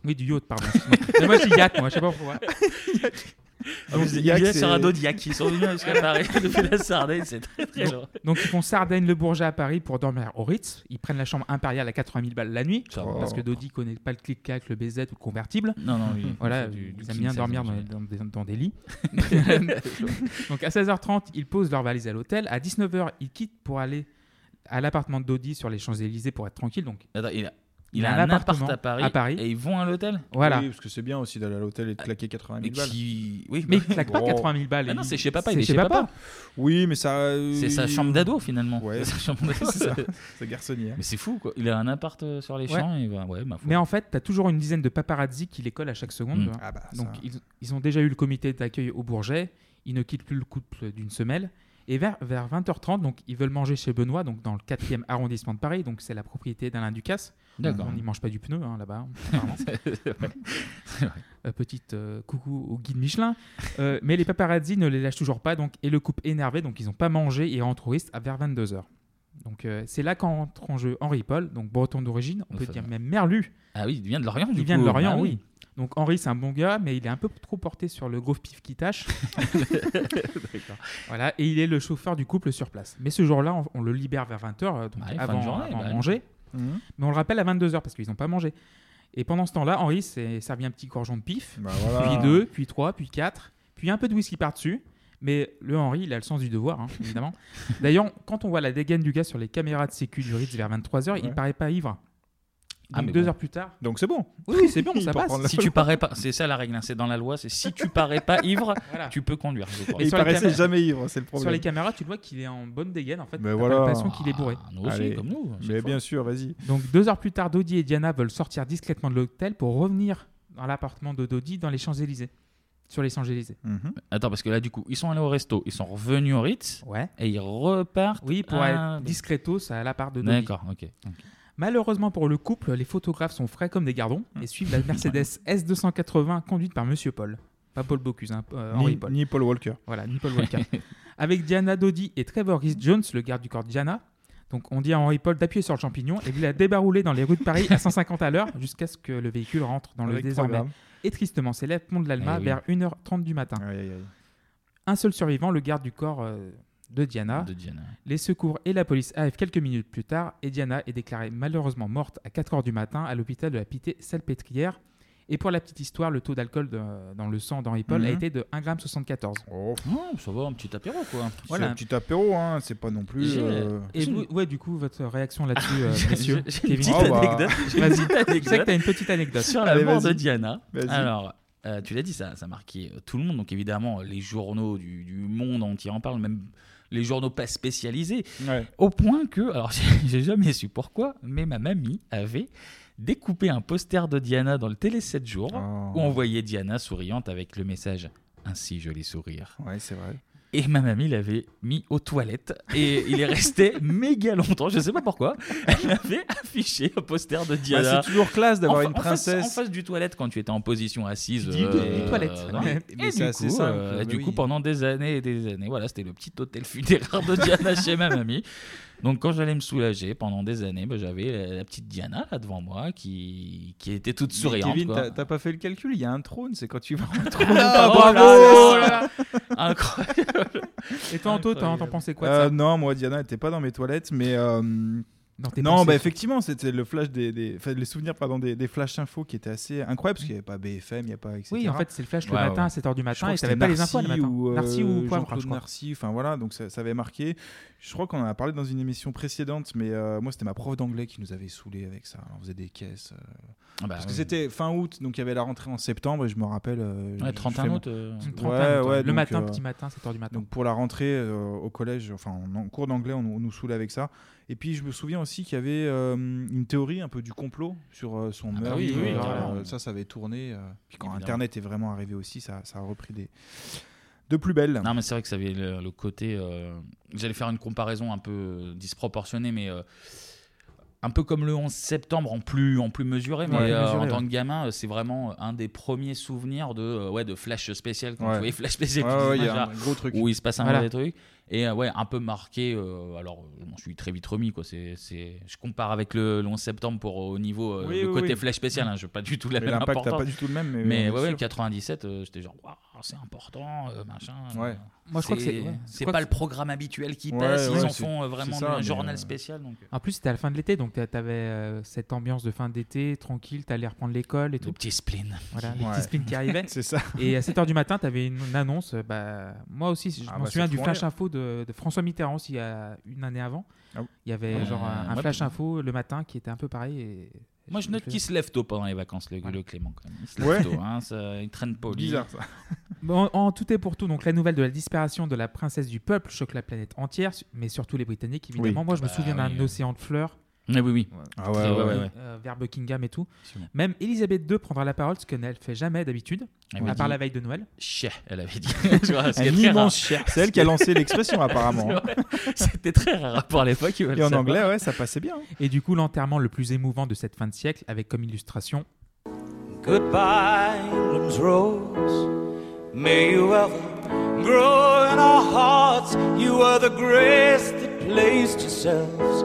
Oui, du yacht, pardon. excuse-moi. Mais moi, je dis yacht, moi, je sais pas pourquoi. Donc, il y a sur un dos qui sont venus jusqu'à Paris depuis la Sardaigne, c'est très très donc, long. donc, ils font Sardaigne le Bourget à Paris pour dormir au Ritz. Ils prennent la chambre impériale à 80 000 balles la nuit parce que Dodi connaît pas le clic-clac, le BZ ou le convertible. Non, non, lui, voilà, du- ils aiment bien dormir dans des, dans des lits. donc à 16h30, ils posent leur valise à l'hôtel. À 19h, ils quittent pour aller à l'appartement de Dodi sur les Champs-Élysées pour être tranquille. Donc Attends, il a, il a un appart à Paris, à Paris. et ils vont à l'hôtel Voilà. Oui, parce que c'est bien aussi d'aller à l'hôtel et de claquer 80 000 Et balles. qui- oui, Mais bah- il claque pas Oh. 80 000 balles. Ah non, c'est chez papa, c'est chez papa. papa. Oui, mais ça. C'est sa chambre d'ado finalement. Ouais. C'est sa chambre d'ado. C'est ça, sa garçonnière. Mais c'est fou quoi. Il a un appart euh, sur les Ouais. champs et bah, ouais, ma foi. Mais en fait, tu as toujours une dizaine de paparazzi qui les collent à chaque seconde. Mm. Ah bah, Donc, ça. ils, ils ont déjà eu le comité d'accueil au Bourget. Ils ne quittent plus le couple d'une semelle. Et vers, vers 20h30, donc, ils veulent manger chez Benoît, donc dans le 4e arrondissement de Paris. Donc, c'est la propriété d'Alain Ducasse. D'accord. On n'y mange pas du pneu hein, là-bas. vrai. Euh, petite euh, coucou au guide Michelin. Euh, mais les paparazzi ne les lâchent toujours pas. Donc, et le couple énervé, donc ils n'ont pas mangé et rentrent au Ritz à vers 22h. Donc, euh, c'est là qu'entre en jeu Henri Paul, donc breton d'origine, on peut Enfin, dire même Merlu. Ah oui, il vient de Lorient du Il vient de. Lorient, Ah oui. Donc Henri, c'est un bon gars, mais il est un peu trop porté sur le gros pif qui tâche. Voilà, et il est le chauffeur du couple sur place. Mais ce jour-là, on, on le libère vers 20h, donc Ouais, fin de avant, journée, avant bah, de manger. Mhm. Mais on le rappelle à 22h parce qu'ils n'ont pas mangé. Et pendant ce temps-là, Henri s'est servi un petit corjon de pif, Bah voilà. puis deux, puis trois, puis quatre, puis un peu de whisky par-dessus. Mais le Henri, il a le sens du devoir, hein, évidemment. D'ailleurs, quand on voit la dégaine du gars sur les caméras de sécu du Ritz vers 23h, il Ouais. paraît pas ivre. Ah, mais deux bon. heures plus tard. Donc c'est bon. Oui, c'est bon, ça peut passe. Si tu parais pas, c'est ça la règle, hein, c'est dans la loi, c'est si tu parais pas ivre, Voilà. tu peux conduire. je crois. Et il paraissait caméras- jamais ivre, c'est le problème. Sur les caméras, tu le vois qu'il est en bonne dégaine en fait. Mais voilà. l'impression qu'il est bourré. Ah, nous aussi, Allez. comme nous. à Mais fois. bien sûr, vas-y. Donc deux heures plus tard, Dodi et Diana veulent sortir discrètement de l'hôtel pour revenir dans l'appartement de Dodi dans les Champs-Élysées. Sur les Champs-Élysées. Mhm. Attends, parce que là, du coup, ils sont allés au resto, ils sont revenus au Ritz Ouais. et ils repartent. Oui, pour Ah, être discretos à l'appart de Dodi. D'accord, ok. ok. Malheureusement pour le couple, les photographes sont frais comme des gardons Mmh. et suivent la Mercedes S280 conduite par Monsieur Paul. Pas Paul Bocuse, hein, euh, Henri Ni, Paul. ni Paul Walker. Voilà, ni Paul Walker. Avec Diana Dodi et Trevor Rhys Jones, le garde du corps de Diana. Donc on dit à Henri Paul d'appuyer sur le champignon et de la débarouler dans les rues de Paris à 150 à l'heure jusqu'à ce que le véhicule rentre dans le désormais et tristement célèbre pont de l'Alma Eh oui. vers 1h30 du matin. Un seul survivant, le garde du corps euh, de Diana. De Diana. Les secours et la police arrivent quelques minutes plus tard et Diana est déclarée malheureusement morte à 4h du matin à l'hôpital de la Pité-Salpêtrière. Et pour la petite histoire, le taux d'alcool dans le sang d'Henri Paul a Mhm. été de 1,74 g. Oh, Oh, ça va, un petit apéro quoi. Voilà. C'est un petit apéro, hein. C'est pas non plus. Euh, Et vous, ouais, du coup, votre réaction là-dessus, euh, J'ai- messieurs j'ai une petite Oh, bah. anecdote. Vas-y, je sais que anecdote t'as une petite anecdote. sur la Allez, mort de Diana. Vas-y. Alors, Euh, tu l'as dit, ça, ça a marqué tout le monde. Donc évidemment, les journaux du, du monde entier en parlent, même les journaux pas spécialisés. Ouais. Au point que, alors j'ai jamais su pourquoi, mais ma mamie avait découpé un poster de Diana dans le télé 7 jours où on voyait Diana souriante avec le message Ainsi joli sourire. Ouais, c'est vrai. Et ma mamie l'avait mis aux toilettes et il est resté méga longtemps, je sais pas pourquoi. Elle avait affiché un poster de Diana. Bah, c'est toujours classe d'avoir une en face- princesse. En face, du toilette quand tu étais en position assise. Dis- euh, des toilettes. Mais c'est du assez simple, euh, bah du oui. coup, pendant des années et des années, voilà, c'était le petit hôtel funéraire de Diana chez ma mamie. Donc quand j'allais me soulager pendant des années, bah, j'avais la, la petite Diana là devant moi qui, qui était toute Mais souriante. Kevin, t'as- pas fait le calcul Il y a un trône, c'est quand tu vas en trône. Ah, bravo bravo, là là. Incroyable. Et toi, Anto, t'en t'en pensais quoi de Euh, ça? Non, moi, Diana n'était pas dans mes toilettes, mais. euh, tes non, pensées, bah effectivement, c'était le flash des, des- enfin, les souvenirs pardon des, des flash infos qui étaient assez incroyables parce qu'il n'y avait pas BFM, il n'y a pas etc. Oui, en fait, c'est le flash le matin à 7 heures du Je matin et t'avais c'était pas les infos le matin. ou, euh, Narcy ou Poivre, je crois. Narcy, enfin voilà, donc ça, ça avait marqué. Je crois qu'on en a parlé dans une émission précédente, mais euh, moi c'était ma prof d'anglais qui nous avait saoulé avec ça. On faisait des caisses. euh, Ah bah parce oui. que c'était fin août, donc il y avait la rentrée en septembre et je me rappelle. euh, Ouais, je 31 fais mon- août, euh, Ouais, 31 août, ouais, le donc, matin, euh, petit matin, 7 heures du matin. Donc pour la rentrée euh, au collège, enfin en, en cours d'anglais, on, on nous saoulait avec ça. Et puis je me souviens aussi qu'il y avait euh, une théorie un peu du complot sur euh, son Ah bah meurtre. oui, oui, Euh, ça, ça avait tourné. puis quand. Internet est vraiment arrivé aussi, ça, ça a repris des de plus belle. Non, mais c'est vrai que ça avait le, le côté. euh, J'allais faire une comparaison un peu disproportionnée, mais. euh, un peu comme le 11 septembre en plus, en plus mesuré, mais Ouais, euh, mesuré, en tant que gamin, c'est vraiment un des premiers souvenirs de, ouais, de flash spécial. Quand Ouais. tu voyais flash spécial, il y a un gros truc. où il se passe un Voilà. vrai truc. Et euh, ouais, un peu marqué. euh, alors, je m'en suis très vite remis. Quoi. C'est, c'est... Je compare avec le, le 11 septembre pour, au niveau euh, Oui, le oui, côté oui. flash spécial. Hein, je veux pas du tout la Mais même importance. pas du tout le même, mais- ouais, ouais, sûr. 97, euh, j'étais genre, Waouh, c'est important, euh, machin. Ouais. Moi, je crois que c'est- ouais. Pas que le programme habituel qui Ouais, passe. ouais, ils en font euh, c'est vraiment ça, un journal euh, spécial. Donc, euh. En plus, c'était à la fin de l'été, donc t'a- t'avais euh, cette ambiance de fin d'été, tranquille, t'allais reprendre l'école et tout. Le petit spleen. Voilà, qui- le Ouais. petit spleen qui arrivait. C'est ça. Et à 7h du matin, t'avais une, une annonce. Bah, moi aussi, je Ah m'en bah, souviens du flash info de, de François Mitterrand aussi, il y a une année avant. Ah. Il y avait Euh, genre un, un ouais, flash info le matin qui était un peu pareil. Et Moi, je note qu'il se lève tôt pendant les vacances, le, le Clément. Quand même. Il se lève Ouais. tôt, hein, ça- il traîne pas au lit. Bizarre, ça. Bon, en, en tout et pour tout, donc la nouvelle de la disparition de la princesse du peuple choque la planète entière, mais surtout les Britanniques évidemment. Oui. Moi, je me Bah souviens d'un oui. océan de fleurs. Ah oui, oui. Ah ouais, ouais, ouais. euh, vers Buckingham et tout. Absolument. Même Elisabeth II prendra la parole, ce qu'elle ne fait jamais d'habitude, à part dit- la veille de Noël. Chien, elle avait dit. Tu vois, Un immense chien. C'est elle qui a lancé l'expression, apparemment. Vrai. C'était très rare pour l'époque. il faut le Et en savoir. anglais, ouais, ça passait bien. Et du coup, l'enterrement le plus émouvant de cette fin de siècle, avec comme illustration Goodbye, England's rose. May you ever grow in our hearts. You were the grace that placed yourselves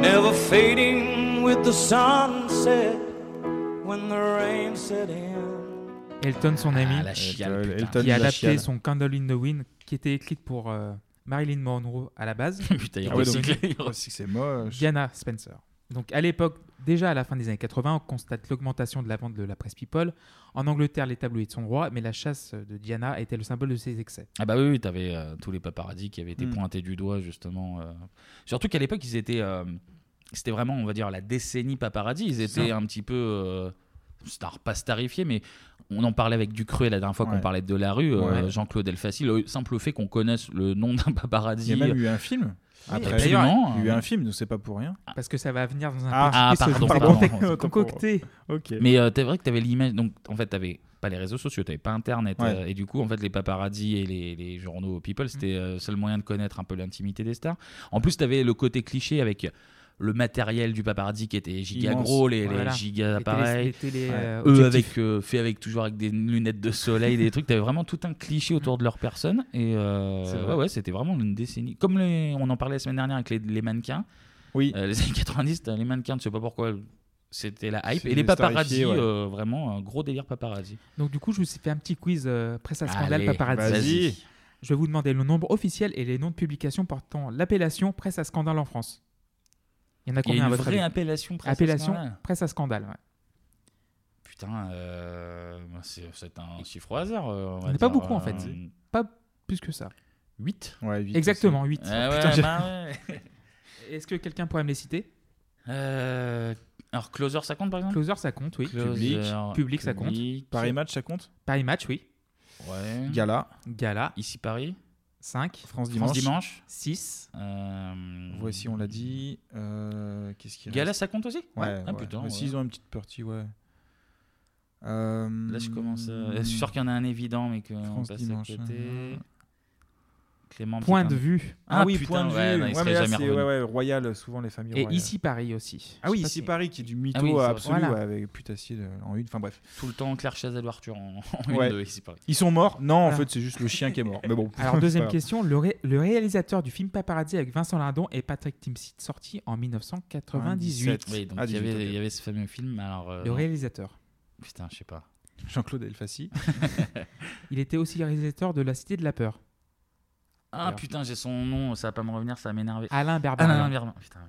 never fading with the sunset when the rain set in. Elton, son ami, Ah, la chiale, putain. Elton, qui la a adapté chiale. son Candle in the Wind, qui était écrite pour euh, Marilyn Monroe à la base. Putain, il Ah recycle, c'est moche. Diana Spencer. Donc à l'époque, déjà à la fin des années 80, on constate l'augmentation de la vente de la presse People. En Angleterre, les tabloïds sont rois, mais la chasse de Diana était le symbole de ses excès. Ah bah oui, oui t'avais euh, tous les paparazzis qui avaient été Mm. pointés du doigt justement. euh. Surtout qu'à l'époque ils étaient, euh, c'était vraiment on va dire la décennie paparazzi. Ils étaient un petit peu, star, pas starifiés, mais on en parlait avec Ducruet la dernière fois qu'on parlait de la rue. Ouais. Jean-Claude Elfassi, le simple fait qu'on connaisse le nom d'un paparazzi. Il y a même eu un film. Après, absolument. il y a eu un film, donc c'est pas pour rien. Parce que ça va venir dans un Ah, Ah, pardon, pardon. concocté-. Mais euh, t'es vrai que t'avais l'image. Donc en fait, t'avais pas les réseaux sociaux, t'avais pas Internet. Ouais. euh, et du coup, en fait, les paparazzi et les, les journaux People, c'était euh, seul moyen de connaître un peu l'intimité des stars. En plus, t'avais le côté cliché avec le matériel du paparazzi qui était giga Immense. gros, les, les Voilà. giga Les télé- appareils. les télé, Ouais. euh, Eux avec euh, fait avec toujours avec des lunettes de soleil, des trucs. T'avais vraiment tout un cliché autour de leur personne. Et euh, vrai. ouais, ouais, c'était vraiment une décennie. Comme les- on en parlait la semaine dernière avec les, mannequins. Oui. Euh, les années 90, t'as les mannequins, je sais pas pourquoi. C'était la hype. Et les paparazzi, ouais. vraiment un gros délire paparazzi. Donc du coup, je vous ai fait un petit quiz presse à scandale paparazzi. Je vais vous demander le nombre officiel et les noms de publications portant l'appellation presse à scandale en France. Il y en a Il y a combien à votre vraie avis appellation presse à scandale presse à scandale. ouais. Putain, euh, bah, c'est c'est un chiffre au hasard. euh, on Il va n'y en a pas beaucoup en fait. euh, Pas plus que ça. 8 Ouais, huit Exactement, aussi. 8. Ah ouais, bah ouais. Est-ce que quelqu'un pourrait me les citer? Euh, alors, Closer, ça compte par exemple? Closer, ça compte, oui. Closer, Public, ça compte. Public. Paris Match, ça compte? Paris Match, oui. Ouais. Gala. Gala. Ici Paris. 5. France Dimanche. Dimanche. 6. Euh, Voici, on l'a dit. Euh, Qu'est-ce qu'il Gala, ça compte aussi Ouais. Ah, ouais. putain, Aussi, ouais. ils ont une petite partie, ouais. Euh, Là, je commence à. Je suis sûr qu'il y en a un évident, mais qu'on France passe Dimanche, à côté. Clément. Point putain. de vue. Ah, oui, putain, point de vue. ouais, non, il Ouais, serait mais là, jamais c'est revenu. ouais, ouais, Royal, souvent les familles Et royales. ici Paris aussi. Ah oui, ici Paris qui est du mytho Ah oui, absolu Voilà. ouais, avec Putassier de- en une. Enfin bref. Tout le temps, Claire Chazal ou Arthur en, en Ouais. une de ici Paris. Ils sont morts Non, en fait, c'est juste le chien qui est mort. Mais bon. Alors, deuxième question. Le, ré- le réalisateur du film Paparazzi avec Vincent Lindon et Patrick Timsit, sorti en 1998. Oui, donc Ah, il, y 18, avait, ok. il y avait ce fameux film. Alors, euh, Le réalisateur. Putain, je sais pas. Jean-Claude Elfassi. Il était aussi réalisateur de La Cité de la Peur. Ah Alors. putain, j'ai son nom, ça va pas me revenir, ça va m'énerver. Alain Berberian. Alain Berberian, putain.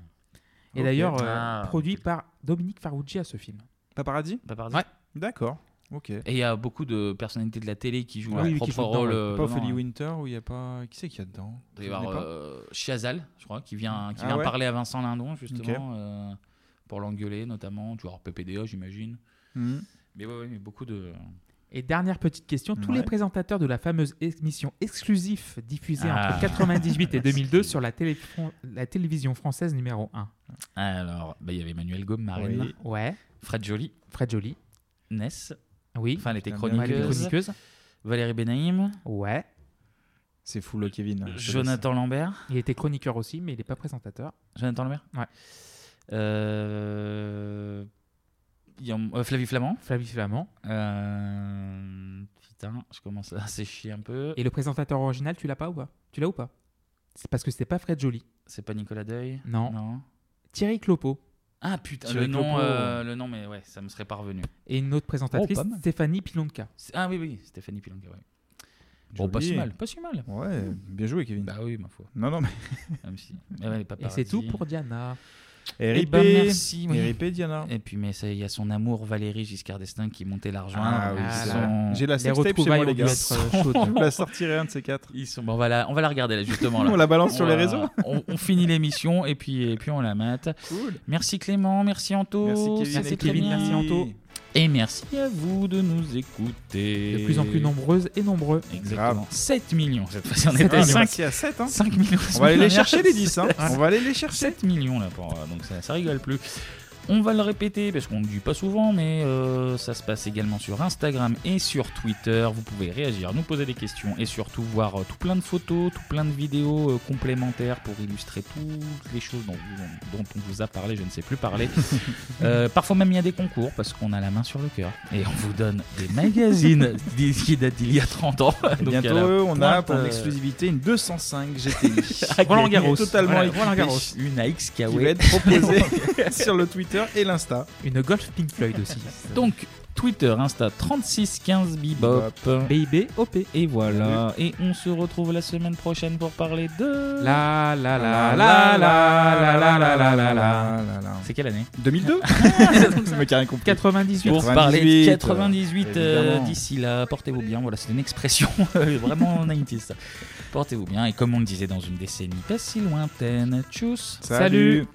Et d'ailleurs, euh, Ah, produit par Dominique Farrugia à ce film. Paparazzi Paparazzi. Ouais. D'accord. Ok. Et il y a beaucoup de personnalités de la télé qui jouent Ouais, leur oui, qui propre dedans, rôle. ouais. euh, Pas dedans, Ophélie hein. Winter où il y a pas. Qui c'est qu'il y a dedans? Il doit y avoir euh, Chiazal, je crois, qui vient, qui Ah vient ouais parler à Vincent Lindon, justement, euh, pour l'engueuler, notamment. Tu vois, PPDA, j'imagine. Mhm. Mais ouais, ouais, mais beaucoup de. Et dernière petite question, tous Ouais. les présentateurs de la fameuse émission exclusive diffusée Ah. entre 98 et 2002 sur la, télé- la télévision française numéro 1. Alors, bah, il y avait Emmanuel Gaume, Marine, Oui. Ouais. Fred Joly, Fred Joly. Ness, Oui. enfin, elle était chroniqueuse, chroniqueuses. Valérie Benaïm, Ouais. C'est fou le Kevin. laisse. Jonathan Lambert. Il était chroniqueur aussi, mais il n'est pas présentateur. Jonathan Lambert Ouais. Euh... il y a- euh, Flavie Flamand. Flavie Flamand. Euh, Putain, je commence à sécher un peu. Et le présentateur original, tu l'as pas ou pas? Tu l'as ou pas? C'est parce que c'était pas Fred Joly. C'est pas Nicolas Deuil? Non. Non. Thierry Clopo. Ah putain, Thierry le nom, euh, le nom, mais ouais, ça me serait pas revenu. Et une autre présentatrice, Oh. Stéphanie Pilonka. C'est- Ah oui, oui, Stéphanie Pilonka, ouais. Bon, pas si mal, pas si mal. Ouais, bien joué, Kevin. Bah oui, ma foi. Non, non, mais. Même si. Mais ouais, les Et c'est tout pour Diana. Eh RIP. ben, merci. oui. RIP, Diana. Et puis, mais il y a son amour Valérie Giscard d'Estaing qui montait la rejoindre. Ah oui. J'ai la sextape chez moi, les gars. être, euh, la sortirait un de ces quatre. Ils sont... bon, on, va la... on va la regarder là, justement. Là. On la balance sur les réseaux. on, on finit l'émission et puis, et puis on la mate. Cool. Merci Clément, merci Anto. Merci Kevin. merci Anto. Et merci à vous de nous écouter. De plus en plus nombreuses et nombreux. Exactement. 7 millions cette fois-ci. On était à millions. 5, C'est à 7, hein. 5 millions. On va aller les chercher, les 10, hein. On va aller les chercher. 7 millions là, pour, euh, donc ça, ça rigole plus. On va le répéter parce qu'on ne le dit pas souvent, mais euh, ça se passe également sur Instagram et sur Twitter. Vous pouvez réagir, nous poser des questions et surtout voir euh, tout plein de photos, tout plein de vidéos euh, complémentaires pour illustrer toutes les choses dont, vous- dont on vous a parlé, je ne sais plus parler. Euh, parfois même il y a des concours parce qu'on a la main sur le cœur et on vous donne des magazines qui datent d'il y a 30 ans. Donc, bientôt, on a pour euh, l'exclusivité une 205 GTI. à Roland. Garros. Totalement Voilà, équipée. Roland Garros. Une AX qui va être proposée sur le Twitter et l'Insta. Une Golf Pink Floyd aussi. Donc, Twitter, Insta 3615 Bebop. BIB OP. Et voilà. Et on se retrouve la semaine prochaine pour parler de. La la la la la la la la la la la. C'est quelle année 2002 Le mec a rien compris. 98. Pour parler de 98, 98 euh, évidemment. d'ici là, portez-vous bien. Voilà, c'est une expression euh, vraiment 90s. ça. Portez-vous bien. Et comme on le disait dans une décennie pas si lointaine, tchuss. Salut.